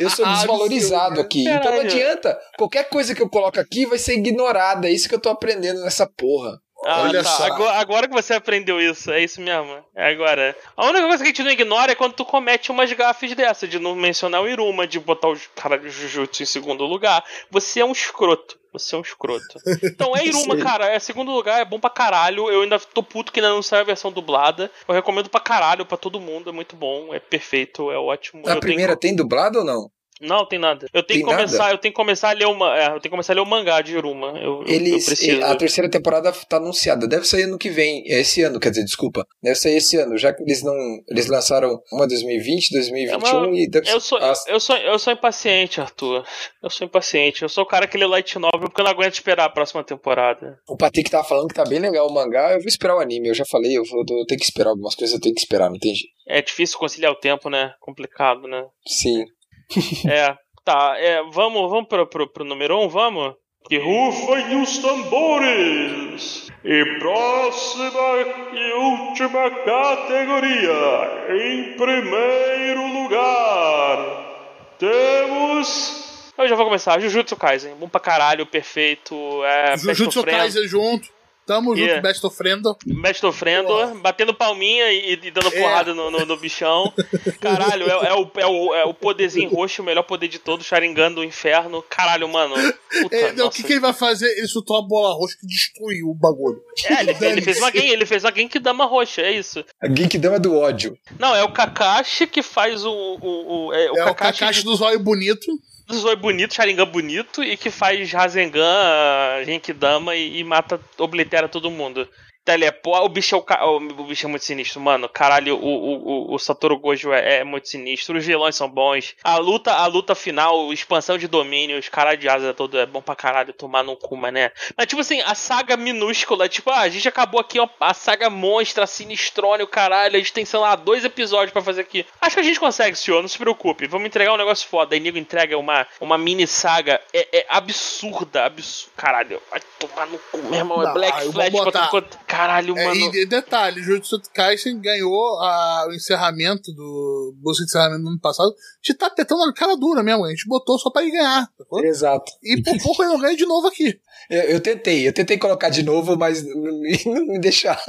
Eu sou desvalorizado aqui. Então não adianta. Qualquer coisa que eu coloco aqui vai ser ignorada. É isso que eu tô aprendendo nessa porra. Ah, Olha tá. só. Agora, agora que você aprendeu isso, é isso mesmo. É agora. A única coisa que a gente não ignora é quando tu comete umas gafes dessa, de não mencionar o Iruma, de botar o cara de Jujutsu em segundo lugar. Você é um escroto. Você é um escroto. Então é Iruma, cara. É segundo lugar, é bom pra caralho. Eu ainda tô puto que ainda não saiu a versão dublada. Eu recomendo pra caralho pra todo mundo. É muito bom, é perfeito, é ótimo. A Eu primeira tenho... tem dublado ou não? Não, tem nada. Eu tenho Tem que começar, nada? eu tenho que começar a ler uma, é, eu tenho que começar a ler o mangá de Iruma. Eu, eu- eu Eles, preciso. a terceira temporada tá anunciada. Deve sair ano que vem. É esse ano, quer dizer, desculpa. Deve sair esse ano, já que eles não. Eles lançaram uma 2020, 2021 É uma- e deve Eu sou, as- eu, sou, eu sou impaciente, Arthur. Eu sou impaciente. Eu sou o cara que lê light novel porque eu não aguento esperar a próxima temporada. O Patrick tava falando que tá bem legal o mangá. Eu vou esperar o anime. Eu já falei, eu, vou, eu tenho que esperar algumas coisas, eu tenho que esperar, não tem jeito. É difícil conciliar o tempo, né? Complicado, né? Sim. É. Tá, é, vamos, vamos pro, pro, pro número 1, um, vamos? Que rufem os tambores! E próxima e última categoria, em primeiro lugar, temos. Eu já vou começar. Jujutsu Kaisen. Bom pra caralho, perfeito. É, Jujutsu. Kaisen junto. Tamo Yeah. junto, best of friend. Mestre ofrendo, batendo palminha e, e dando É. porrada no, no, no bichão. Caralho, é, é o, é, o, é o poderzinho roxo, o melhor poder de todos, Sharingan do inferno. Caralho, mano. Puta, É, o que, que ele vai fazer? Ele soltou a bola roxa que destruiu o bagulho. É, ele, ele fez uma game, ele fez uma Genkidama roxa, é isso. A Genkidama do ódio. Não, é o Kakashi que faz o. o, o- é, o é o Kakashi, Kakashi do zóio bonito. Zoi bonito, Sharingan bonito, e que faz Rasengan, Genkidama e, e mata, oblitera todo mundo. Teleporta. O bicho é o, ca- o, bicho é muito sinistro, mano. Caralho, o, o, o, o Satoru Gojo é, é muito sinistro. Os vilões são bons. A luta, a luta final, expansão de domínio, os caras de asa todo é bom pra caralho tomar no cu, mané. Mas, tipo assim, a saga minúscula, tipo, ah, a gente acabou aqui, ó, a saga monstra, sinistrone, o caralho. A gente tem, sei lá, dois episódios pra fazer aqui. Acho que a gente consegue, senhor, não se preocupe. Vamos entregar um negócio foda. Aí nego entrega uma, uma mini saga. É, é absurda, absurda. Caralho, vai tomar no cu, meu irmão. É Não, Black eu vou Flash botar- contra, Caralho, É, mano. e de- detalhe, Jujutsu Kaisen ganhou a- o encerramento do. música de encerramento do ano passado. A gente tá tentando na cara dura mesmo. A gente botou só pra ele ganhar. sacou? Exato. E por pouco ele não ganha de novo aqui. Eu, eu tentei, eu tentei colocar de novo, mas não me, deixaram.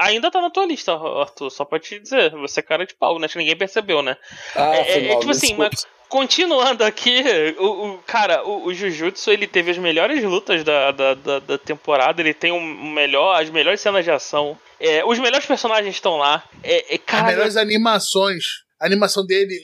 Ainda tá na tua lista, Arthur, só pra te dizer. Você é cara de pau, né? Acho que ninguém percebeu, né? Ah, é, foi é- é mal, tipo assim, mas continuando aqui, o, o- cara, o, o Jujutsu ele teve as melhores lutas da, da, da, da temporada, ele tem um, um melhor, as melhores cenas de ação. É, os melhores personagens estão lá. É, é, As cara, melhores animações. A animação dele,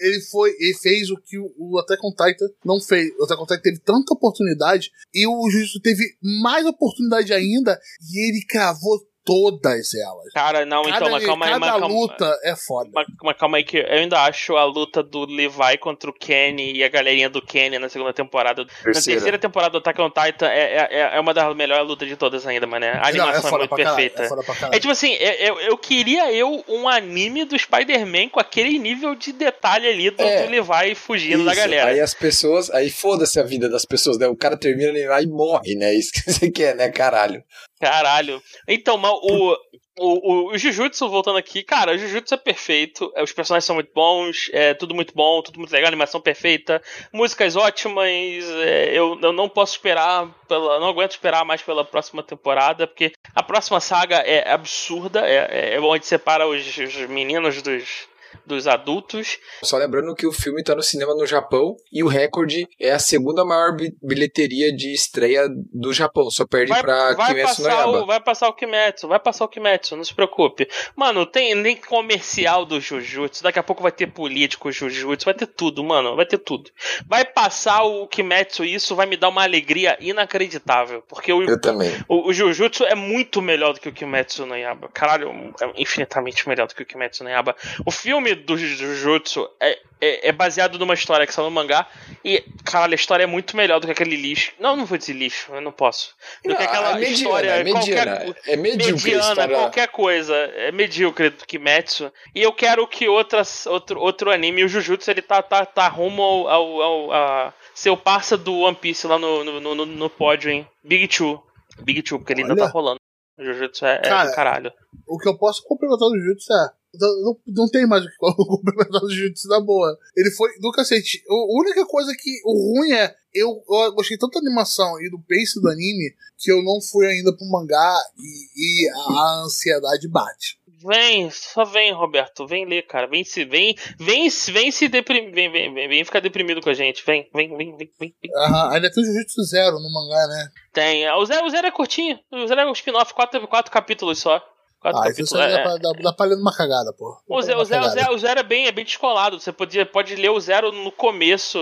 ele, foi, ele fez o que o, o Attack on Titan não fez. O Attack on Titan teve tanta oportunidade e o Jujutsu teve mais oportunidade ainda e ele cravou todas elas. cara, não, Cada, então, mas calma aí, cada mas calma, luta é foda. mas, mas calma aí que eu ainda acho a luta do Levi contra o Kenny e a galerinha do Kenny na segunda temporada. Na Terceira. terceira temporada do Attack on Titan é, é, é uma das melhores lutas de todas ainda, mano. A Não, animação é, foda muito pra caralho, perfeita. É É tipo assim, eu, eu, eu queria eu um anime do Spider-Man com aquele nível de detalhe ali do, É. do Levi fugindo da Isso, galera. Aí as pessoas, aí foda-se a vida das pessoas, né? O cara termina lá e morre, né? Isso que você quer, né, caralho? Caralho. Então, mas o, o, o, o Jujutsu, voltando aqui, cara, o Jujutsu é perfeito, é, os personagens são muito bons, é tudo muito bom, tudo muito legal, animação perfeita, músicas ótimas, é, eu, eu não posso esperar, pela, não aguento esperar mais pela próxima temporada, porque a próxima saga é absurda, é, é onde separa os, os meninos dos, dos adultos. Só lembrando que o filme tá no cinema no Japão e o recorde é a segunda maior bi- bilheteria de estreia do Japão. Só perde Vai, pra vai Kimetsu no passar o, Yaiba. vai passar o Kimetsu, vai passar o Kimetsu, não se preocupe. Mano, tem nem comercial do Jujutsu, daqui a pouco vai ter político Jujutsu, vai ter tudo, mano, vai ter tudo. Vai passar o Kimetsu, e isso vai me dar uma alegria inacreditável, porque o, Eu também. o, o Jujutsu é muito melhor do que o Kimetsu no Yaba. Caralho, é infinitamente melhor do que o Kimetsu no Yaba. O filme do Jujutsu é, é, é baseado numa história que saiu no mangá. E, caralho, a história é muito melhor do que aquele lixo. Não, não vou dizer lixo, eu não posso. Do que Não, aquela é mediana, história. é mediana, qualquer, é medíocre mediana, qualquer coisa. É medíocre do Kimetsu. E eu quero que outras, outro, outro anime, o Jujutsu, ele tá, tá, tá rumo ao, ao, ao a ser o parça do One Piece lá no, no, no, no pódio, hein? Big Two. Big Two, porque ele ainda Olha. tá rolando. O Jujutsu é, é Cara, caralho. O que eu posso complementar do Jujutsu é Não, não, tem mais o que complementar do Jujutsu da boa. Ele foi do cacete. A única coisa que. O ruim é. Eu, eu gostei tanto da animação e do pace do anime que eu não fui ainda pro mangá e, e a, ansiedade bate. Vem, só vem, Roberto. Vem ler, cara. Vem se vem, vem, vem se deprimir, vem, vem, vem, vem ficar deprimido com a gente. Vem, vem, vem, vem, vem. Aham, ainda tem o Jujutsu Zero no mangá, né? Tem. O Zero, o Zero é curtinho. O Zero é um spin-off, quatro, quatro capítulos só. Quatro Ah, isso capítulos. aí é, dá, pra, dá, ler numa cagada, pô. O Zero, o, Zero, o, cagada. Zero, o Zero é bem, é bem descolado. Você podia, pode ler o Zero no começo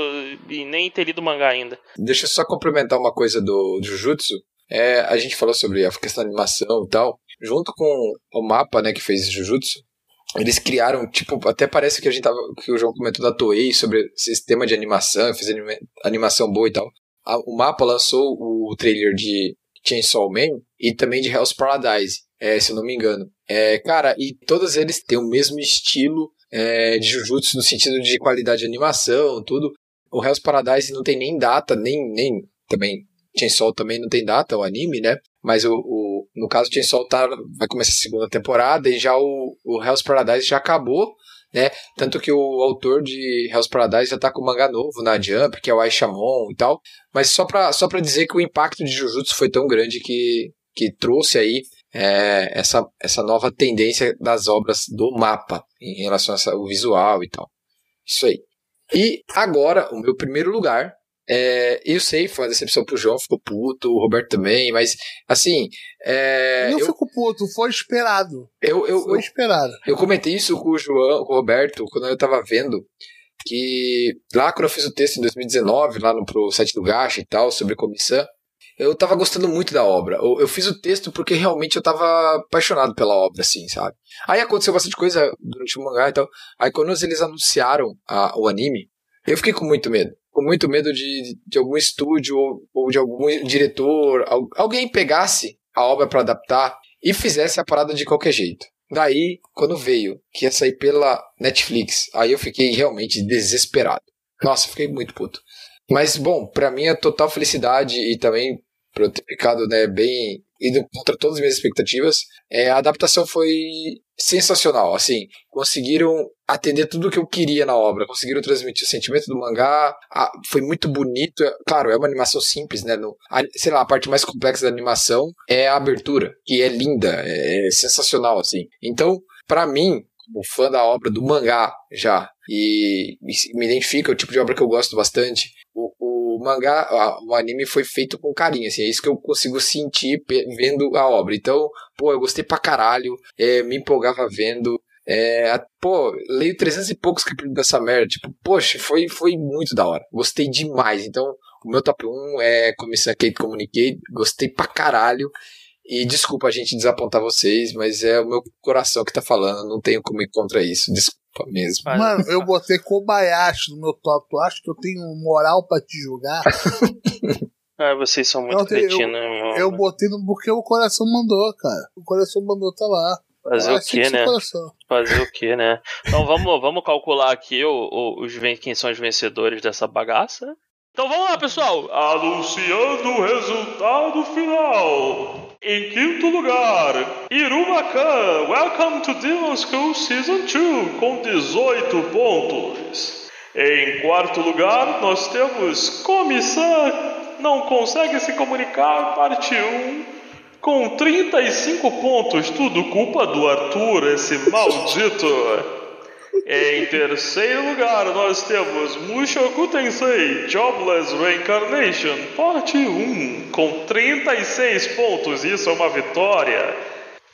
e nem ter lido o mangá ainda. Deixa eu só complementar uma coisa do, do Jujutsu. É, a gente falou sobre a questão da animação e tal. Junto com o mapa, né, que fez Jujutsu, eles criaram, tipo, até parece que a gente tava. que o João comentou da Toei sobre sistema de animação, fez anima- animação boa e tal. A- o mapa lançou o trailer de Chainsaw Man e também de Hell's Paradise, é, se eu não me engano. É, cara, e todos eles têm o mesmo estilo é, de Jujutsu no sentido de qualidade de animação, tudo. O Hell's Paradise não tem nem data, nem, nem também Chainsaw também não tem data, o anime, né? Mas o, o no caso Chainsaw tá, vai começar a segunda temporada e já o, o Hell's Paradise já acabou, né? Tanto que o autor de Hell's Paradise já tá com mangá novo na Jump, que é o Aishamon e tal. Mas só pra, só pra dizer que o impacto de Jujutsu foi tão grande que, que trouxe aí é, essa, essa nova tendência das obras do mapa em relação ao visual e tal. Isso aí. E agora, o meu primeiro lugar. É, eu sei, foi uma decepção pro João, ficou puto, o Roberto também, mas assim. É, não eu, fico puto, foi esperado. eu, eu, Foi eu, esperado. eu comentei isso com o João, com o Roberto, quando eu tava vendo que lá quando eu fiz o texto em 2019, lá no pro site do Gacha e tal, sobre comissão, eu tava gostando muito da obra. Eu, eu fiz o texto porque realmente eu tava apaixonado pela obra, assim, sabe? Aí aconteceu bastante coisa durante o mangá e tal. Aí quando eles anunciaram a- o anime, eu fiquei com muito medo. Com muito medo de, de algum estúdio ou, ou de algum diretor, al- alguém pegasse a obra pra adaptar e fizesse a parada de qualquer jeito. Daí, quando veio que ia sair pela Netflix, aí eu fiquei realmente desesperado. Nossa, fiquei muito puto. Mas, bom, pra mim é total felicidade e também por eu ter ficado né, bem indo contra todas as minhas expectativas, é, a adaptação foi sensacional. Assim, conseguiram atender tudo o que eu queria na obra, conseguiram transmitir o sentimento do mangá, a- foi muito bonito. É- Claro, é uma animação simples, né? No, a, sei lá, a parte mais complexa da animação é a abertura, que é linda, é, é sensacional, assim. Então, pra mim, como fã da obra do mangá já, e, e me identifica, é o tipo de obra que eu gosto bastante, o, mangá, o anime foi feito com carinho, assim, é isso que eu consigo sentir vendo a obra. Então, pô, eu gostei pra caralho, é, me empolgava vendo. É, pô, leio 300 e poucos capítulos dessa merda. Tipo, poxa, foi, foi muito da hora. Gostei demais. Então, o meu top 1 é Comissão Kate Communicate. Gostei pra caralho. E desculpa a gente desapontar vocês, mas é o meu coração que tá falando. Não tenho como ir contra isso. Desculpa mesmo. Mas- Mano, eu botei Kobayashi no meu top. Tu acha que eu tenho moral pra te julgar? Ah, vocês são muito Eu cretinos, né, meu? Eu botei no porque o coração mandou, cara. O coração mandou, tá lá. Fazer Ah, o que ser né? coração. Fazer o quê, né? Então vamos, vamos calcular aqui o, o- os, quem são os vencedores dessa bagaça. Então vamos lá, pessoal. Anunciando o resultado final. Em quinto lugar, Irumakan, Welcome to Demon School Season 2, com 18 pontos. Em quarto lugar, nós temos Comissão Não Consegue Se Comunicar, parte 1, com 35 pontos. Tudo culpa do Arthur, esse maldito. Em terceiro lugar, nós temos Mushoku Tensei Jobless Reincarnation, parte 1, com 36 pontos. Isso é uma vitória.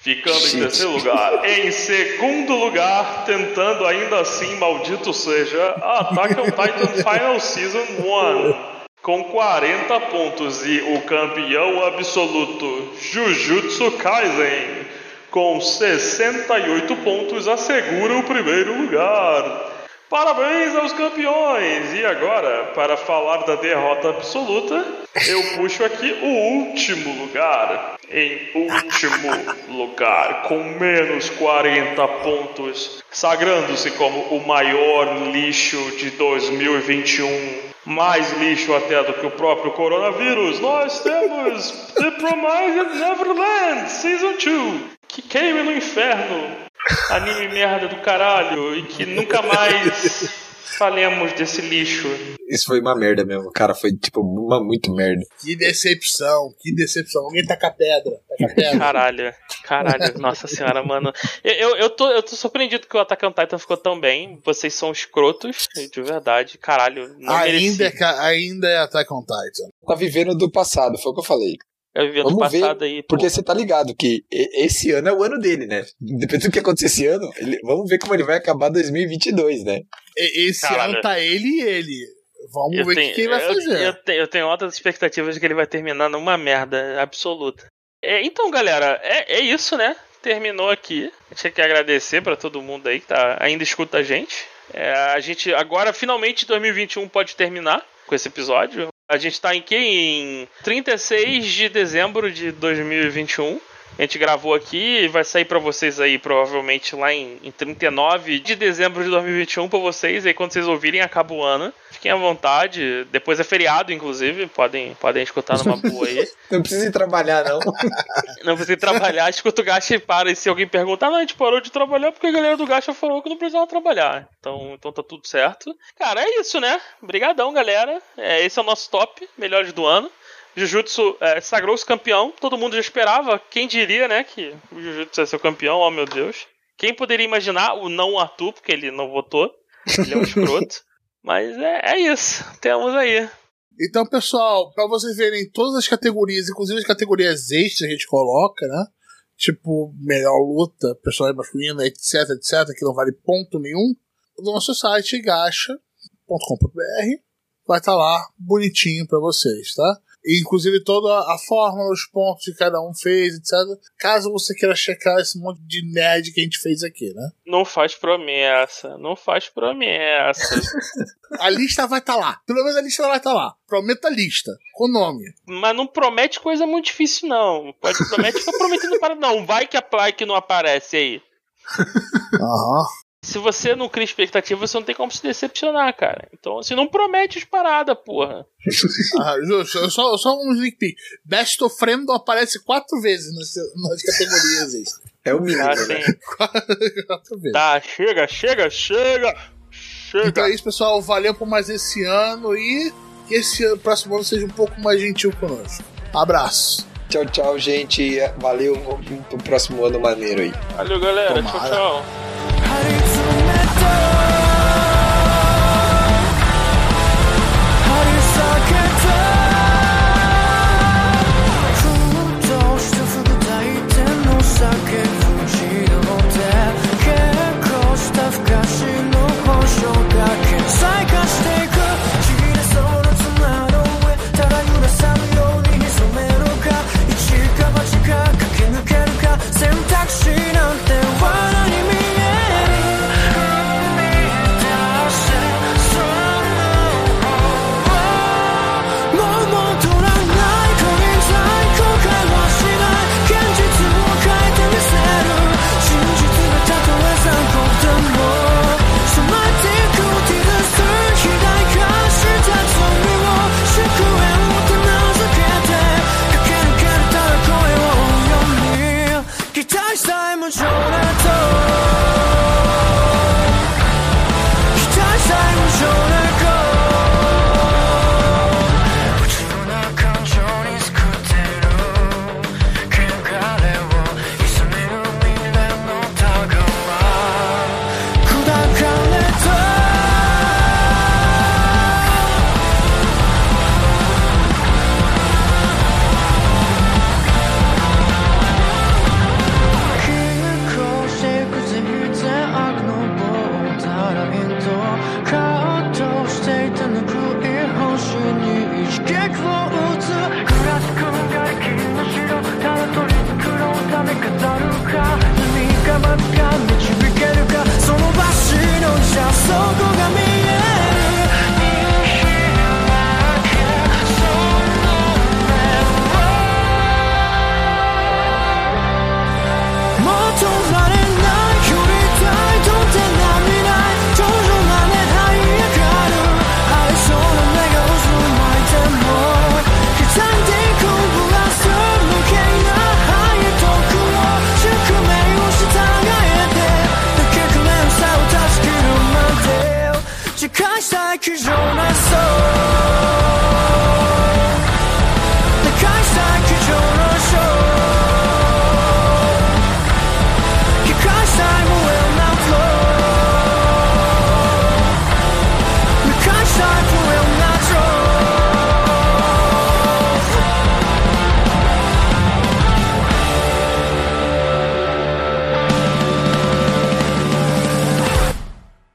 Ficando em Gente. terceiro lugar. Em segundo lugar, tentando ainda assim, maldito seja, Attack on Titan Final Season 1, com 40 pontos. E o campeão absoluto, Jujutsu Kaisen, com 68 pontos, assegura o primeiro lugar. Parabéns aos campeões! E agora, para falar da derrota absoluta, eu puxo aqui o último lugar. Em último lugar, com menos 40 pontos, sagrando-se como o maior lixo de 2021. Mais lixo até do que o próprio coronavírus, nós temos The Promised Neverland Season 2, que queime no inferno. Anime merda do caralho. E que nunca mais falemos desse lixo. Isso foi uma merda mesmo, cara. Foi, tipo, uma muito merda. Que decepção, que decepção. Alguém taca pedra. Taca pedra. Caralho, caralho, nossa senhora, mano. Eu, eu, eu tô, eu tô surpreendido que o Attack on Titan ficou tão bem. Vocês são escrotos, de verdade. Caralho, não ainda, é, ainda é Attack on Titan. Tá vivendo do passado, foi o que eu falei. Vivendo Vamos ver, passado aí. Porque pô. você tá ligado que esse ano é o ano dele, né? Dependendo do que acontecer esse ano, ele- vamos ver como ele vai acabar 2022, né? E- Esse Caralho. ano tá ele e ele. Vamos Eu ver o que, que ele vai eu- fazer. Eu, tenho, eu tenho altas expectativas de que ele vai terminar numa merda absoluta. É, então, galera, é, é isso, né? Terminou aqui. A gente quer agradecer pra todo mundo aí que tá, ainda escuta a gente. É, a gente agora, finalmente, 2021 pode terminar com esse episódio. A gente tá em que? Em 36 de dezembro de 2021. A gente gravou aqui e vai sair pra vocês aí, provavelmente lá em, em 39 de dezembro de 2021 pra vocês. Aí quando vocês ouvirem, acaba o ano. Fiquem à vontade. Depois é feriado, inclusive. Podem, podem escutar numa boa aí. Não precisa ir trabalhar, não. Não precisa trabalhar, escuta o Gacha e para. E se alguém perguntar, não, a gente parou de trabalhar porque a galera do Gacha falou que não precisava trabalhar. Então, então tá tudo certo. Cara, é isso, né? Obrigadão, galera. É, esse é o nosso top, melhores do ano. Jujutsu é, sagrou-se campeão. Todo mundo já esperava. Quem diria, né, que o Jujutsu ia ser o campeão? Oh, meu Deus. Quem poderia imaginar o não Arthur, porque ele não votou. Ele é um escroto. Mas é, é isso. Temos aí. Então, pessoal, pra vocês verem todas as categorias, inclusive as categorias extras que a gente coloca, né? Tipo, melhor luta, personagem masculino, etc, etc, que não vale ponto nenhum. No nosso site, gacha.com.br, vai estar lá bonitinho pra vocês, tá? Inclusive toda a fórmula, os pontos que cada um fez, etc. Caso você queira checar esse monte de nerd que a gente fez aqui, né? Não faz promessa. Não faz promessa. A lista vai estar lá. Pelo menos a lista vai estar lá. Prometa a lista, com nome. Mas não promete coisa muito difícil, não. Pode promete ficar prometendo para. Não, vai que a que não aparece aí. Aham. Se você não cria expectativa, você não tem como se decepcionar, cara. Então, assim, não promete as paradas, porra. Ah, justo. Só, só um sneak peek. Best of Friend aparece quatro vezes nas, nas categorias extras. É o mínimo, Tá, né? quatro vezes. tá, chega, chega, chega! Chega! Então é isso, pessoal. Valeu por mais esse ano e que esse ano, próximo ano seja um pouco mais gentil conosco. Abraço. Tchau, tchau, gente. Valeu. Pro próximo ano maneiro aí. Valeu, galera. Tchau, Tomara. tchau. 張